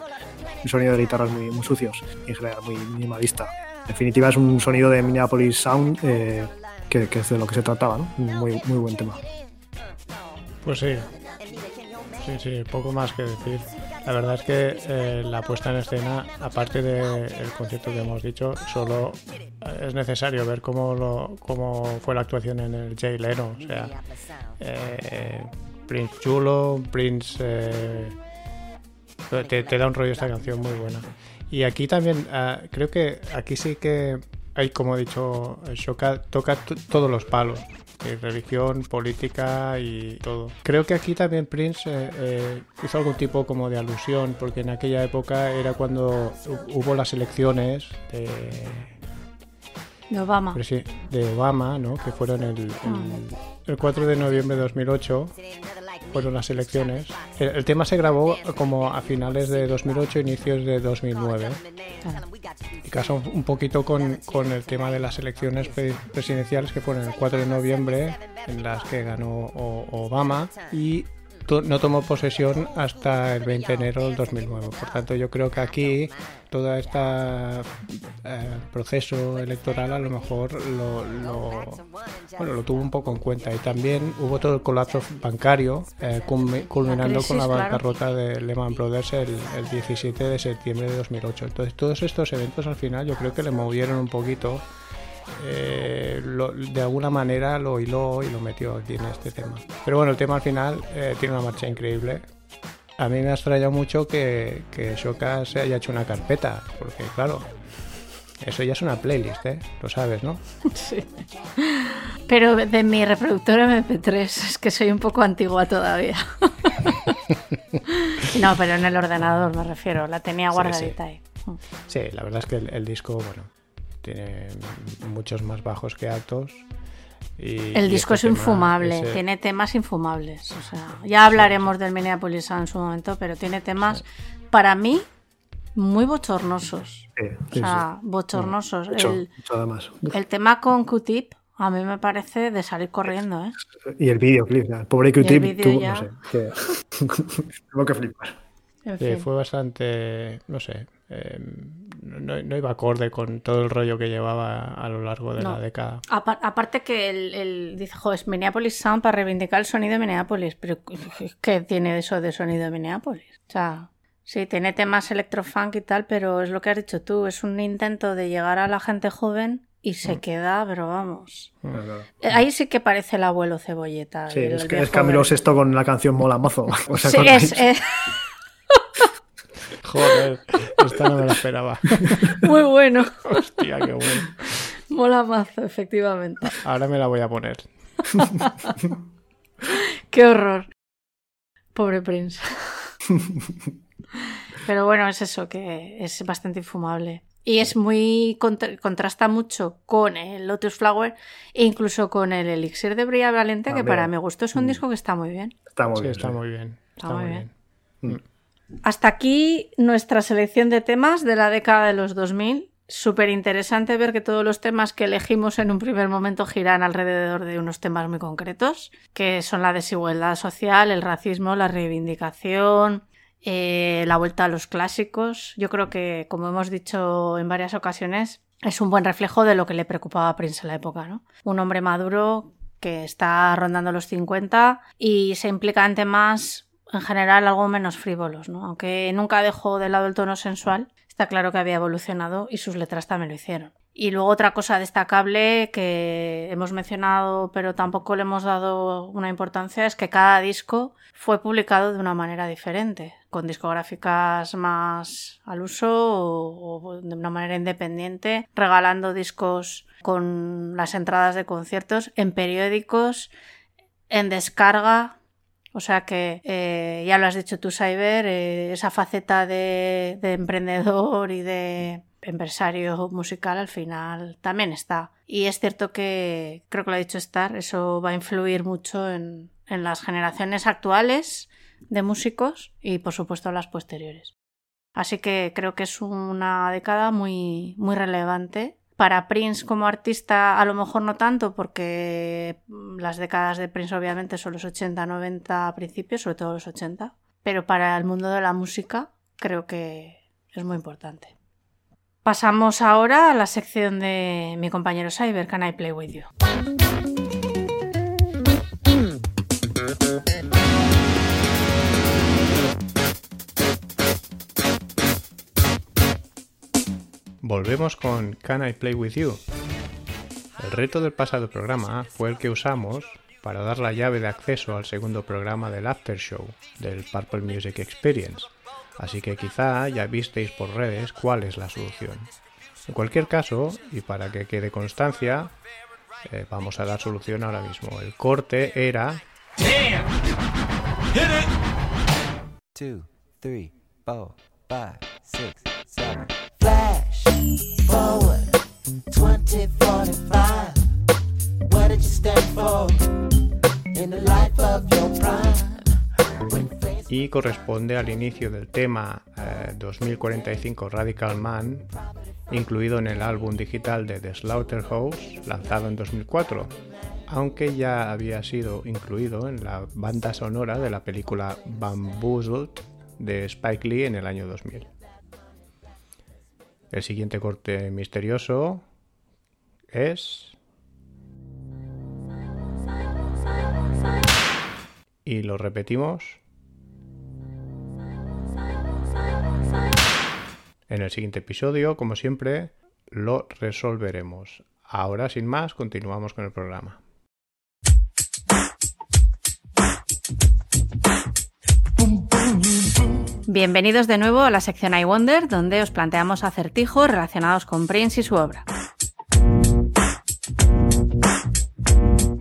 sonido de guitarras muy, muy sucios, en general, muy minimalista. En definitiva es un sonido de Minneapolis Sound eh, que, que, es de lo que se trataba, ¿no? Muy, muy buen tema. Pues sí, Sí, sí, poco más que decir. La verdad es que eh, la puesta en escena, aparte del concierto que hemos dicho, solo es necesario ver cómo, lo, cómo fue la actuación en el Jay Leno. O sea, eh, Prince chulo, Prince eh, Te, te da un rollo esta canción muy buena. Y aquí también, ah, creo que aquí sí que hay, como he dicho, Shoka toca todos los palos. eh, religión, política y todo. Creo que aquí también Prince eh, eh, hizo algún tipo como de alusión, porque en aquella época era cuando hu- hubo las elecciones de, De Obama. de Obama, ¿no? que fueron el, el, el 4 de noviembre de 2008 fueron las elecciones. El, tema se grabó como a finales de 2008, inicios de 2009. Y casó un poquito con, con el tema de las elecciones pre- presidenciales que fueron el 4 de noviembre, en las que ganó Obama, y no tomó posesión hasta el 20 de enero del 2009. Por tanto, yo creo que aquí todo este proceso electoral a lo mejor lo, lo- bueno, lo tuvo un poco en cuenta. Y también hubo todo el colapso bancario, eh, culmi- culminando con la bancarrota de Lehman Brothers el, el 17 de septiembre de 2008. Entonces, todos estos eventos al final yo creo que le movieron un poquito. Eh, lo- de alguna manera lo hiló y lo metió aquí en este tema. Pero bueno, el tema al final eh, tiene una marcha increíble. A mí me ha extrañado mucho que, que Shoka se haya hecho una carpeta, porque claro, eso ya es una playlist, ¿eh? Lo sabes, ¿no? (laughs) Sí. Pero de mi reproductor MP3, es que soy un poco antigua todavía. (laughs) no, pero en el ordenador me refiero, la tenía Sí, guardadita ahí. Sí, la verdad es que el, el disco, bueno, tiene muchos más bajos que altos. Y, El y disco este es infumable, eh, tiene temas infumables. O sea, ya hablaremos del Minneapolis Sound en su momento, pero tiene temas, para mí, muy bochornosos. Sí, O sea, sí. bochornosos. Mucho, El, mucho además. el tema con Q-Tip, a mí me parece de salir corriendo, ¿eh? Y el videoclip, el pobre Q-Tip, tú, ya. no sé, que... (laughs) tengo que flipar. En Sí, fin. fue bastante, no sé, eh, no, no iba acorde con todo el rollo que llevaba a lo largo de No. la década. Apa- aparte que el, el- dice, jo, es Minneapolis Sound para reivindicar el sonido de Minneapolis. Pero ¿qué tiene eso de sonido de Minneapolis? O sea, sí, tiene temas electrofunk y tal, pero es lo que has dicho tú, es un intento de llegar a la gente joven y Mm. se queda, pero vamos. Claro, claro. Eh, Ahí sí que parece el abuelo cebolleta. Sí, el- es, el que, es Camilo. Sesto con la canción Mola Mozo. ¿Os (laughs) Sí, es (laughs) Joder, esta no me la esperaba. (laughs) muy bueno. Hostia, qué bueno. Mola mazo, efectivamente. Ahora me la voy a poner. (laughs) Qué horror. Pobre Prince. (laughs) Pero bueno, es eso, que es bastante infumable. Y es muy. contra- contrasta mucho con el Lotus Flower e incluso con el Elixir de Bria Valente, que para mi gusto es un disco que está muy bien. Está muy Sí, bien. está sí. muy bien. Está Está muy bien. bien. Hasta aquí nuestra selección de temas de la década de los 2000. Súper interesante ver que todos los temas que elegimos en un primer momento giran alrededor de unos temas muy concretos, que son la desigualdad social, el racismo, la reivindicación, eh, la vuelta a los clásicos. Yo creo que, como hemos dicho en varias ocasiones, es un buen reflejo de lo que le preocupaba a Prince en la época, ¿no? Un hombre maduro que está rondando los 50 y se implica en temas en general algo menos frívolos, ¿no? Aunque nunca dejó de lado el tono sensual, está claro que había evolucionado y sus letras también lo hicieron. Y luego otra cosa destacable que hemos mencionado pero tampoco le hemos dado una importancia es que cada disco fue publicado de una manera diferente, con discográficas más al uso o, o de una manera independiente, regalando discos con las entradas de conciertos en periódicos, en descarga, o sea que eh, ya lo has dicho tú, Cyber, eh, esa faceta de, de emprendedor y de empresario musical al final también está. Y es cierto que, creo que lo ha dicho Star, eso va a influir mucho en, en las generaciones actuales de músicos y por supuesto las posteriores. Así que creo que es una década muy, muy relevante. Para Prince como artista a lo mejor no tanto porque mm, las décadas de Prince obviamente son los 80, 90 a principios, sobre todo los 80, pero para el mundo de la música creo que es muy importante. Pasamos ahora a la sección de mi compañero Cyber, Can I Play With You? Volvemos con Can I Play With You. El reto del pasado programa fue el que usamos para dar la llave de acceso al segundo programa del After Show del Purple Music Experience. Así que quizá ya visteis por redes cuál es la solución. En cualquier caso, y para que quede constancia, eh, vamos a dar solución ahora mismo. El corte era... Two, three, four, five, six, forward 2045. What did you stand for in the life of your prime? When face y corresponde al inicio del tema eh, 2045 Radical Man, incluido en el álbum digital de The Slaughterhouse, lanzado en 2004, aunque ya había sido incluido en la banda sonora de la película Bamboozled de Spike Lee en el año 2000. El siguiente corte misterioso es... Y lo repetimos. En el siguiente episodio, como siempre, lo resolveremos. Ahora, sin más, continuamos con el programa. Bienvenidos de nuevo a la sección I Wonder, donde os planteamos acertijos relacionados con Prince y su obra.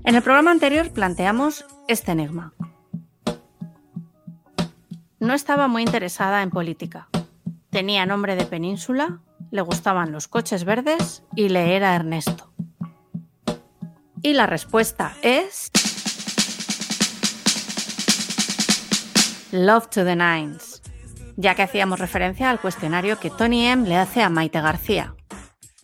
En el programa anterior planteamos este enigma. No estaba muy interesada en política. Tenía nombre de península, le gustaban los coches verdes y le era Ernesto. Y la respuesta es... Love to the Nines, ya que hacíamos referencia al cuestionario que Tony M le hace a Maite García.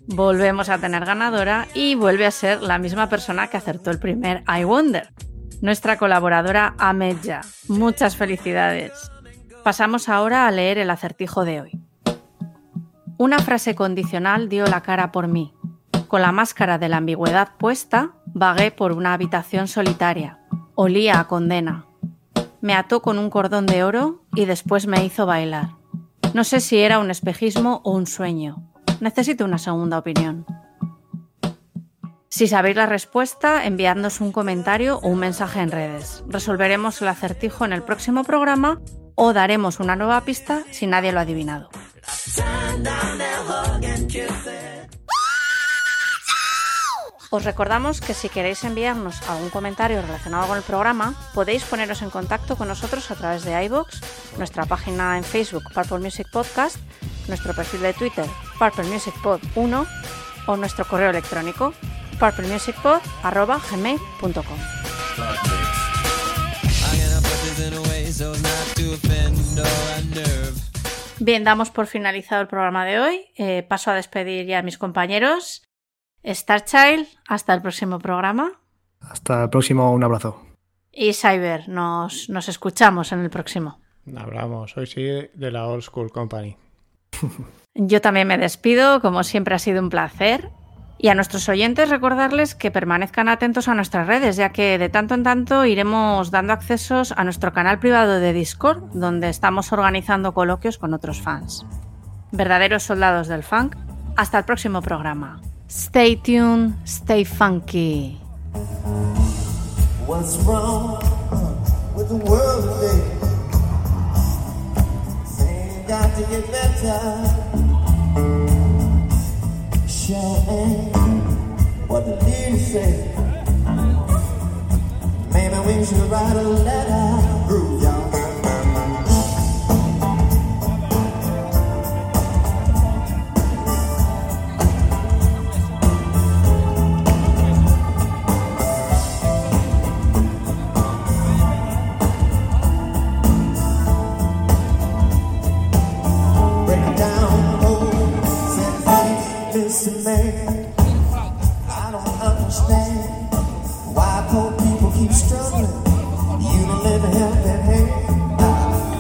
Volvemos a tener ganadora y vuelve a ser la misma persona que acertó el primer I Wonder, nuestra colaboradora Amedja. Muchas felicidades. Pasamos ahora a leer el acertijo de hoy. Una frase condicional dio la cara por mí. Con la máscara de la ambigüedad puesta, vagué por una habitación solitaria. Olía a condena. Me ató con un cordón de oro y después me hizo bailar. No sé si era un espejismo o un sueño. Necesito una segunda opinión. Si sabéis la respuesta, enviadnos un comentario o un mensaje en redes. Resolveremos el acertijo en el próximo programa o daremos una nueva pista si nadie lo ha adivinado. Os recordamos que si queréis enviarnos algún comentario relacionado con el programa, podéis poneros en contacto con nosotros a través de iVoox, nuestra página en Facebook Purple Music Podcast, nuestro perfil de Twitter Purple Music Pod 1 o nuestro correo electrónico purplemusicpod@gmail.com. Bien, damos por finalizado el programa de hoy. Eh, paso a despedir ya a mis compañeros. Starchild, hasta el próximo programa. Hasta el próximo, un abrazo. Y Cyber, nos, nos escuchamos en el próximo. Hablamos, hoy sí de la Old School Company. (laughs) Yo también me despido, como siempre ha sido un placer. Y a nuestros oyentes recordarles que permanezcan atentos a nuestras redes, ya que de tanto en tanto iremos dando accesos a nuestro canal privado de Discord, donde estamos organizando coloquios con otros fans. Verdaderos soldados del funk. Hasta el próximo programa. Stay tuned, stay funky. What's wrong with the world today? Ain't got to get better. Sure ain't what the leaders say. Maybe we should write a letter. Man. I don't understand why poor people keep struggling. You don't live a helping hand.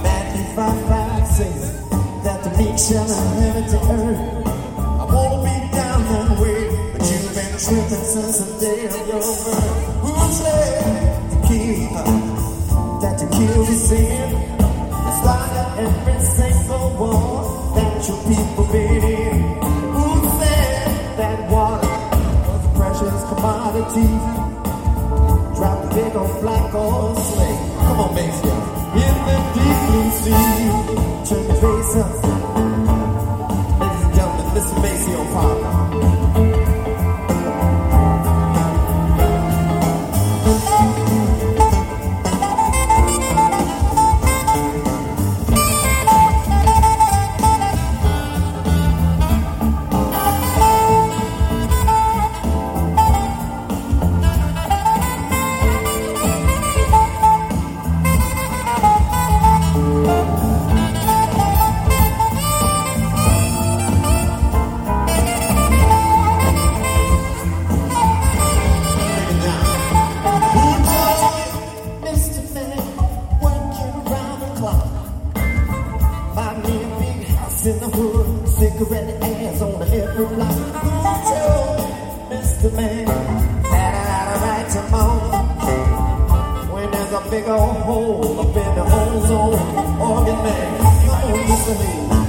Matthew 5 5 says that the meek shall inherit the earth. I wanna be down that way, but you've been tripping since the day of your birth. Who's there to keep that to kill the sin? It's like every single war that your people been in. the commodity. Drop the big on black or slate. Come on, bass. In the deep blue sea, check the bass up. Ladies and gentlemen, Mr. Basie on fire. cigarette ass gonna. When there's a big old hole up in the ozone, organ man, come on, listen to me.